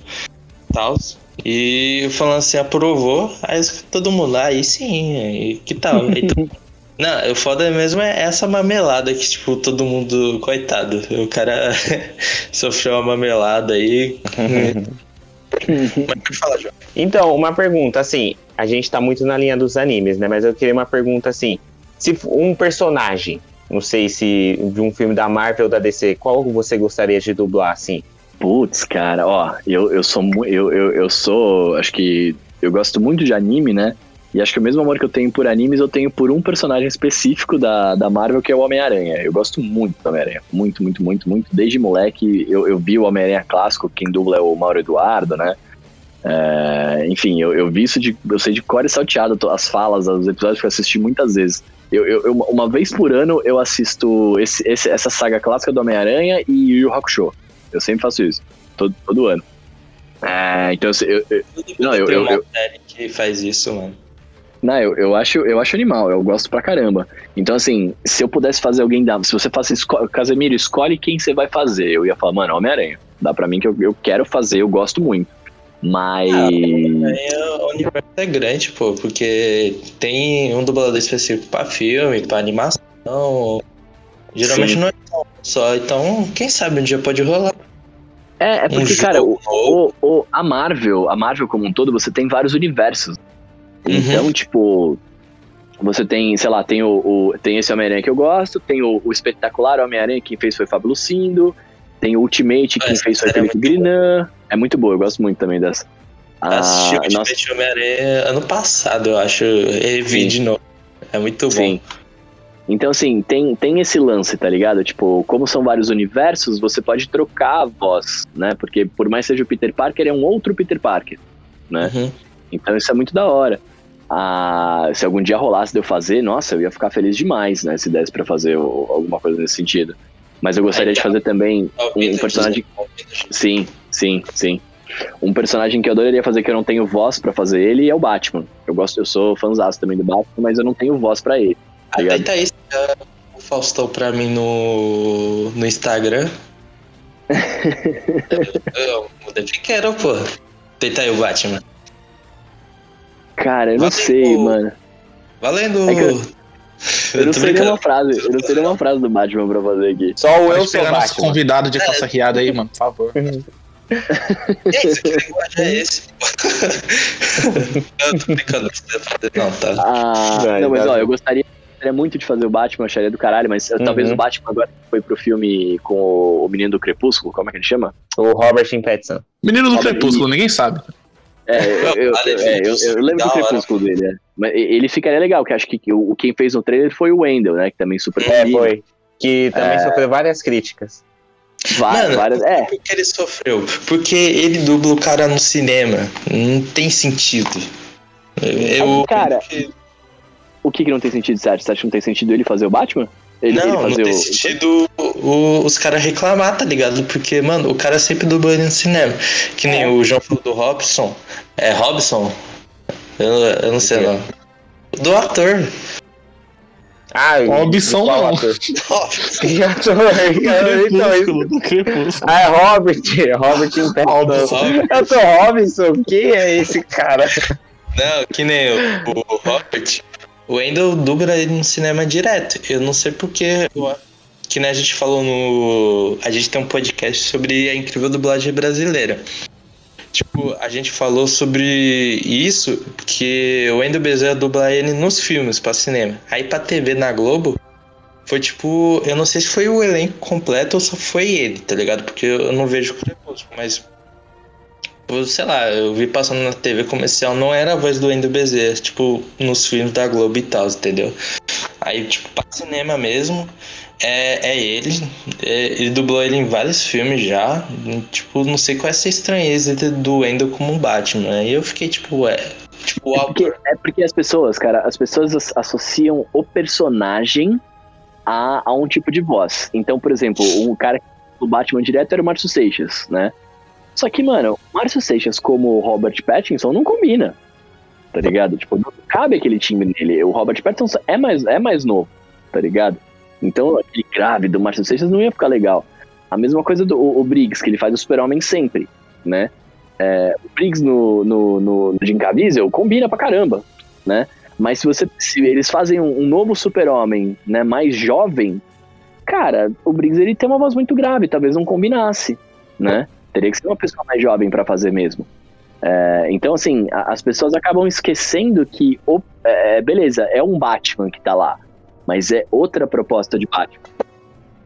Tal. E falando assim, aprovou. Aí todo mundo, "Ah, aí sim, aí que tal? Aí todo não, o foda mesmo é essa mamelada que, tipo, todo mundo. Coitado. O cara sofreu uma mamelada aí. Mas pode falar, João. Então, uma pergunta, assim, a gente tá muito na linha dos animes, né? Mas eu queria uma pergunta assim: se um personagem, não sei se de um filme da Marvel ou da DC, qual você gostaria de dublar, assim? Putz, cara, ó, eu, eu sou eu, eu, eu sou, acho que eu gosto muito de anime, né? E acho que o mesmo amor que eu tenho por animes, eu tenho por um personagem específico da, da Marvel, que é o Homem-Aranha. Eu gosto muito do Homem-Aranha. Muito, muito, muito, muito. Desde moleque, eu, eu vi o Homem-Aranha clássico, quem dubla é o Mauro Eduardo, né? É, enfim, eu, eu vi isso de. Eu sei de cor e salteado as falas, os episódios que eu assisti muitas vezes. Eu, eu- eu- uma vez por ano eu assisto esse, esse- essa saga clássica do Homem-Aranha e Yu Yu Hakusho. Eu sempre faço isso. Todo, todo ano. É, então assim, eu, eu, Não, eu- Tem eu- uma eu- série que faz isso, mano. não, eu, eu, acho, eu acho animal, eu gosto pra caramba. Então, assim, se eu pudesse fazer alguém da. Se você fosse. Esco Casemiro, escolhe quem você vai fazer. Eu ia falar, mano, Homem-Aranha. Dá pra mim que eu, eu quero fazer, eu gosto muito. Mas. Aí o universo é grande, pô, porque tem um dublador específico pra filme, pra animação. Geralmente Sim. não é só, então quem sabe um dia pode rolar. É, é Um porque, cara, o, o, o- a Marvel, a Marvel como um todo, você tem vários universos. Uhum. Então, tipo, você tem, sei lá, tem o, o- tem esse Homem-Aranha que eu gosto, tem o, o espetacular Homem-Aranha, quem fez foi Fábio Lucindo, tem o Ultimate, quem fez foi é Felipe muito Grinan. É muito boa, eu gosto muito também dessa. Ah, Assisti o nossa, Ultimate Homem-Aranha ano passado, eu acho. Revi Sim. de novo. É muito bom. Sim. Então, assim, tem, tem esse lance, tá ligado? Tipo, como são vários universos, você pode trocar a voz, né? Porque por mais que seja o Peter Parker, é um outro Peter Parker, né? Uhum. Então isso é muito da hora. Ah, se algum dia rolasse de eu fazer, nossa, eu ia ficar feliz demais, né? Se desse pra fazer alguma coisa nesse sentido. Mas eu gostaria de fazer também ouvindo, um personagem. Sim, sim, sim. Um personagem que eu adoraria fazer que eu não tenho voz pra fazer ele é o Batman. Eu gosto, eu sou fãzaço também do Batman, mas eu não tenho voz pra ele. Ligado? tenta isso, o Faustão pra mim no, no Instagram. eu mudei de quero, pô. Tenta aí o Batman. Cara, eu não Valeu. sei, mano. Valendo! É eu- Eu não tô sei nenhuma frase, eu não sei nenhuma frase do Batman pra fazer aqui. Só o eu sou pegar nosso convidado de calça riada aí, mano, por favor. Esse, que linguagem é esse? não, tô brincando, não não, tá? Ah, não, mas ó, eu gostaria, gostaria muito de fazer o Batman, acharia do caralho, mas Uhum. talvez o Batman agora foi pro filme com o, o menino do Crepúsculo, como é que ele chama? O Robert Pattinson. Menino do Olha, Crepúsculo, ninguém sabe. É, eu, eu- eu- é, eu- eu lembro da do hora. Crepúsculo dele, é. Mas e- ele ficaria legal, que acho que o, quem fez no trailer foi o Wendell, né? Que também super É, foi. Que também É. sofreu várias críticas. Várias, Mano, várias. É, Por que ele sofreu? Porque ele dubla o cara no cinema. Não tem sentido. Eu, cara, o que, que não tem sentido, Sérgio? Você acha que não tem sentido ele fazer o Batman? Ele, ele não, não fazer tem o. sentido o- os caras reclamar, tá ligado? Porque, mano, o cara sempre dublou ele no cinema. Que nem É. o João falou do Robson. É Robson? Eu, eu não sei O não. do ator. Ah, Robson não. ator? Crepúsculo. Ah, é Robert, Robert Pattinson. Robson. Eu sou Robinson, quem é esse cara? Não, que nem o, o Robert. O Wendell dubla ele no cinema direto. Eu não sei porque. Que nem a gente falou no. A gente tem um podcast sobre a incrível dublagem brasileira. Tipo, a gente falou sobre isso, que o Wendell Bezerra dubla ele nos filmes pra cinema. Aí pra TV na Globo, foi tipo. Eu não sei se foi o elenco completo ou só foi ele, tá ligado? Porque eu não vejo Crepúsculo, mas sei lá, eu vi passando na TV comercial, não era a voz do Wendel Bezerra, tipo, nos filmes da Globo e tal, entendeu? Aí, tipo, pra cinema mesmo, é, é ele, é, ele dublou ele em vários filmes já, tipo, não sei qual é essa estranheza do Wendel como Batman, aí eu fiquei, tipo, é, tipo, o É porque, é porque as pessoas, cara, as pessoas as- associam o personagem a, a um tipo de voz. Então, por exemplo, o cara do Batman direto era o Márcio Seixas, né? Só que, mano, o Márcio Seixas como o Robert Pattinson não combina. Tá ligado? Tipo, não cabe aquele time nele. O Robert Pattinson é mais, é mais novo, tá ligado? Então, aquele grave do Márcio Seixas não ia ficar legal. A mesma coisa do o, o Briggs, que ele faz o Super-Homem sempre, né? É, o Briggs no, no, no, no Jim Caviezel combina pra caramba, né? Mas se você se eles fazem um, um novo Super-Homem, né, mais jovem, cara, o Briggs ele tem uma voz muito grave, talvez não combinasse, né? Teria que ser uma pessoa mais jovem pra fazer mesmo. É, então, assim, a- as pessoas acabam esquecendo que, o- é, beleza, é um Batman que tá lá, mas é outra proposta de Batman.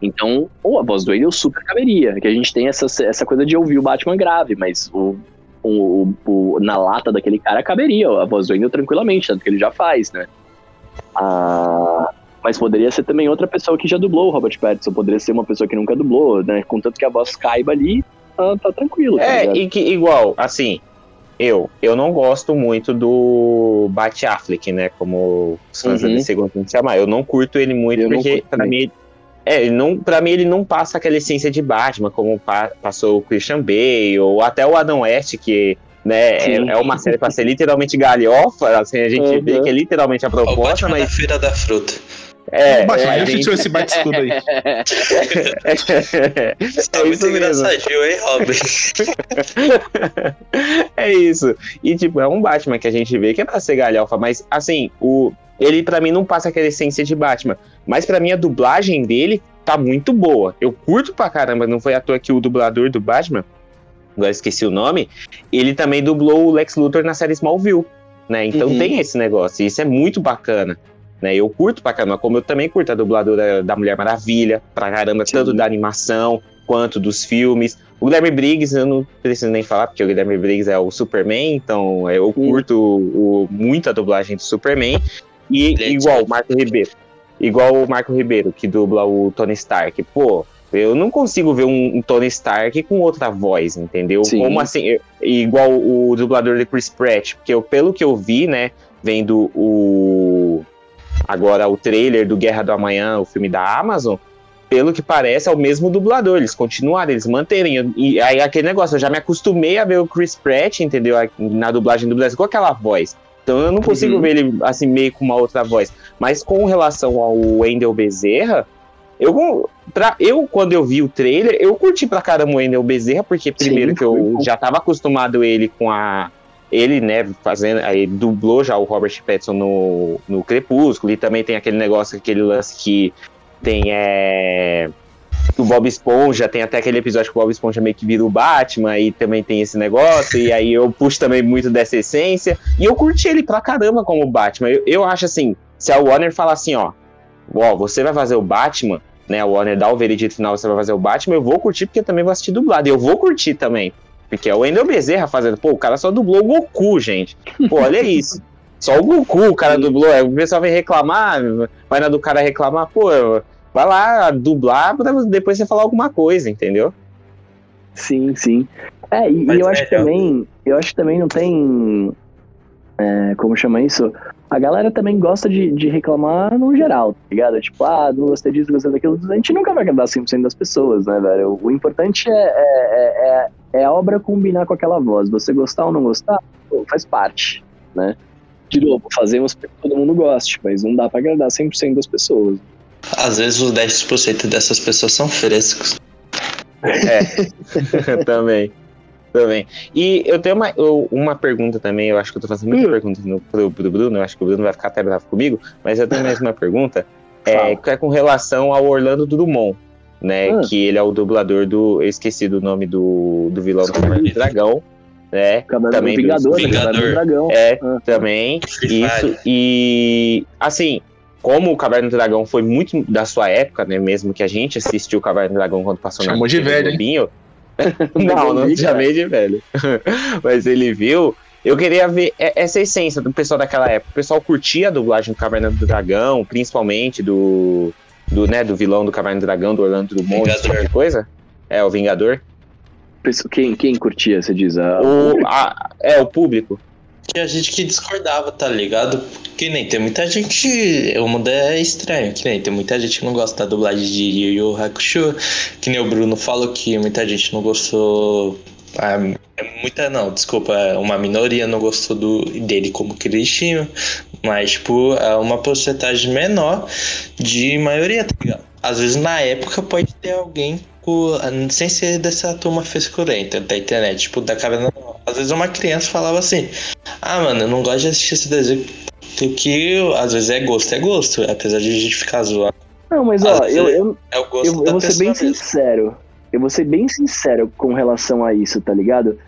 Então, ou a voz do Wendell super caberia, que a gente tem essa, essa coisa de ouvir o Batman grave, mas o, o, o- na lata daquele cara caberia a voz do Wendell tranquilamente, tanto que ele já faz, né? Ah, mas poderia ser também outra pessoa que já dublou o Robert Pattinson, poderia ser uma pessoa que nunca dublou, né? Contanto que a voz caiba ali, tá, tá tranquilo. tá É, ligado? e que igual, assim, eu, eu não gosto muito do Bat Affleck, né? Como os fãs Uhum. da DC gostam de chamar. Eu não curto ele muito, Eu porque pra mim. É, ele não, pra mim ele não passa aquela essência de Batman, como pa- passou o Christian Bale, ou até o Adam West, que né, é, é uma série pra ser literalmente galhofa, assim, a gente vê Uhum. que é literalmente a o proposta, Batman da mas. Feira da Fruta. É, Baixa, a já gente- assistiu esse bate-escudo aí. Tá é muito engraçadinho, hein, Robert? é isso. E, tipo, é um Batman que a gente vê que é pra ser galhofa, mas, assim, o ele pra mim não passa aquela essência de Batman. Mas pra mim a dublagem dele tá muito boa. Eu curto pra caramba, não foi à toa que o dublador do Batman, agora esqueci o nome, ele também dublou o Lex Luthor na série Smallville, né? Então Uhum. tem esse negócio, e isso é muito bacana. Né, eu curto pra caramba, como eu também curto a dubladora da Mulher Maravilha, pra caramba, Sim. tanto da animação quanto dos filmes. O Guilherme Briggs, eu não preciso nem falar, porque o Guilherme Briggs é o Superman, então eu curto o, muito a dublagem do Superman. E igual o Marco Ribeiro. Igual o Marco Ribeiro, que dubla o Tony Stark. Pô, eu não consigo ver um, um Tony Stark com outra voz, entendeu? Sim. Como assim? Igual o dublador de Chris Pratt, porque eu, pelo que eu vi, né, vendo o. Agora o trailer do Guerra do Amanhã, o filme da Amazon, pelo que parece, é o mesmo dublador. Eles continuaram, eles manterem. E aí aquele negócio, eu já me acostumei a ver o Chris Pratt, entendeu? Na dublagem do Brasil, com aquela voz. Então eu não consigo Uhum. ver ele assim, meio com uma outra voz. Mas com relação ao Wendel Bezerra, eu, pra, eu, quando eu vi o trailer, eu curti pra caramba o Wendel Bezerra, porque primeiro Sim, que eu já tava acostumado ele com a. Ele, né, fazendo. Aí dublou já o Robert Pattinson no, no Crepúsculo, e também tem aquele negócio, aquele lance que tem é. O Bob Esponja, tem até aquele episódio que o Bob Esponja meio que vira o Batman, e também tem esse negócio, e aí eu puxo também muito dessa essência. E eu curti ele pra caramba como Batman. Eu, eu acho assim, se a Warner falar assim, ó, ó, você vai fazer o Batman, né? A Warner dá o veredito final, você vai fazer o Batman, eu vou curtir porque eu também vou assistir dublado. E eu vou curtir também. Porque é o Wendel Bezerra fazendo, pô, o cara só dublou o Goku, gente. Pô, olha isso. Só o Goku o cara dublou. Aí o pessoal vem reclamar, vai na do cara reclamar, pô, vai lá dublar pra depois você falar alguma coisa, entendeu? Sim, sim. É, e, Mas eu é acho que também, eu acho que também não tem, é, como chama isso? A galera também gosta de, de reclamar no geral, tá ligado? Tipo, ah, não gostei disso, gostei daquilo. A gente nunca vai agradar 100% das pessoas, né, velho? O importante é, é, é, a obra combinar com aquela voz. Você gostar ou não gostar, pô, faz parte, né? De novo, fazemos pra que todo mundo goste, mas não dá pra agradar 100% das pessoas. Às vezes os 10% dessas pessoas são frescos. É, também. Também. E eu tenho uma, eu- uma pergunta também, eu acho que eu tô fazendo muita pergunta no, pro, pro Bruno, eu acho que o Bruno vai ficar até bravo comigo, mas eu tenho mais uma pergunta, é, que é com relação ao Orlando Drummond, né, Ah. que ele é o dublador do, eu esqueci do nome do, do vilão do Caverna do Dragão, né, Caverna Também do do Vingador, né? Vingador. Do Dragão. é, Ah. também, isso, e assim, como o Caverna do Dragão foi muito da sua época, né? Mesmo que a gente assistiu o Caverna do Dragão quando passou Chamou na de velho, hein? Globinho. não, não cara. chamei de velho. Mas ele viu. Eu queria ver essa essência do pessoal daquela época. O pessoal curtia a dublagem do Caverna do Dragão, principalmente do, do, né, do vilão do Caverna do Dragão, do Orlando Drummond, esse tipo de coisa. É, o Vingador. Quem, quem curtia, você diz? A... O, a- é, o público. Tinha gente que discordava, tá ligado? Que nem tem muita gente. O mundo é estranho, que nem tem muita gente que não gosta da dublagem de Yu Yu Hakusho. Que nem o Bruno falou que muita gente não gostou. ah, muita não, desculpa, uma minoria não gostou do, dele como Kirishima. Mas, tipo, é uma porcentagem menor de maioria, tá ligado? Às vezes na época pode ter alguém com- sem ser dessa turma frescurenta da internet, tipo, da caverna. Às vezes uma criança falava assim. Ah, mano, eu não gosto de assistir esse desenho. Porque às vezes é gosto, é gosto. Apesar de a gente ficar zoando. Não, mas ó, eu, eu, É eu, eu vou ser bem mesmo. sincero. Eu vou ser bem sincero com relação a isso, tá ligado?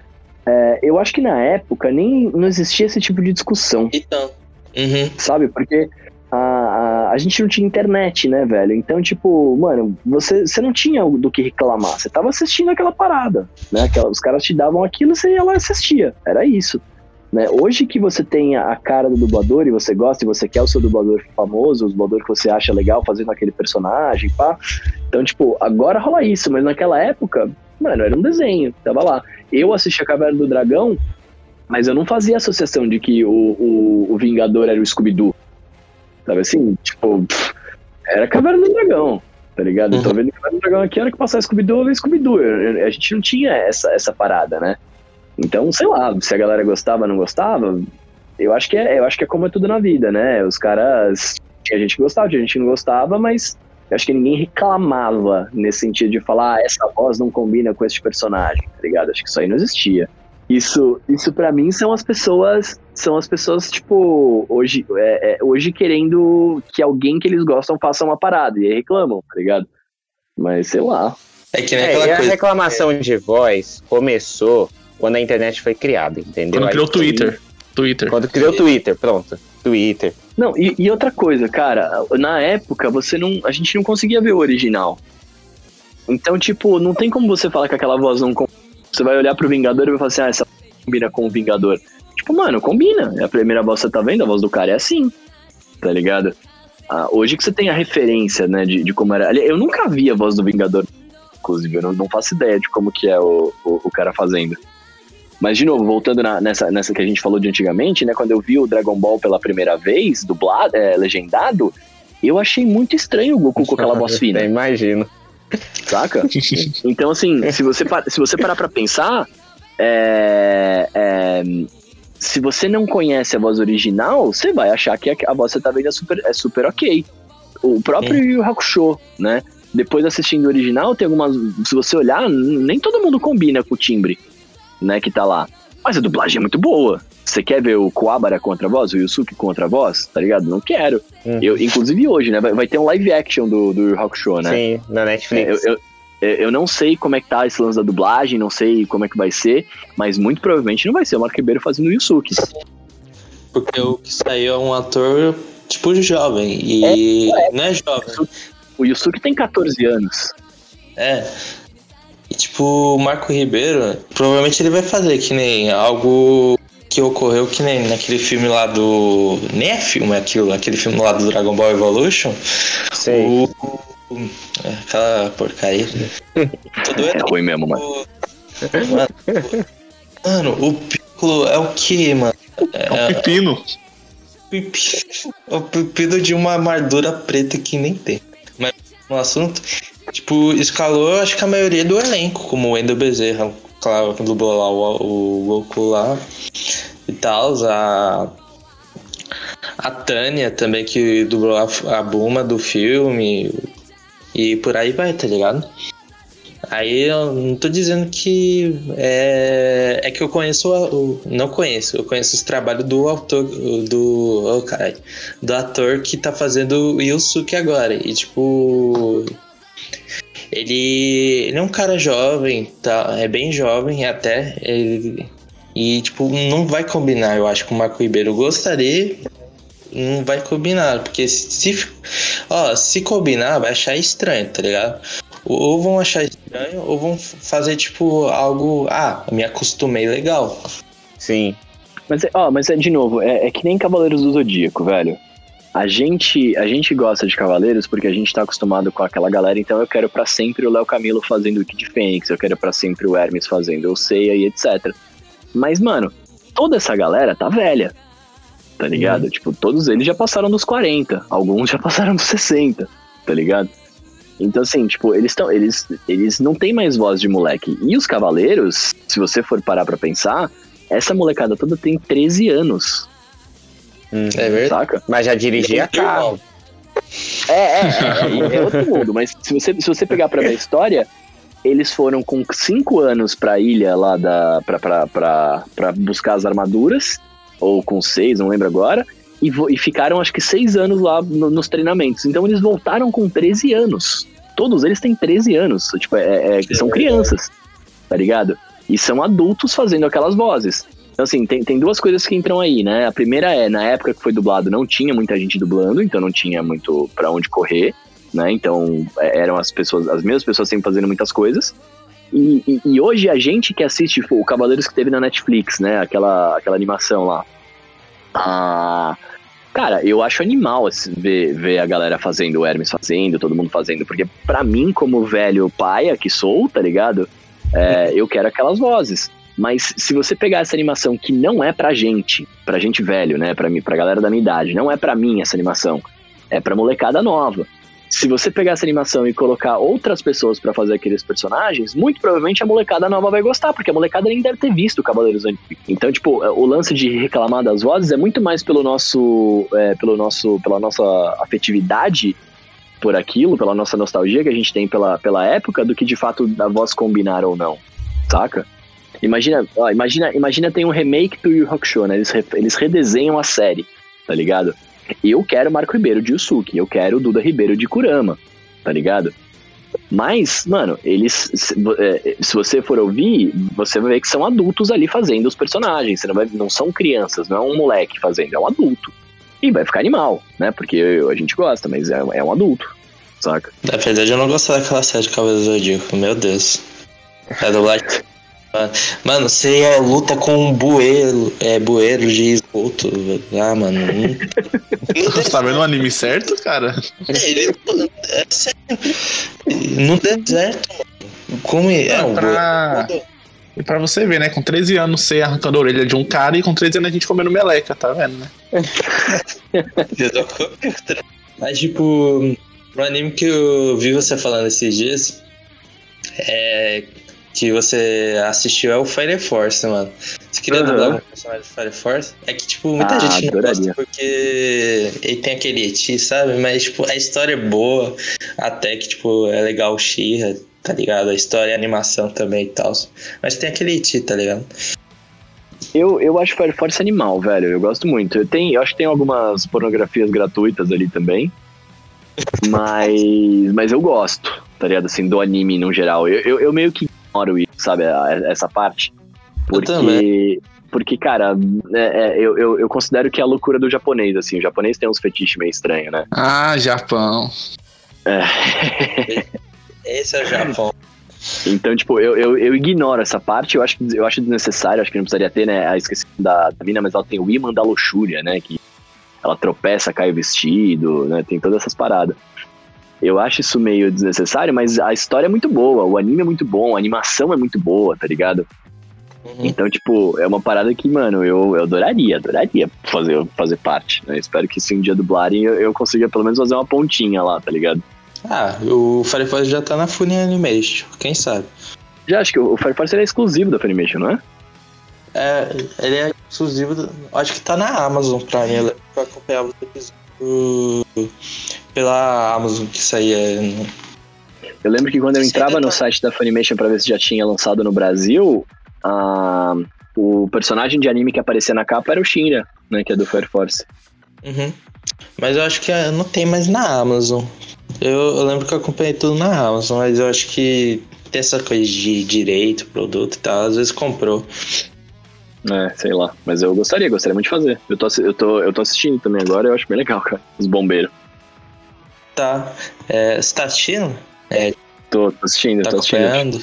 É, eu acho que na época nem não existia esse tipo de discussão, Então. Uhum. sabe? Porque a, a, a gente não tinha internet, né, velho? Então, tipo, mano, você, você não tinha do que reclamar. Você tava assistindo aquela parada, né? Aquela, os caras te davam aquilo, você ia lá e assistia. Era isso. Né? Hoje que você tem a cara do dublador e você gosta e você quer o seu dublador famoso, o dublador que você acha legal fazendo aquele personagem, pá. Então, tipo, agora rola isso, mas naquela época, mano, era um desenho, tava lá. Eu assisti a Caverna do Dragão, mas eu não fazia associação de que o, o, o Vingador era o Scooby-Doo. Sabe assim? Tipo, pff, era Caverna do Dragão, tá ligado? Eu tô vendo Caverna do Dragão aqui, a hora que passar Scooby-Doo, eu Scooby-Doo. A gente não tinha essa, essa parada, né? Então, sei lá, se a galera gostava, não gostava, eu acho que é, eu acho que é como é tudo na vida, né? Os caras. Tinha gente que gostava, tinha gente que não gostava, mas eu acho que ninguém reclamava nesse sentido de falar, ah, essa voz não combina com esse personagem, tá ligado? Acho que isso aí não existia. Isso, isso para mim são as pessoas, são as pessoas tipo hoje, é, é, hoje querendo que alguém que eles gostam faça uma parada e aí reclamam, tá ligado? Mas sei lá. É que nem É, aquela e a coisa. reclamação de voz começou quando a internet foi criada, entendeu? Quando criou o Twitter. Twitter. Quando criou o Twitter, pronto. Twitter. Não, e, e outra coisa, cara, na época você não, a gente não conseguia ver o original. Então, tipo, não tem como você falar que aquela voz não você vai olhar pro Vingador e vai falar assim: "Ah, essa combina com o Vingador". Tipo, mano, combina. É a primeira voz que você tá vendo, a voz do cara é assim. Tá ligado? Ah, hoje que você tem a referência, né, de, de como era. Eu nunca vi a voz do Vingador, inclusive, eu não, não faço ideia de como que é o, o, o cara fazendo. Mas, de novo, voltando na- nessa, nessa que a gente falou de antigamente, né? Quando eu vi o Dragon Ball pela primeira vez, dublado, é, legendado, eu achei muito estranho o Goku com aquela voz fina, imagino. Saca? Então, assim, se você, se você parar pra pensar, é, é, se você não conhece a voz original, você vai achar que a, a voz que você tá vendo é super, é super ok. O próprio Yu Yu Hakusho, né? Depois assistindo o original, tem algumas. Se você olhar, nem todo mundo combina com o timbre, né? Que tá lá. Mas a dublagem é muito boa. Você quer ver o Kuwabara contra a voz, o Yusuke contra a voz? Tá ligado? Não quero. Uhum. Eu, inclusive hoje, né? Vai, vai ter um live action do, do Yu Hakusho, né? Sim, na É, Netflix. eu, eu, eu não sei como é que tá esse lance da dublagem, não sei como é que vai ser, mas muito provavelmente não vai ser o Marco Ribeiro fazendo o Yusuke. Porque o que saiu é um ator, tipo, jovem. E não é jovem. O Yusuke tem 14 anos. É. E tipo, o Marco Ribeiro, provavelmente ele vai fazer que nem algo que ocorreu que nem naquele filme lá do. Nem é filme aquilo, aquele filme lá do Dragon Ball Evolution. Sei. O. o- é, aquela porcaria. Tudo É ruim mesmo, mano. Mano, o- mano, o Piccolo é o que, mano? É um pepino. Pipi- O pepino de uma amargura preta que nem tem. Mas no assunto, tipo, escalou acho que a maioria do elenco, como o Wendel Bezerra, claro, que dublou lá o, o Goku lá e tal, a, a Tânia também, que dublou a, a Buma do filme. E por aí vai, tá ligado? Aí eu não tô dizendo que é, é que eu conheço o, não conheço, eu conheço os trabalhos do autor do oh, caralho, do ator que tá fazendo o Yusuke agora. E tipo ele, ele é um cara jovem, tá, é bem jovem até, ele, e tipo não vai combinar, eu acho com o Marco Ribeiro. Eu gostaria não vai combinar, porque se, ó, se combinar, vai achar estranho, tá ligado? Ou vão achar estranho, ou vão fazer, tipo, algo. Ah, me acostumei legal. Sim. Mas, é- ó, mas é de novo, é, é que nem Cavaleiros do Zodíaco, velho. A gente, a gente gosta de Cavaleiros porque a gente tá acostumado com aquela galera, então eu quero pra sempre o Léo Camilo fazendo o Kid Fênix, eu quero pra sempre o Hermes fazendo o Seiya e etc. Mas, mano, toda essa galera tá velha, tá ligado? Tipo, todos eles já passaram dos 40, alguns já passaram dos 60, tá ligado? Então, assim, tipo, eles estão. Eles, eles não têm mais voz de moleque. E os cavaleiros, se você for parar pra pensar, essa molecada toda tem 13 anos, É verdade. saca? Mas já dirigia carro. É, é, é, é outro mundo, mas se você, se você pegar pra ver a história, eles foram com 5 anos pra ilha lá da. Pra, pra, pra, pra buscar as armaduras, ou com 6, não lembro agora, e, e ficaram acho que 6 anos lá no- nos treinamentos. Então eles voltaram com 13 anos. Todos eles têm 13 anos, tipo, é, é- são crianças, tá ligado? E são adultos fazendo aquelas vozes. Então, assim, tem, tem duas coisas que entram aí, né? A primeira é, na época que foi dublado, não tinha muita gente dublando, então não tinha muito pra onde correr, né? Então, é, eram as pessoas, as mesmas pessoas sempre fazendo muitas coisas. E, e- e hoje a gente que assiste tipo, o Cavaleiros que teve na Netflix, né? Aquela, aquela animação lá. Ah, cara, eu acho animal ver, ver a galera fazendo, o Hermes fazendo, todo mundo fazendo, porque pra mim, como velho paia que sou, tá ligado? É, eu quero aquelas vozes. Mas se você pegar essa animação que não é pra gente, pra gente velho, né? Pra, mim, pra galera da minha idade, não é pra mim essa animação. É pra molecada nova. Se você pegar essa animação e colocar outras pessoas pra fazer aqueles personagens, muito provavelmente a molecada nova vai gostar, porque a molecada nem deve ter visto Cavaleiros Antigos. Então, tipo, o lance de reclamar das vozes é muito mais pelo nosso, é, pelo nosso, pela nossa afetividade por aquilo, pela nossa nostalgia que a gente tem pela, pela época, do que de fato da voz combinar ou não, saca? Imagina, ó, imagina, imagina tem um remake do Yu Hakusho, né? Eles, eles redesenham a série, tá ligado? Eu quero Marco Ribeiro de Yusuke, eu quero Duda Ribeiro de Kurama, tá ligado? Mas, mano, eles. Se, é, se você for ouvir, você vai ver que são adultos ali fazendo os personagens. Você não, vai, não são crianças, não é um moleque fazendo, é um adulto. E vai ficar animal, né? Porque eu- a gente gosta, mas é, é um adulto, saca? Na verdade, eu não gostava daquela série de Cavaleiros Zodíaco, meu Deus. É do Black. Mano, você é, luta com um bueiro, é, bueiro de esgoto. Ah, mano. não- Você tá vendo o anime certo, cara? É, ele. É sério. No deserto, mano. Como é? É, um pra... bueiro. E pra você ver, né? Com 13 anos você arrancando a orelha de um cara e com 13 anos a gente comendo meleca, tá vendo, né? Mas, tipo, o anime que eu vi você falando esses dias é que você assistiu é o Fire Force, mano. Você queria Aham. dublar um personagem de Fire Force? É que, tipo, muita Ah, gente não adoraria. gosta porque ele tem aquele eti, sabe? Mas, tipo, a história é boa. Até que, tipo, é legal o She-Ra, tá ligado? A história e a animação também e tal. Mas tem aquele eti, tá ligado? Eu, eu acho Fire Force animal, velho. Eu gosto muito. Eu, tenho, eu acho que tem algumas pornografias gratuitas ali também. Mas, mas eu gosto, tá ligado? Assim, do anime no geral. Eu, eu, eu meio que ignoro isso, sabe? a- Essa parte. Porque. também. Porque, cara, é- é, eu, eu, eu considero que é a loucura do japonês, assim. O japonês tem uns fetiches meio estranhos, né? Ah, Japão. Esse é o Japão. Então, tipo, eu, eu, eu ignoro essa parte, eu acho, eu acho desnecessário, acho que não precisaria ter, né? Ah, esqueci da, da mina, mas ela tem o imã da luxúria, né? Que ela tropeça, cai o vestido, né? Tem todas essas paradas. Eu acho isso meio desnecessário, mas a história é muito boa, o anime é muito bom, a animação é muito boa, tá ligado? Uhum. Então, tipo, é uma parada que, mano, eu, eu adoraria, adoraria fazer, fazer parte, né? Espero que se um dia dublarem eu, eu consiga pelo menos fazer uma pontinha lá, tá ligado? Ah, o Fire Force já tá na Funny Animation, quem sabe? Já acho que o Fire Force é exclusivo da Funimation, não é? É, ele é exclusivo, do- acho que tá na Amazon Prime. eu acompanhava os episódios pela Amazon que saía. no- Eu lembro que quando eu entrava no detalhe. site da Funimation pra ver se já tinha lançado no Brasil, a- o personagem de anime que aparecia na capa era o Shinra, né? Que é do Fire Force. Uhum. Mas eu acho que ah, não tem mais na Amazon. Eu, eu lembro que eu acompanhei tudo na Amazon, mas eu acho que tem essa coisa de direito, produto e tal, às vezes comprou. É, sei lá. Mas eu gostaria, gostaria muito de fazer. Eu tô, eu tô, eu tô assistindo também agora, eu acho bem legal, cara. Os bombeiros. Tá. É, você tá assistindo? Tô, tô assistindo, Tá tô assistindo.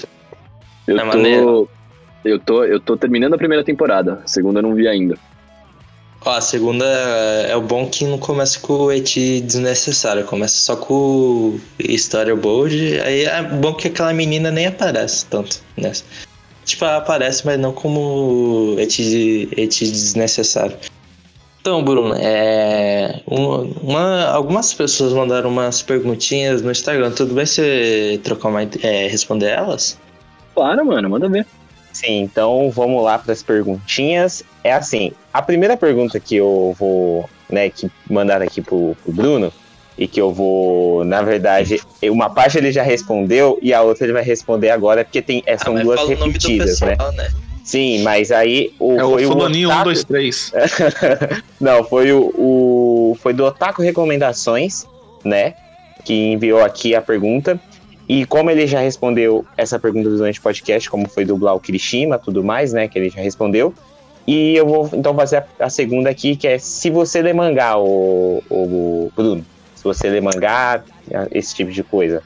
Eu É tô, maneiro. eu tô. Eu tô terminando a primeira temporada. A segunda eu não vi ainda. Ó, a segunda é o bom que não começa com o eti desnecessário, começa só com o storyboard. Aí é bom que aquela menina nem aparece tanto nessa. Tipo, ela aparece, mas não como eti, eti desnecessário. Então, Bruno, é, uma, uma- algumas pessoas mandaram umas perguntinhas no Instagram. Tudo bem você trocar uma, é, responder elas? Claro, mano, manda ver. Sim, então vamos lá para as perguntinhas. É assim, a primeira pergunta que eu vou, né, que mandaram aqui pro, pro Bruno, e que eu vou, na verdade, uma parte ele já respondeu e a outra ele vai responder agora, porque tem, é, são Ah, duas repetidas, né? pessoal, né? Sim, mas aí o, É o foi fulaninho Otaku- 1, 2, 3. Não, foi o, o- foi do Otaku Recomendações, né? Que enviou aqui a pergunta. E como ele já respondeu essa pergunta durante o podcast, como foi do Blau Kirishima tudo mais, né? Que ele já respondeu. E eu vou então fazer a, a segunda aqui, que é se você ler mangá, o, o Bruno. Se você ler mangá, esse tipo de coisa.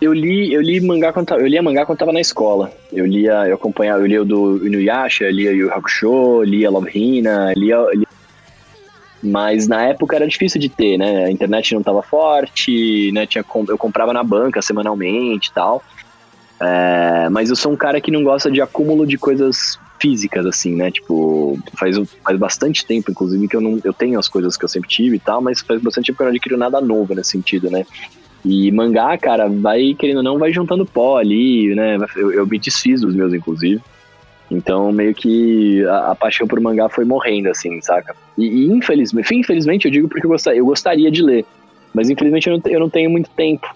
Eu li, eu li mangá quando eu lia mangá quando tava na escola. Eu lia, eu acompanhava, eu lia o do Inuyasha, lia Yu Hakusho, lia Love Hina, lia, lia mas na época era difícil de ter, né? A internet não tava forte, né? Tinha, eu comprava na banca semanalmente e tal. É, mas eu sou um cara que não gosta de acúmulo de coisas físicas, assim, né? Tipo, faz, faz bastante tempo, inclusive, que eu não eu tenho as coisas que eu sempre tive e tal, mas faz bastante tempo que eu não adquiro nada novo nesse sentido, né? E mangá, cara, vai, querendo ou não, vai juntando pó ali, né? Eu, eu me desfiz dos meus, inclusive. Então, meio que a, a paixão por mangá foi morrendo, assim, saca? E, e infelizmente, infelizmente eu digo porque eu gostaria, eu gostaria de ler. Mas infelizmente eu não, eu não tenho muito tempo,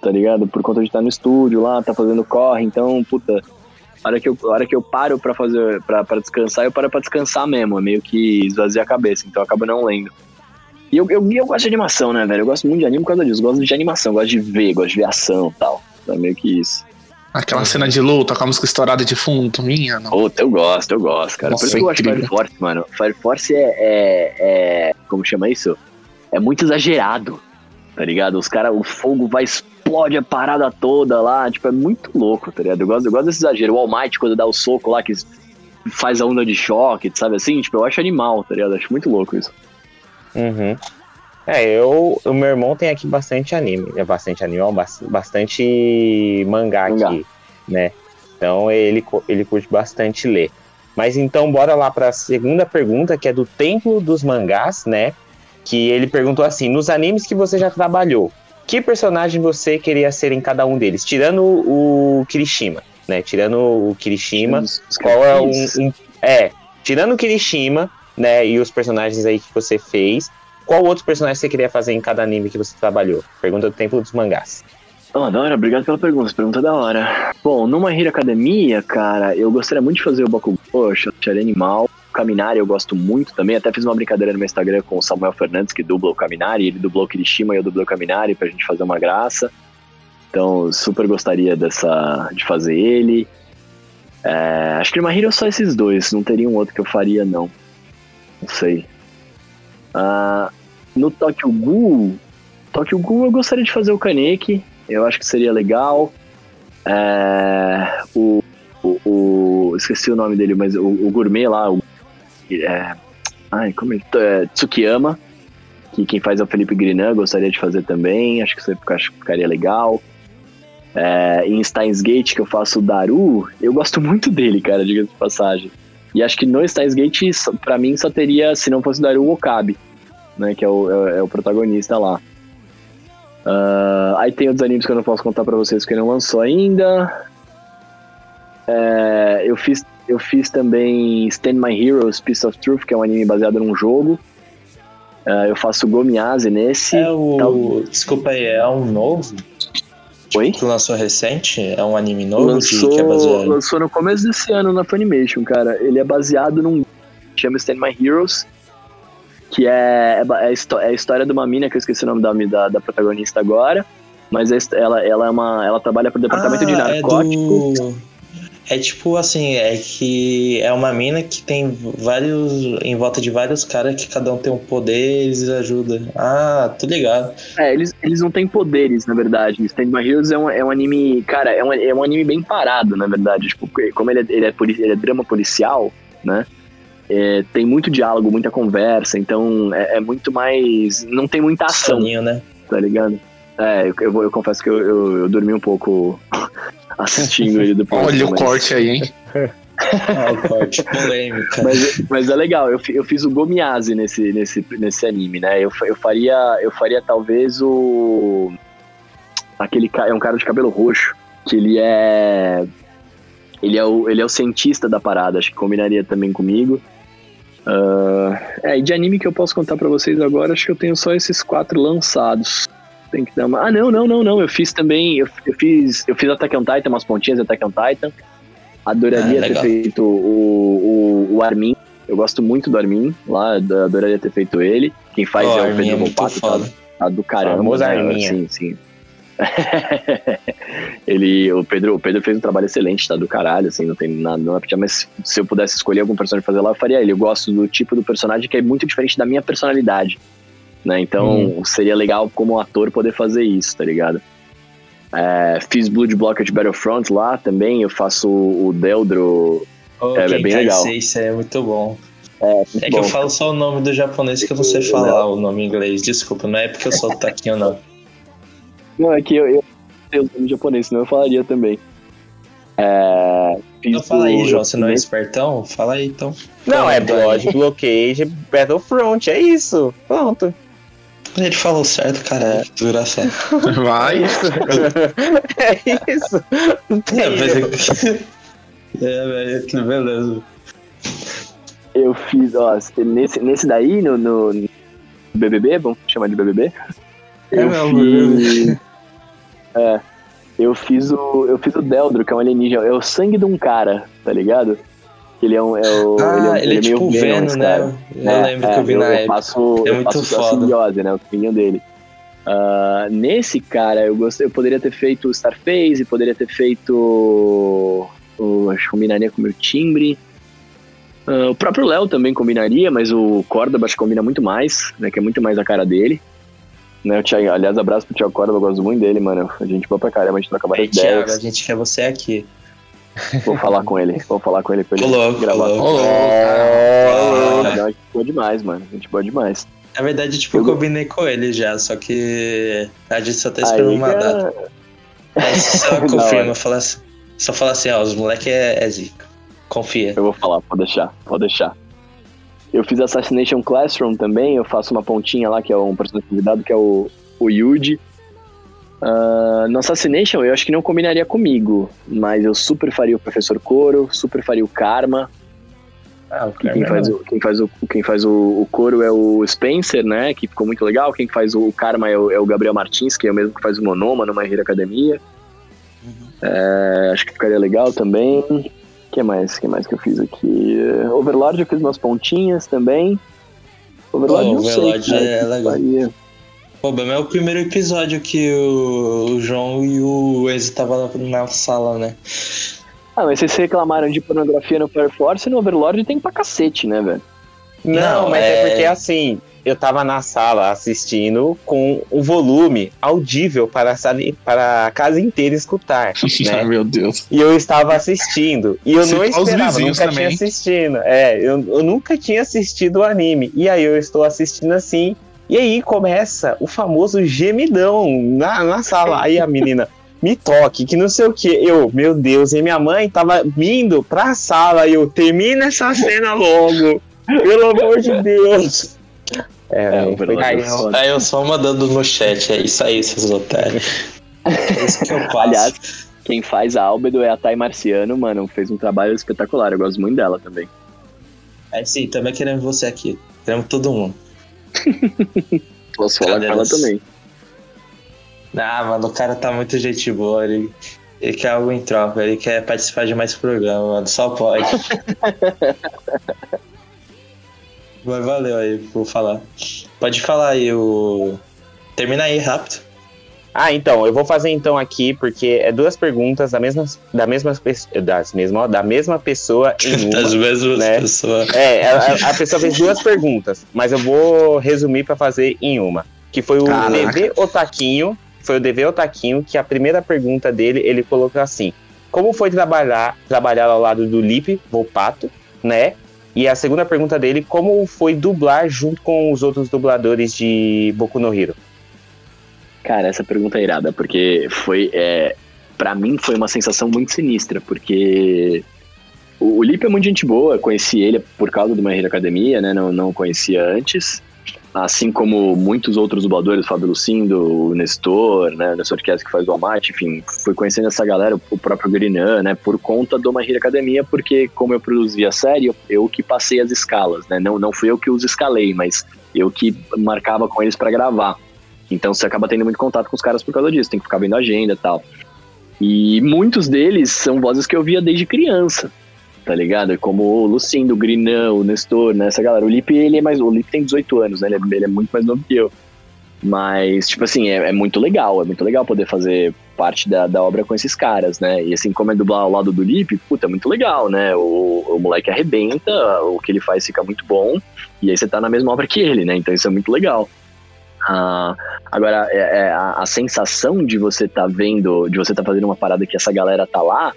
tá ligado? Por conta de estar no estúdio lá, tá fazendo corre, então, puta. A hora que eu, hora que eu paro pra fazer, pra descansar, eu paro pra descansar mesmo. É meio que esvazia a cabeça, então eu acabo não lendo. E eu, eu, eu gosto de animação, né, velho? Eu gosto muito de anime por causa disso. Gosto de animação, gosto de ver, gosto de ver ação e tal. É meio que isso. Aquela cena de luta com a música estourada de fundo, minha, não. Puta, eu gosto, eu gosto, cara. Nossa, Por isso que eu é gosto de. Fire Force, mano. Fire Force é, é, é- Como chama isso? É muito exagerado, tá ligado? Os caras, o fogo vai, explode a parada toda lá. Tipo, é muito louco, tá ligado? Eu gosto, eu gosto desse exagero. O All Might, quando dá o soco lá, que faz a onda de choque, sabe assim? Tipo, eu acho animal, tá ligado? Eu acho muito louco isso. Uhum. É, eu, o meu irmão tem aqui bastante anime, é bastante anime, bastante mangá, Mangá. aqui, né? Então ele, ele curte bastante ler. Mas então bora lá para a segunda pergunta, que é do Templo dos Mangás, né? Que ele perguntou assim: nos animes que você já trabalhou, que personagem você queria ser em cada um deles? Tirando o, Kirishima, né? Tirando o Kirishima, qual é um, um- É, tirando o Kirishima, né, e os personagens aí que você fez, qual outro personagem você queria fazer em cada anime que você trabalhou? Pergunta do Templo dos Mangás. Ah, da hora, obrigado pela pergunta, pergunta é da hora. Bom, numa Hero Academia, cara, eu gostaria muito de fazer o Bakugou, acharia animal. O Kaminari eu gosto muito também, até fiz uma brincadeira no meu Instagram com o Samuel Fernandes, que dubla o Kaminari, ele dublou o Kirishima e eu dublei o Kaminari pra gente fazer uma graça. Então, super gostaria dessa, de fazer ele. É, acho que numa Hero só esses dois, não teria um outro que eu faria, não. Não sei. Ah, no Tokyo Ghoul, Tokyo Ghoul eu gostaria de fazer o Kaneki, eu acho que seria legal. É, o, o, o- Esqueci o nome dele, mas o, o gourmet lá, o, é, ai, como ele, é, Tsukiyama, que quem faz é o Felipe Grinan, gostaria de fazer também, acho que isso ficaria legal. É, em Steins Gate, que eu faço o Daru, eu gosto muito dele, cara, diga de passagem. E acho que no Steins Gate, pra mim, só teria, se não fosse o Daru, o Okabe, né, que é o, é, é o protagonista lá. Ah, aí tem outros animes que eu não posso contar pra vocês porque não lançou ainda. É, eu, fiz, eu fiz também Stand My Heroes Piece of Truth, que é um anime baseado num jogo. Ah, eu faço Gomiase nesse. É o. Tal- Desculpa aí, é um novo Oi? que lançou recente? É um anime novo Lançou, que, é baseado. lançou no começo desse ano na Funimation, cara. Ele é baseado num. chama Stand My Heroes. Que é, é, é, a é a história de uma mina, que eu esqueci o nome da, da, da protagonista agora. Mas é ela, ela, é uma, ela trabalha pro departamento de Ah, narcótico. É, do... é tipo assim, é que é uma mina que tem vários. em volta de vários caras que cada um tem um poder e eles ajudam. Ah, tô ligado. É, eles, eles não têm poderes, na verdade. Stand My Heroes é um, é um anime. Cara, é um, é um anime bem parado, na verdade. Tipo, porque como ele é, ele é, ele é drama policial, né? É, tem muito diálogo, muita conversa, então é, é muito mais. Não tem muita ação, Soninho, né? tá ligado? É, eu, eu, eu confesso que eu, eu, eu dormi um pouco assistindo ele depois. Olha o mas- corte aí, hein? Ah, o corte polêmica. Mas, mas é legal, eu, eu fiz o Gomiase nesse, nesse, nesse anime, né? Eu, eu, faria, eu faria talvez o. Aquele cara, é um cara de cabelo roxo, que ele é. Ele é, o, ele é o cientista da parada, acho que combinaria também comigo. Ah, é, e de anime que eu posso contar pra vocês agora, acho que eu tenho só esses quatro lançados. Tem que dar uma. Ah, não, não, não, não. Eu fiz também. Eu, eu fiz. Eu fiz Attack on Titan, umas pontinhas de Attack on Titan. Adoraria Ah, ter feito o, o, o Armin. Eu gosto muito do Armin lá, adoraria ter feito ele. Quem faz Ó, é o é Pedro muito Volpato, tá, tá do caramba. Famoso né? Arminha. Sim, sim. ele, o Pedro, o Pedro fez um trabalho excelente, tá do caralho, assim, não tem nada, não é mas se eu pudesse escolher algum personagem pra fazer lá, eu faria ele. Eu gosto do tipo do personagem que é muito diferente da minha personalidade, né? Então, seria legal como ator poder fazer isso, tá ligado? É, fiz Blood Blockage Battlefront lá também, eu faço o o Deldro. Ô, É, é bem legal. isso é muito bom. muito É que bom. eu falo só o nome do japonês que eu não sei falar o nome em inglês. Desculpa, não é porque eu sou taquinho, não. Não, é que eu, eu sei o nome japonês, senão eu falaria também. É, fiz Então fala aí, João, você não é espertão? Fala aí, então. Não, é Blood Blockade Battlefront, é isso. Pronto. Ele falou certo, cara. Que desgraçado. Vai. é isso. Não tem É, mas é... é, velho, beleza. Eu fiz, ó, nesse, nesse daí, no, no BBB, vamos chamar de BBB? É Eu mesmo, fiz. É. Eu fiz o. Eu fiz o Deldro, que é um alienígena. É o sangue de um cara, tá ligado? Ele é um. É o, Ah, é, ele é, meio tipo Venom, Venom, esse né? cara. Eu É, lembro é, que eu vi eu, na eu época. faço, É eu muito faço a foda. simbiose, né? O filhinho dele. Ah, nesse cara, eu, gostei, eu poderia ter feito o Starface, poderia ter feito. O, acho que combinaria com o meu timbre. Ah, o próprio Léo também combinaria, mas o Córdoba acho que combina muito mais, né? Que é muito mais a cara dele. Né, o Thiago, aliás, abraço pro Thiago Córdoba, eu gosto muito dele, mano. A gente boa pra caramba, a gente troca Ei, várias Thiago, ideias. a gente quer você aqui. Vou falar com ele, vou falar com ele pra ele louco, gravar. Não, a gente boa demais, mano. A gente boa demais. Na verdade, tipo, eu combinei com ele já, só que a gente só tá Aí, esperando uma cara, data. Aí só confirma, fala assim, só fala assim, ó, os moleque é, é zica. Confia. Eu vou falar, pode deixar, pode deixar. Eu fiz Assassination Classroom também, eu faço uma pontinha lá, que é um personagem convidado, que é o, o Yuji. Ah, no Assassination, eu acho que não combinaria comigo, mas eu super faria o Professor Coro, super faria o Karma. Ah, o quem faz, o, quem faz, o, quem faz o, o Coro é o Spencer, né? Que ficou muito legal. Quem faz o Karma é o, é o Gabriel Martins, que é o mesmo que faz o Monoma no My Hero Academia. É, acho que ficaria legal também. O que mais? que mais que eu fiz aqui? É, Overlord eu fiz umas pontinhas também. Overlord Oh, não Overlord sei, cara, é que legal. faria. Pô, mas é o primeiro episódio que o, o João e o Enzo estavam na, sala, né? Ah, mas vocês reclamaram de pornografia no Fire Force no Overlord tem pra cacete, né, velho? Não, Não, mas é... é- porque assim, eu tava na sala assistindo com o volume audível para a, sala, para a casa inteira escutar, Ai, né? meu Deus. E eu estava assistindo. E eu Se não os esperava, vizinhos nunca também. tinha assistindo. É, eu, eu nunca tinha assistido o anime. E aí eu estou assistindo assim. E aí começa o famoso gemidão na, na sala. Aí a menina, me toque, que não sei o que. Eu, meu Deus, e minha mãe tava vindo pra sala. E eu, termina essa cena logo. Pelo amor de Deus. É, É, o foi Aí é aí eu só mandando no chat, é isso aí, seus otários. É isso que eu passo. Aliás, quem faz a Albedo é a Thay Marciano, mano. Fez um trabalho espetacular. Eu gosto muito dela também. É sim, também queremos você aqui. Queremos todo mundo. Posso falar com ela também. Ah, mano, o cara tá muito gente boa. Ele, ele quer algo em troca, ele quer participar de mais programa, mano. Só pode. Mas valeu aí por falar. Pode falar aí o. Termina aí rápido. Ah, então, eu vou fazer então aqui, porque é duas perguntas da mesma, da mesma, das mesma, da mesma pessoa em uma. Das mesmas né? pessoas. É, a, a pessoa fez duas perguntas, mas eu vou resumir pra fazer em uma. Que foi o Caraca. DV Otaquinho, foi o DV Otaquinho, que a primeira pergunta dele, ele colocou assim: Como foi trabalhar, trabalhar ao lado do Lipe Volpato, né? E a segunda pergunta dele, como foi dublar junto com os outros dubladores de Boku no Hero? Cara, essa pergunta é irada, porque foi. É, para mim foi uma sensação muito sinistra, porque o, o Lipe é muito gente boa, conheci ele por causa do My Academia, né? Não, não conhecia antes. Assim como muitos outros dubladores, o Fábio Lucindo, o Nestor, né? O Nestor Kess que faz o Almighty, enfim, fui conhecendo essa galera, o próprio Grinan, né? Por conta do My Academia, porque como eu produzia a série, eu, eu que passei as escalas, né? Não, não fui eu que os escalei, mas eu que marcava com eles pra gravar. Então você acaba tendo muito contato com os caras por causa disso, tem que ficar vendo agenda e tal. E muitos deles são vozes que eu via desde criança, tá ligado? Como o Lucindo, o Grinão, o Nestor, né? Essa galera. O Lipe, ele é mais. O Lipe tem 18 anos, né? Ele é, ele é muito mais novo que eu. Mas, tipo assim, é, é muito legal, é muito legal poder fazer parte da, da obra com esses caras, né? E assim, como é dublar ao lado do Lipe, puta, é muito legal, né? O, o moleque arrebenta, o que ele faz fica muito bom, e aí você tá na mesma obra que ele, né? Então isso é muito legal. Ah, agora, é, é, a, a sensação de você tá vendo, de você tá fazendo uma parada que essa galera tá lá,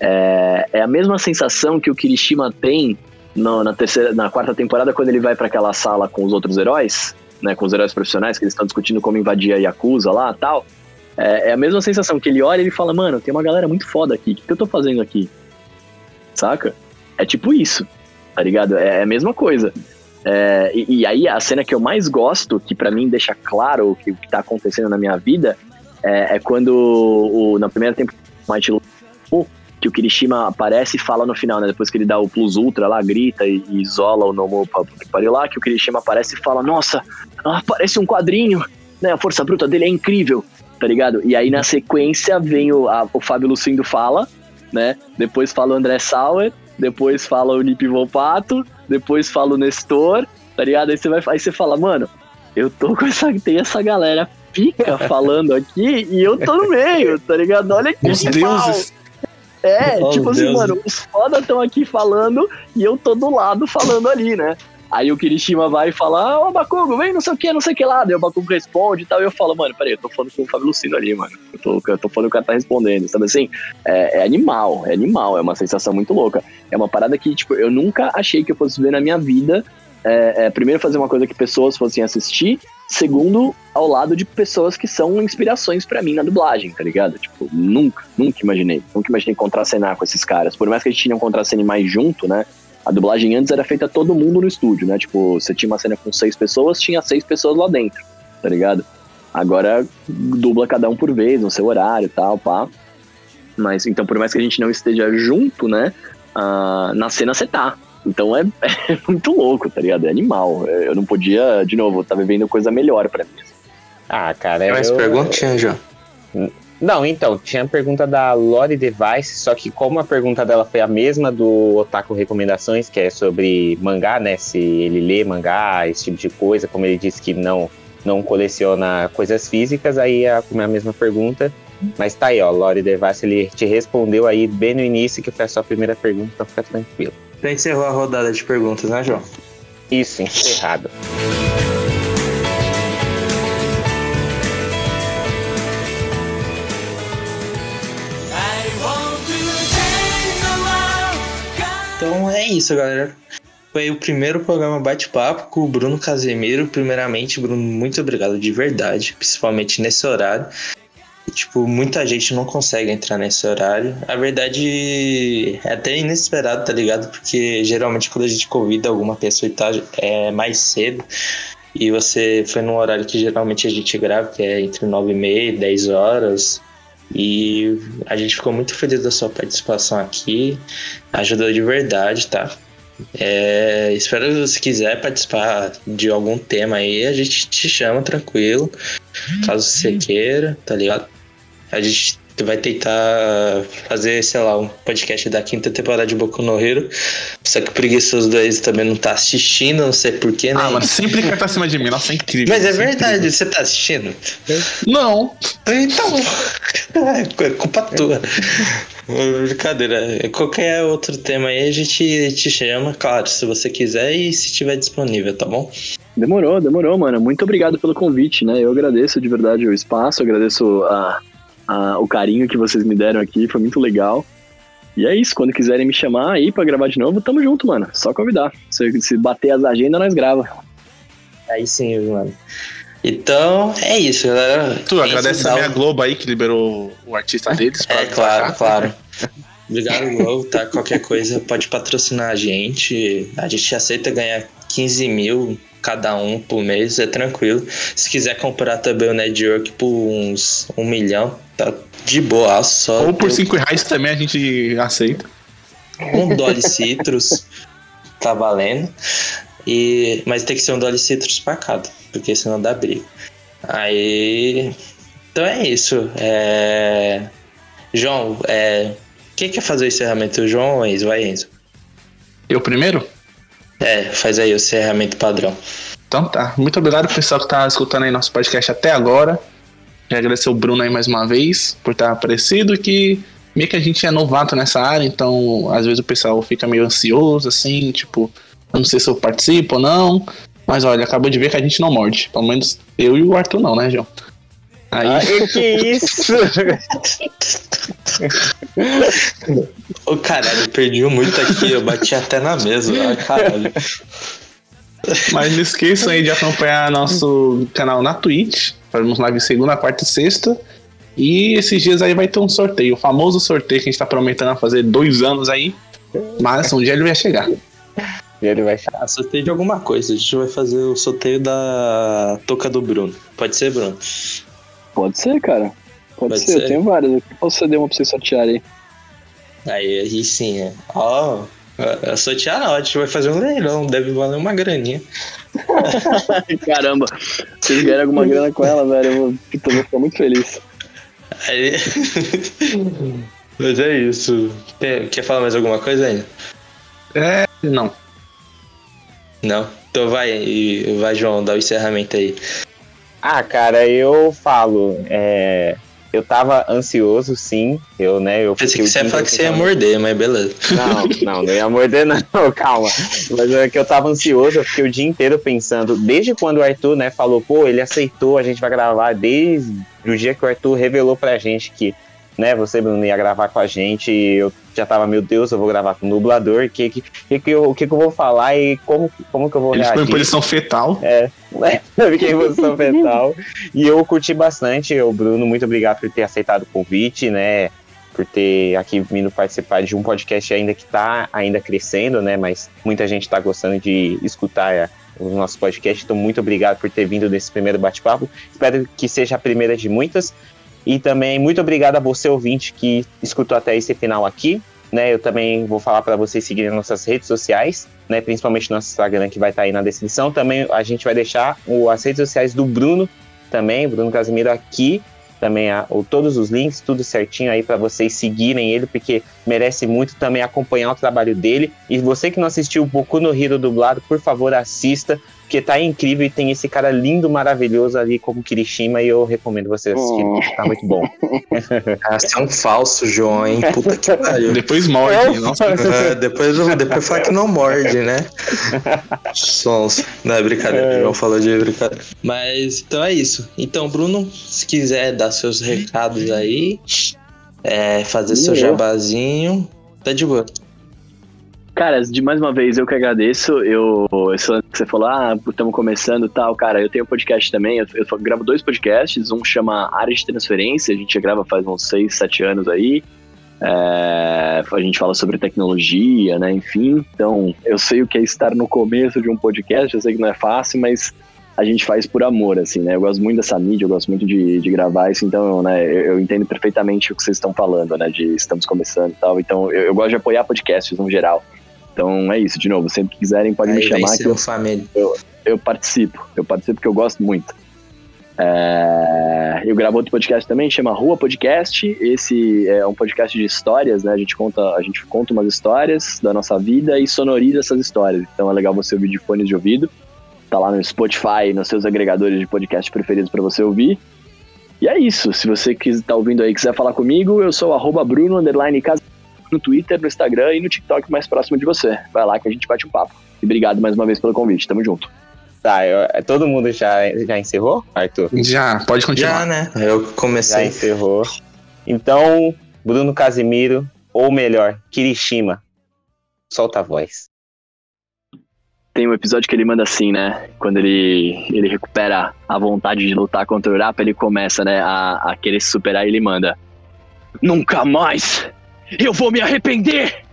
é, é a mesma sensação que o Kirishima tem no- na, terceira, na quarta temporada quando ele vai para aquela sala com os outros heróis, né, com os heróis profissionais, que eles estão discutindo como invadir a Yakuza lá tal. É, é a mesma sensação que ele olha e ele fala, mano, tem uma galera muito foda aqui, o que, que eu tô fazendo aqui? Saca? É tipo isso, tá ligado? É, é a mesma coisa. É, e, e aí a cena que eu mais gosto, que pra mim deixa claro o que, o que tá acontecendo na minha vida, é, é quando o, na primeira temporada que o Kirishima aparece e fala no final, né? Depois que ele dá o Plus Ultra lá, grita e, e isola o Nomo que pariu lá, que o Kirishima aparece e fala, nossa, ah, parece um quadrinho, né? A força bruta dele é incrível, tá ligado? E aí na sequência vem o, a- o Fábio Lucindo fala, né? Depois fala o André Sauer, depois fala o Nip Volpato, depois fala o Nestor, tá ligado? Aí você vai aí você fala, mano, eu tô com essa. Tem essa galera pica falando aqui e eu tô no meio, tá ligado? Olha que Os deuses. É, Oh, tipo assim, Deus. mano, os foda estão aqui falando e eu tô do lado falando ali, né? Aí o Kirishima vai e fala, ah, ô Bakugo, vem não sei o que, não sei o que lá. Daí o Bakugo responde e tal. E eu falo, mano, peraí, eu tô falando com o Fábio Lucindo ali, mano. Eu tô, eu tô falando que o cara tá respondendo, sabe assim? É, é animal, é animal, é uma sensação muito louca. É uma parada que, tipo, eu nunca achei que eu fosse ver na minha vida. É, é, primeiro, fazer uma coisa que pessoas fossem assistir. Segundo, ao lado de pessoas que são inspirações pra mim na dublagem, tá ligado? Tipo, nunca, nunca imaginei. Nunca imaginei contracenar com esses caras. Por mais que a gente não contracene mais junto, né? A dublagem antes era feita todo mundo no estúdio, né? Tipo, você tinha uma cena com seis pessoas, tinha seis pessoas lá dentro, tá ligado? Agora dubla cada um por vez, no seu horário e tal, pá. Mas então, por mais que a gente não esteja junto, né? ah, na cena você tá. Então é, é muito louco, tá ligado? É animal. Eu não podia, de novo, tá vivendo coisa melhor pra mim. Ah, cara, Tem mais eu- perguntinha, João? Não, então, tinha a pergunta da Lori Device, só que como a pergunta dela foi a mesma do Otaku Recomendações, que é sobre mangá, né? Se ele lê mangá, esse tipo de coisa, como ele disse que não, não coleciona coisas físicas, aí é a mesma pergunta. Mas tá aí, ó, Lori Device, ele te respondeu aí bem no início, que foi a sua primeira pergunta, então fica tranquilo. Já encerrou a rodada de perguntas, né, João? Isso, encerrado. Então é isso, galera. Foi o primeiro programa Bate-Papo com o Bruno Casemiro. Primeiramente, Bruno, muito obrigado de verdade, principalmente nesse horário. Tipo, muita gente não consegue entrar nesse horário. A verdade é até inesperado, tá ligado? Porque geralmente quando a gente convida alguma pessoa e tal, é mais cedo. E você foi num horário que geralmente a gente grava, que é entre 9 e meia e 10 horas. E a gente ficou muito feliz da sua participação aqui. Ajudou de verdade, tá? É, espero se quiser participar de algum tema aí, a gente te chama tranquilo. Caso você queira, tá ligado? A gente vai tentar fazer, sei lá, um podcast da quinta temporada de Boku no Hero. Só que o preguiçoso dois também não tá assistindo, não sei porquê, né? Ah, mas sempre quer estar acima de mim. Nossa, é incrível. Mas é isso verdade, você tá assistindo? incrível. Não. Então, é culpa tua. Brincadeira. Qualquer outro tema aí a gente te chama, claro, se você quiser e se tiver disponível, tá bom? Demorou, demorou, mano. Muito obrigado pelo convite, né? Eu agradeço de verdade o espaço, agradeço a, a- o carinho que vocês me deram aqui, foi muito legal. E é isso, quando quiserem me chamar aí pra gravar de novo, tamo junto, mano. Só convidar. Se, se bater as agendas, nós grava. Aí sim, mano. Então, é isso, galera. Tu Quem agradece se a dá minha o- Globo aí que liberou o artista deles. pra É, claro, cá. claro. Obrigado, Globo, tá? Qualquer coisa pode patrocinar a gente. A gente aceita ganhar 15 mil cada um por mês, é tranquilo. Se quiser comprar também o Network por uns um milhão, tá de boa, só. Ou por 5 reais também a gente aceita. Um Dolly Citrus tá valendo. E, mas tem que ser um Dolly Citrus pra cada, porque senão dá briga. Aí. Então é isso. É... João, é... quem quer fazer o encerramento? O João ou Enzo? Vai, Enzo. Eu primeiro? É, faz aí o encerramento padrão. Então tá. Muito obrigado pro pessoal que tá escutando aí nosso podcast até agora. Quero agradecer o Bruno aí mais uma vez por estar aparecido, que meio que a gente é novato nessa área, então às vezes o pessoal fica meio ansioso, assim, tipo, eu não sei se eu participo ou não. Mas olha, acabou de ver que a gente não morde. Pelo menos eu e o Arthur não, né, João? Aí, que isso? Ô caralho, perdi muito aqui, eu bati até na mesa. Ai, caralho. Mas não esqueçam aí de acompanhar nosso canal na Twitch. Fazemos live segunda, quarta e sexta. E esses dias aí vai ter um sorteio, o famoso sorteio que a gente tá prometendo a fazer dois anos aí. Mas um dia ele vai chegar. E ele vai Ah, sorteio de alguma coisa. A gente vai fazer o sorteio da touca do Bruno. Pode ser, Bruno? Pode ser, cara. Pode, Pode ser, ser. eu tenho várias aqui. Posso ceder uma pra vocês sortearem aí. Aí, aí sim, é. Ó, a sortear não, a gente vai fazer um leilão, deve valer uma graninha. Caramba, se vocês ganharem alguma grana com ela, velho, eu vou, eu vou ficar muito feliz. Aí... Mas é isso. Quer, quer falar mais alguma coisa ainda? Não. Não? Então vai, e- vai João, dá o encerramento aí. Ah, cara, eu falo, é, eu tava ansioso, sim, eu, né, eu Pensei que você ia falar que você ia morder, mas beleza. Não, não, não ia morder, não, calma. Mas é que eu tava ansioso, eu fiquei o dia inteiro pensando, desde quando o Arthur, né, falou, pô, ele aceitou, a gente vai gravar, desde o dia que o Arthur revelou pra gente que, né, você, Bruno, ia gravar com a gente, e eu já tava, meu Deus, eu vou gravar com o dublador, o que, que, que, que, eu, que, que eu vou falar e como, como que eu vou Ele ficou em reagir? posição fetal. É, eu fiquei em posição fetal. E eu curti bastante. O Bruno, muito obrigado por ter aceitado o convite, né? Por ter aqui vindo participar de um podcast ainda que tá ainda crescendo, né? Mas muita gente tá gostando de escutar é, o nosso podcast. Então, muito obrigado por ter vindo nesse primeiro bate-papo. Espero que seja a primeira de muitas. E também muito obrigado a você, ouvinte, que escutou até esse final aqui. Né, eu também vou falar para vocês seguirem nossas redes sociais, né, principalmente nosso Instagram que vai estar aí na descrição. Também a gente vai deixar o, as redes sociais do Bruno também, Bruno Casimiro aqui, também a, o, todos os links, tudo certinho aí para vocês seguirem ele, porque merece muito também acompanhar o trabalho dele. E você que não assistiu o Boku no Hero dublado, por favor assista, porque tá incrível e tem esse cara lindo, maravilhoso ali como Kirishima e eu recomendo você assistir, Oh. tá muito bom. Ah, você é um falso, João, hein? Puta que pariu. Depois morde. Nossa, É, depois, depois fala que não morde, né? Sons. Não, é brincadeira, o João falou de brincadeira. Mas então é isso. Então, Bruno, se quiser dar seus recados aí, é, fazer seu Eu? jabazinho, tá de boa. Cara, de mais uma vez eu que agradeço. Eu, que você falou, ah, estamos começando tal. Cara, eu tenho um podcast também. Eu, eu gravo dois podcasts. Um chama Área de Transferência. A gente já grava faz uns 6, 7 anos aí. É, a gente fala sobre tecnologia, né? Enfim. Então, eu sei o que é estar no começo de um podcast. Eu sei que não é fácil, mas a gente faz por amor, assim, né? Eu gosto muito dessa mídia, eu gosto muito de, de gravar isso, então, né, eu, eu entendo perfeitamente o que vocês estão falando, né? De estamos começando e tal. Então, eu, eu gosto de apoiar podcasts no geral. Então é isso, de novo, sempre que quiserem podem me Aí chamar que eu, família. eu participo. Eu participo porque eu gosto muito. É, eu gravo outro podcast também, chama Rua Podcast. Esse é um podcast de histórias, né? A gente conta, a gente conta umas histórias da nossa vida e sonoriza essas histórias. Então é legal você ouvir de fones de ouvido. Tá lá no Spotify, nos seus agregadores de podcast preferidos para você ouvir. E é isso. Se você quiser tá ouvindo aí quiser falar comigo, eu sou arroba Bruno underline Cas- no Twitter, no Instagram e no TikTok mais próximo de você. Vai lá que a gente bate um papo. E obrigado mais uma vez pelo convite. Tamo junto. Tá, eu- todo mundo já, já encerrou, Arthur? Já, pode continuar. Já, né? Eu Já comecei. encerrou. Então, Bruno Casimiro, ou melhor, Kirishima. Solta a voz. Tem um episódio que ele manda assim, né? Quando ele, ele recupera a vontade de lutar contra o Urapa, ele começa, né, a, a querer se superar e ele manda. Nunca mais eu vou me arrepender!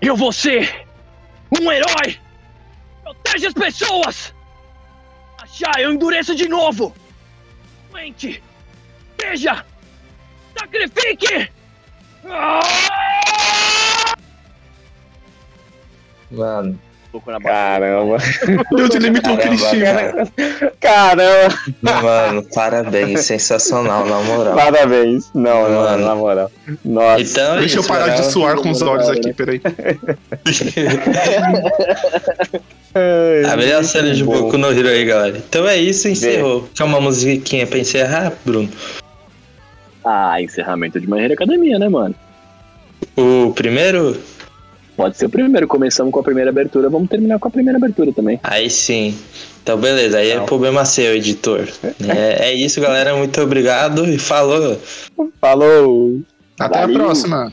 Eu vou ser um herói! Protege as pessoas! Achar, eu endureço de novo! Doente! Veja! Sacrifique! Ah! Mano, Pouco na barriga. Caramba. Deus, ele imitou o Cristina. Caramba. mano, parabéns, sensacional, na moral. Parabéns. Não, não, Mano. na moral. Nossa. Então, é Deixa eu isso, parar de suar com os olhos aqui, peraí. A melhor série de. Boku no Hero aí, galera. Então é isso, encerrou. Quer uma musiquinha pra encerrar, Bruno? Ah, encerramento de Hero Academia, né, mano? O primeiro? Pode ser o primeiro. Começamos com a primeira abertura, vamos terminar com a primeira abertura também. Aí sim. Então, beleza. Aí é Não. problema seu, editor. É, é isso, galera. Muito obrigado e falou. Falou. Até Valeu. a próxima.